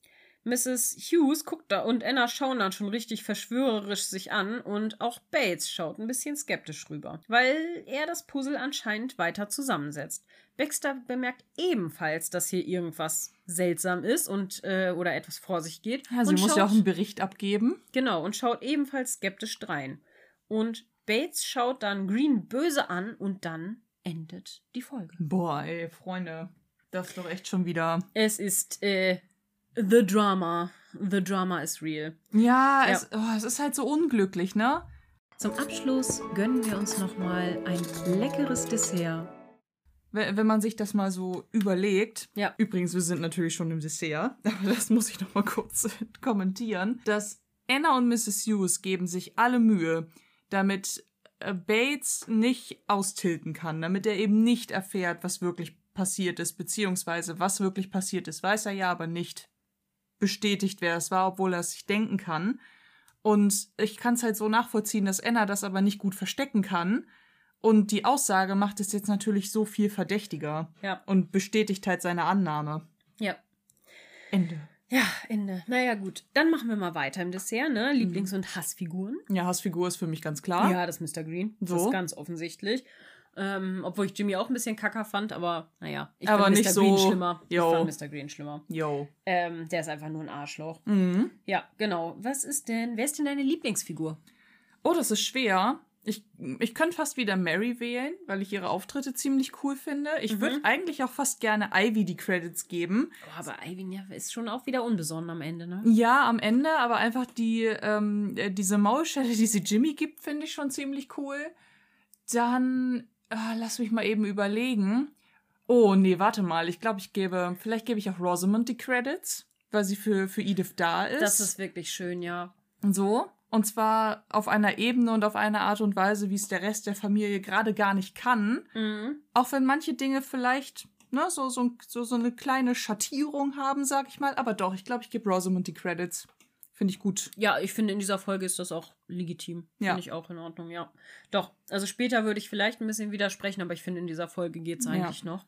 [SPEAKER 2] Mrs. Hughes guckt da und Anna schauen dann schon richtig verschwörerisch sich an und auch Bates schaut ein bisschen skeptisch rüber, weil er das Puzzle anscheinend weiter zusammensetzt. Baxter bemerkt ebenfalls, dass hier irgendwas seltsam ist und äh, oder etwas vor sich geht.
[SPEAKER 1] Ja, sie muss
[SPEAKER 2] schaut,
[SPEAKER 1] ja auch einen Bericht abgeben.
[SPEAKER 2] Genau, und schaut ebenfalls skeptisch drein. Und Bates schaut dann Green böse an und dann endet die Folge.
[SPEAKER 1] Boah, ey, Freunde. Das ist doch echt schon wieder.
[SPEAKER 2] Es ist äh, The Drama. The Drama is real.
[SPEAKER 1] Ja,
[SPEAKER 2] Ja.
[SPEAKER 1] Es, oh, es ist halt so unglücklich, ne?
[SPEAKER 2] Zum Abschluss gönnen wir uns nochmal ein leckeres Dessert.
[SPEAKER 1] Wenn, man sich das mal so überlegt.
[SPEAKER 2] Ja.
[SPEAKER 1] Übrigens, wir sind natürlich schon im Dessert, [laughs] aber das muss ich noch mal kurz [laughs] kommentieren. Dass Anna und Mrs. Hughes geben sich alle Mühe, damit äh, Bates nicht austilten kann, damit er eben nicht erfährt, was wirklich passiert ist, beziehungsweise was wirklich passiert ist, weiß er ja, aber nicht bestätigt, wer es war, obwohl er es sich denken kann. Und ich kann es halt so nachvollziehen, dass Anna das aber nicht gut verstecken kann. Und die Aussage macht es jetzt natürlich so viel verdächtiger
[SPEAKER 2] Ja.
[SPEAKER 1] und bestätigt halt seine Annahme.
[SPEAKER 2] Ja.
[SPEAKER 1] Ende.
[SPEAKER 2] Ja, Ende. Naja, gut. Dann machen wir mal weiter im Dessert, ne? Lieblings- und Hassfiguren.
[SPEAKER 1] Ja, Hassfigur ist für mich ganz klar.
[SPEAKER 2] Ja, das ist Mr. Green. Das
[SPEAKER 1] So.
[SPEAKER 2] ist ganz offensichtlich. Ähm, obwohl ich Jimmy auch ein bisschen kacker fand, aber naja, ich
[SPEAKER 1] Aber
[SPEAKER 2] fand
[SPEAKER 1] nicht
[SPEAKER 2] Mr.
[SPEAKER 1] so-
[SPEAKER 2] Green schlimmer.
[SPEAKER 1] Jo.
[SPEAKER 2] Ich fand Mr. Green schlimmer.
[SPEAKER 1] Yo.
[SPEAKER 2] Ähm, der ist einfach nur ein Arschloch.
[SPEAKER 1] Mhm.
[SPEAKER 2] Ja, genau. Was ist denn, wer ist denn deine Lieblingsfigur?
[SPEAKER 1] Oh, das ist schwer. Ich, ich könnte fast wieder Mary wählen, weil ich ihre Auftritte ziemlich cool finde. Ich
[SPEAKER 2] Mhm.
[SPEAKER 1] würde eigentlich auch fast gerne Ivy die Credits geben.
[SPEAKER 2] Oh, aber Ivy ja, ist schon auch wieder unbesonnen am Ende, ne?
[SPEAKER 1] Ja, am Ende, aber einfach die, ähm, äh, diese Maulstelle, die sie Jimmy gibt, finde ich schon ziemlich cool. Dann, ah, lass mich mal eben überlegen. Oh, nee, warte mal. Ich glaube, ich gebe, vielleicht gebe ich auch Rosamund die Credits, weil sie für, für Edith da ist.
[SPEAKER 2] Das ist wirklich schön, ja.
[SPEAKER 1] So. Und zwar auf einer Ebene und auf eine Art und Weise, wie es der Rest der Familie gerade gar nicht kann.
[SPEAKER 2] Mhm.
[SPEAKER 1] Auch wenn manche Dinge vielleicht ne, so, so, so, so eine kleine Schattierung haben, sag ich mal. Aber doch, ich glaube, ich gebe Rosamund die Credits. Finde ich gut.
[SPEAKER 2] Ja, ich finde, in dieser Folge ist das auch legitim.
[SPEAKER 1] Ja.
[SPEAKER 2] Finde ich auch in Ordnung, ja. Doch, also später würde ich vielleicht ein bisschen widersprechen, aber ich finde, in dieser Folge geht es
[SPEAKER 1] Ja.
[SPEAKER 2] eigentlich noch.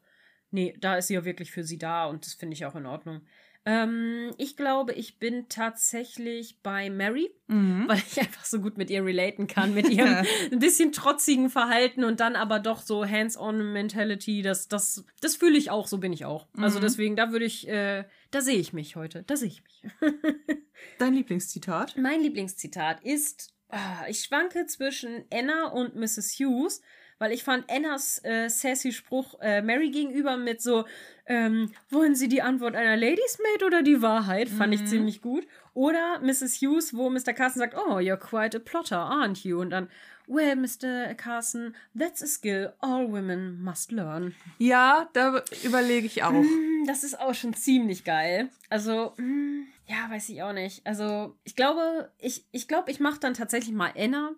[SPEAKER 2] Nee, da ist sie ja wirklich für sie da und das finde ich auch in Ordnung. Ähm, ich glaube, ich bin tatsächlich bei Mary,
[SPEAKER 1] Mhm.
[SPEAKER 2] weil ich einfach so gut mit ihr relaten kann, mit ihrem [laughs] ein bisschen trotzigen Verhalten und dann aber doch so Hands-on-Mentality. Das, das, das fühle ich auch, so bin ich auch. Also
[SPEAKER 1] Mhm.
[SPEAKER 2] deswegen, da würde ich, äh, da sehe ich mich heute. Da sehe ich mich. [laughs]
[SPEAKER 1] Dein Lieblingszitat?
[SPEAKER 2] Mein Lieblingszitat ist, ah, ich schwanke zwischen Anna und Mrs. Hughes, weil ich fand Annas äh, sassy Spruch äh, Mary gegenüber mit so, ähm, wollen Sie die Antwort einer Ladies Maid oder die Wahrheit? Fand ich
[SPEAKER 1] Mhm.
[SPEAKER 2] ziemlich gut. Oder Mrs. Hughes, wo Mr. Carson sagt, oh, you're quite a plotter, aren't you? Und dann, well, Mr. Carson, that's a skill all women must learn.
[SPEAKER 1] Ja, da überlege ich auch.
[SPEAKER 2] Mm, Das ist auch schon ziemlich geil. Also, mm, ja, weiß ich auch nicht. Also, ich glaube, ich, ich glaube, ich mache dann tatsächlich mal Anna,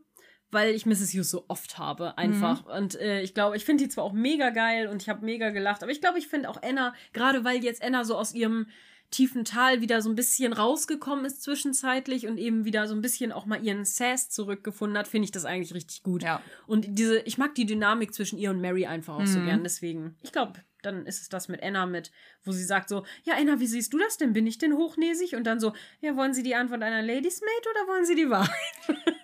[SPEAKER 2] weil ich Mrs. Hughes so oft habe, einfach. Und äh, ich glaube, ich finde die zwar auch mega geil und ich habe mega gelacht, aber ich glaube, ich finde auch Anna, gerade weil jetzt Anna so aus ihrem tiefen Tal wieder so ein bisschen rausgekommen ist zwischenzeitlich und eben wieder so ein bisschen auch mal ihren Sass zurückgefunden hat, finde ich das eigentlich richtig gut.
[SPEAKER 1] Ja.
[SPEAKER 2] Und diese, ich mag die Dynamik zwischen ihr und Mary einfach auch so
[SPEAKER 1] Mhm.
[SPEAKER 2] gern. Deswegen, ich glaube, dann ist es das mit Anna mit, wo sie sagt so, ja, Anna, wie siehst du das denn? Bin ich denn hochnäsig? Und dann so, ja, wollen Sie die Antwort einer Ladies Maid oder wollen Sie die Wahrheit?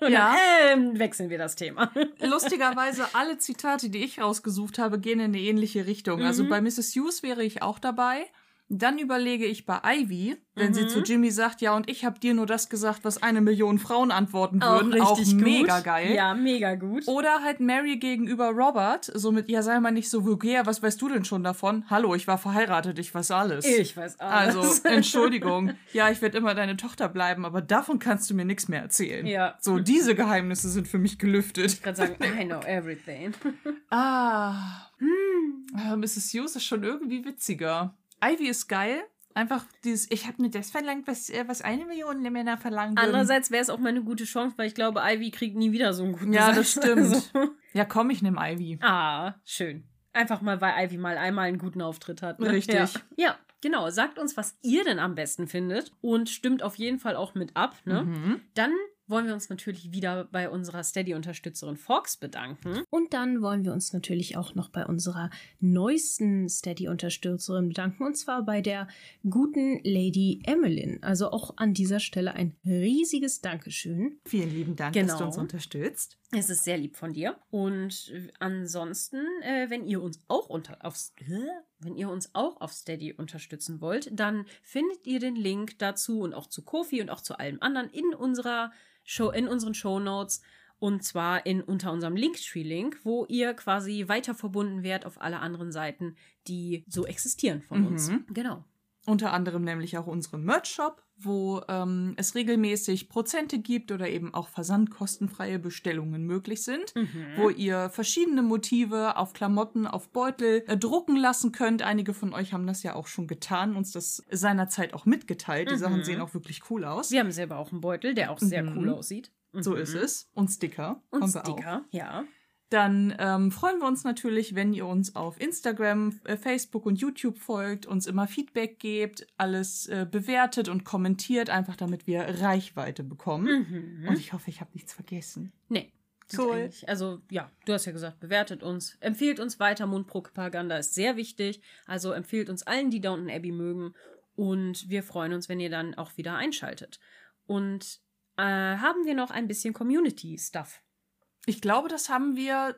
[SPEAKER 1] Ja.
[SPEAKER 2] dann, ähm, wechseln wir das Thema. [laughs]
[SPEAKER 1] Lustigerweise, alle Zitate, die ich rausgesucht habe, gehen in eine ähnliche Richtung. Also
[SPEAKER 2] Mhm.
[SPEAKER 1] bei Mrs. Hughes wäre ich auch dabei. Dann überlege ich bei Ivy, wenn sie
[SPEAKER 2] Mhm.
[SPEAKER 1] zu Jimmy sagt, ja, und ich habe dir nur das gesagt, was eine Million Frauen antworten
[SPEAKER 2] Auch
[SPEAKER 1] würden.
[SPEAKER 2] richtig gut.
[SPEAKER 1] mega geil.
[SPEAKER 2] Ja, mega gut.
[SPEAKER 1] Oder halt Mary gegenüber Robert, somit, ja, sei mal nicht so vulgär, was weißt du denn schon davon? Hallo, ich war verheiratet, ich weiß alles.
[SPEAKER 2] Ich weiß alles.
[SPEAKER 1] Also, [laughs] Entschuldigung. Ja, ich werde immer deine Tochter bleiben, aber davon kannst du mir nichts mehr erzählen.
[SPEAKER 2] Ja.
[SPEAKER 1] So, diese Geheimnisse sind für mich gelüftet.
[SPEAKER 2] Ich kann sagen, I know everything. [laughs]
[SPEAKER 1] Ah. [laughs] Aber Mrs. Hughes ist schon irgendwie witziger. Ivy ist geil. Einfach dieses, ich habe mir das verlangt, was, äh, was eine Million Männer verlangen würden.
[SPEAKER 2] Andererseits wäre es auch mal eine gute Chance, weil ich glaube, Ivy kriegt nie wieder so einen guten
[SPEAKER 1] Ja,
[SPEAKER 2] Satz.
[SPEAKER 1] das stimmt.
[SPEAKER 2] Also,
[SPEAKER 1] Ja, komm, ich nehme Ivy.
[SPEAKER 2] Ah, schön. Einfach mal, weil Ivy mal einmal einen guten Auftritt hat. Ne?
[SPEAKER 1] Richtig.
[SPEAKER 2] Ja. ja, genau. Sagt uns, was ihr denn am besten findet und stimmt auf jeden Fall auch mit ab. Ne?
[SPEAKER 1] Mhm.
[SPEAKER 2] Dann wollen wir uns natürlich wieder bei unserer Steady-Unterstützerin Fox bedanken. Und dann wollen wir uns natürlich auch noch bei unserer neuesten Steady-Unterstützerin bedanken. Und zwar bei der guten Lady Emmeline. Also auch an dieser Stelle ein riesiges Dankeschön.
[SPEAKER 1] Vielen lieben Dank,
[SPEAKER 2] Genau.
[SPEAKER 1] dass du uns unterstützt.
[SPEAKER 2] Es ist sehr lieb von dir. Und äh, ansonsten, äh, wenn ihr uns auch unter aufs, äh, wenn ihr uns auch auf Steady unterstützen wollt, dann findet ihr den Link dazu und auch zu Kofi und auch zu allem anderen in unserer Show, in unseren Show Notes. Und zwar in unter unserem Linktree-Link, wo ihr quasi weiter verbunden werdet auf alle anderen Seiten, die so existieren von uns.
[SPEAKER 1] Mhm.
[SPEAKER 2] Genau.
[SPEAKER 1] Unter anderem nämlich auch unseren Merch-Shop, wo ähm, es regelmäßig Prozente gibt oder eben auch versandkostenfreie Bestellungen möglich sind,
[SPEAKER 2] Mhm.
[SPEAKER 1] wo ihr verschiedene Motive auf Klamotten, auf Beutel äh, drucken lassen könnt. Einige von euch haben das ja auch schon getan, uns das seinerzeit auch mitgeteilt. Die
[SPEAKER 2] Mhm.
[SPEAKER 1] Sachen sehen auch wirklich cool aus.
[SPEAKER 2] Wir haben selber auch einen Beutel, der auch sehr
[SPEAKER 1] Mhm.
[SPEAKER 2] cool aussieht.
[SPEAKER 1] So
[SPEAKER 2] Mhm.
[SPEAKER 1] ist es. Und Sticker.
[SPEAKER 2] Und. Sticker, ja.
[SPEAKER 1] Dann ähm, freuen wir uns natürlich, wenn ihr uns auf Instagram, äh, Facebook und YouTube folgt, uns immer Feedback gebt, alles äh, bewertet und kommentiert, einfach damit wir Reichweite bekommen.
[SPEAKER 2] Mhm.
[SPEAKER 1] Und ich hoffe, ich habe nichts vergessen.
[SPEAKER 2] Nee.
[SPEAKER 1] Cool.
[SPEAKER 2] Also ja, du hast ja gesagt, bewertet uns, empfiehlt uns weiter. Mundpropaganda ist sehr wichtig. Also empfiehlt uns allen, die Downton Abbey mögen. Und wir freuen uns, wenn ihr dann auch wieder einschaltet. Und äh, haben wir noch ein bisschen Community-Stuff.
[SPEAKER 1] Ich glaube, das haben wir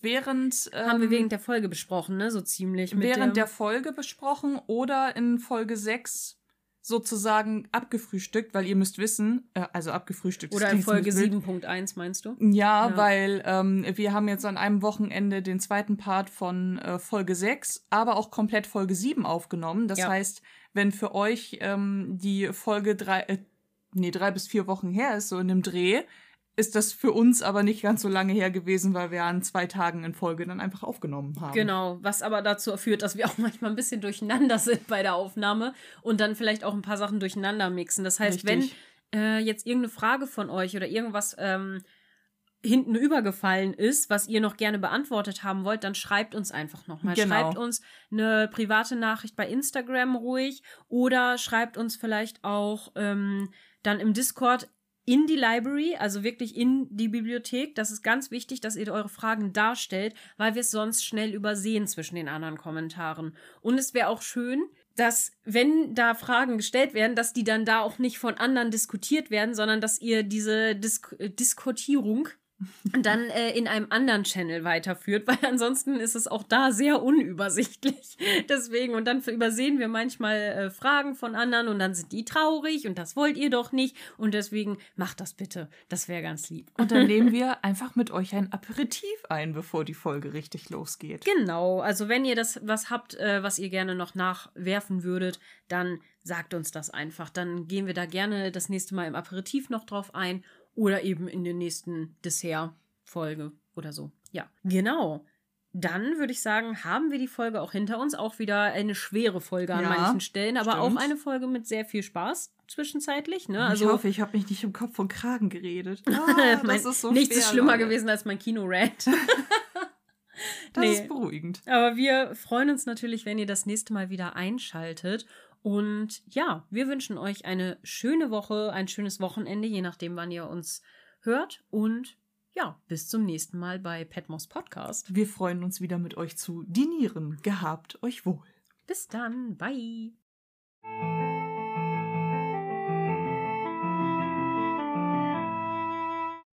[SPEAKER 1] während. Ähm,
[SPEAKER 2] Haben wir während der Folge besprochen, ne? So ziemlich.
[SPEAKER 1] Während der Folge besprochen oder in Folge 6 sozusagen abgefrühstückt, weil ihr müsst wissen, äh, also abgefrühstückt.
[SPEAKER 2] Oder in Folge
[SPEAKER 1] ziemlich wild.
[SPEAKER 2] 7.1, meinst du?
[SPEAKER 1] Ja,
[SPEAKER 2] Ja.
[SPEAKER 1] weil ähm, wir haben jetzt an einem Wochenende den zweiten Part von äh, Folge 6, aber auch komplett Folge 7 aufgenommen. Das
[SPEAKER 2] Ja.
[SPEAKER 1] heißt, wenn für euch ähm, die Folge drei, äh, nee, drei bis vier Wochen her ist, so in einem Dreh, ist das für uns aber nicht ganz so lange her gewesen, weil wir an zwei Tagen in Folge dann einfach aufgenommen haben.
[SPEAKER 2] Genau, was aber dazu führt, dass wir auch [laughs] manchmal ein bisschen durcheinander sind bei der Aufnahme und dann vielleicht auch ein paar Sachen durcheinander mixen. Das heißt,
[SPEAKER 1] Richtig.
[SPEAKER 2] wenn äh, jetzt irgendeine Frage von euch oder irgendwas ähm, hinten übergefallen ist, was ihr noch gerne beantwortet haben wollt, dann schreibt uns einfach nochmal.
[SPEAKER 1] Genau.
[SPEAKER 2] Schreibt uns eine private Nachricht bei Instagram ruhig oder schreibt uns vielleicht auch ähm, dann im Discord in die Library, also wirklich in die Bibliothek. Das ist ganz wichtig, dass ihr eure Fragen darstellt, weil wir es sonst schnell übersehen zwischen den anderen Kommentaren. Und es wäre auch schön, dass, wenn da Fragen gestellt werden, dass die dann da auch nicht von anderen diskutiert werden, sondern dass ihr diese Disk äh, Diskutierung dann äh, in einem anderen Channel weiterführt, weil ansonsten ist es auch da sehr unübersichtlich. [laughs] Deswegen, und dann übersehen wir manchmal äh, Fragen von anderen und dann sind die traurig und das wollt ihr doch nicht. Und deswegen macht das bitte. Das wäre ganz lieb.
[SPEAKER 1] Und dann [laughs] nehmen wir einfach mit euch ein Aperitif ein, bevor die Folge richtig losgeht.
[SPEAKER 2] Genau, also wenn ihr das was habt, äh, was ihr gerne noch nachwerfen würdet, dann sagt uns das einfach. Dann gehen wir da gerne das nächste Mal im Aperitif noch drauf ein oder eben in der nächsten Dessert-Folge oder so. Ja, genau. Dann würde ich sagen, haben wir die Folge auch hinter uns. Auch wieder eine schwere Folge an
[SPEAKER 1] Ja,
[SPEAKER 2] manchen Stellen, aber
[SPEAKER 1] stimmt.
[SPEAKER 2] auch eine Folge mit sehr viel Spaß zwischenzeitlich. Ne? Also,
[SPEAKER 1] ich hoffe, ich habe mich nicht im Kopf und Kragen geredet. [laughs] Ah,
[SPEAKER 2] mein,
[SPEAKER 1] das ist so
[SPEAKER 2] nichts
[SPEAKER 1] schwer,
[SPEAKER 2] ist schlimmer
[SPEAKER 1] Leute.
[SPEAKER 2] gewesen als mein Kino-Rant. [laughs]
[SPEAKER 1] Das
[SPEAKER 2] Nee.
[SPEAKER 1] ist beruhigend.
[SPEAKER 2] Aber wir freuen uns natürlich, wenn ihr das nächste Mal wieder einschaltet. Und ja, wir wünschen euch eine schöne Woche, ein schönes Wochenende, je nachdem, wann ihr uns hört. Und ja, bis zum nächsten Mal bei Petmos Podcast.
[SPEAKER 1] Wir freuen uns wieder mit euch zu dinieren. Gehabt euch wohl.
[SPEAKER 2] Bis dann. Bye.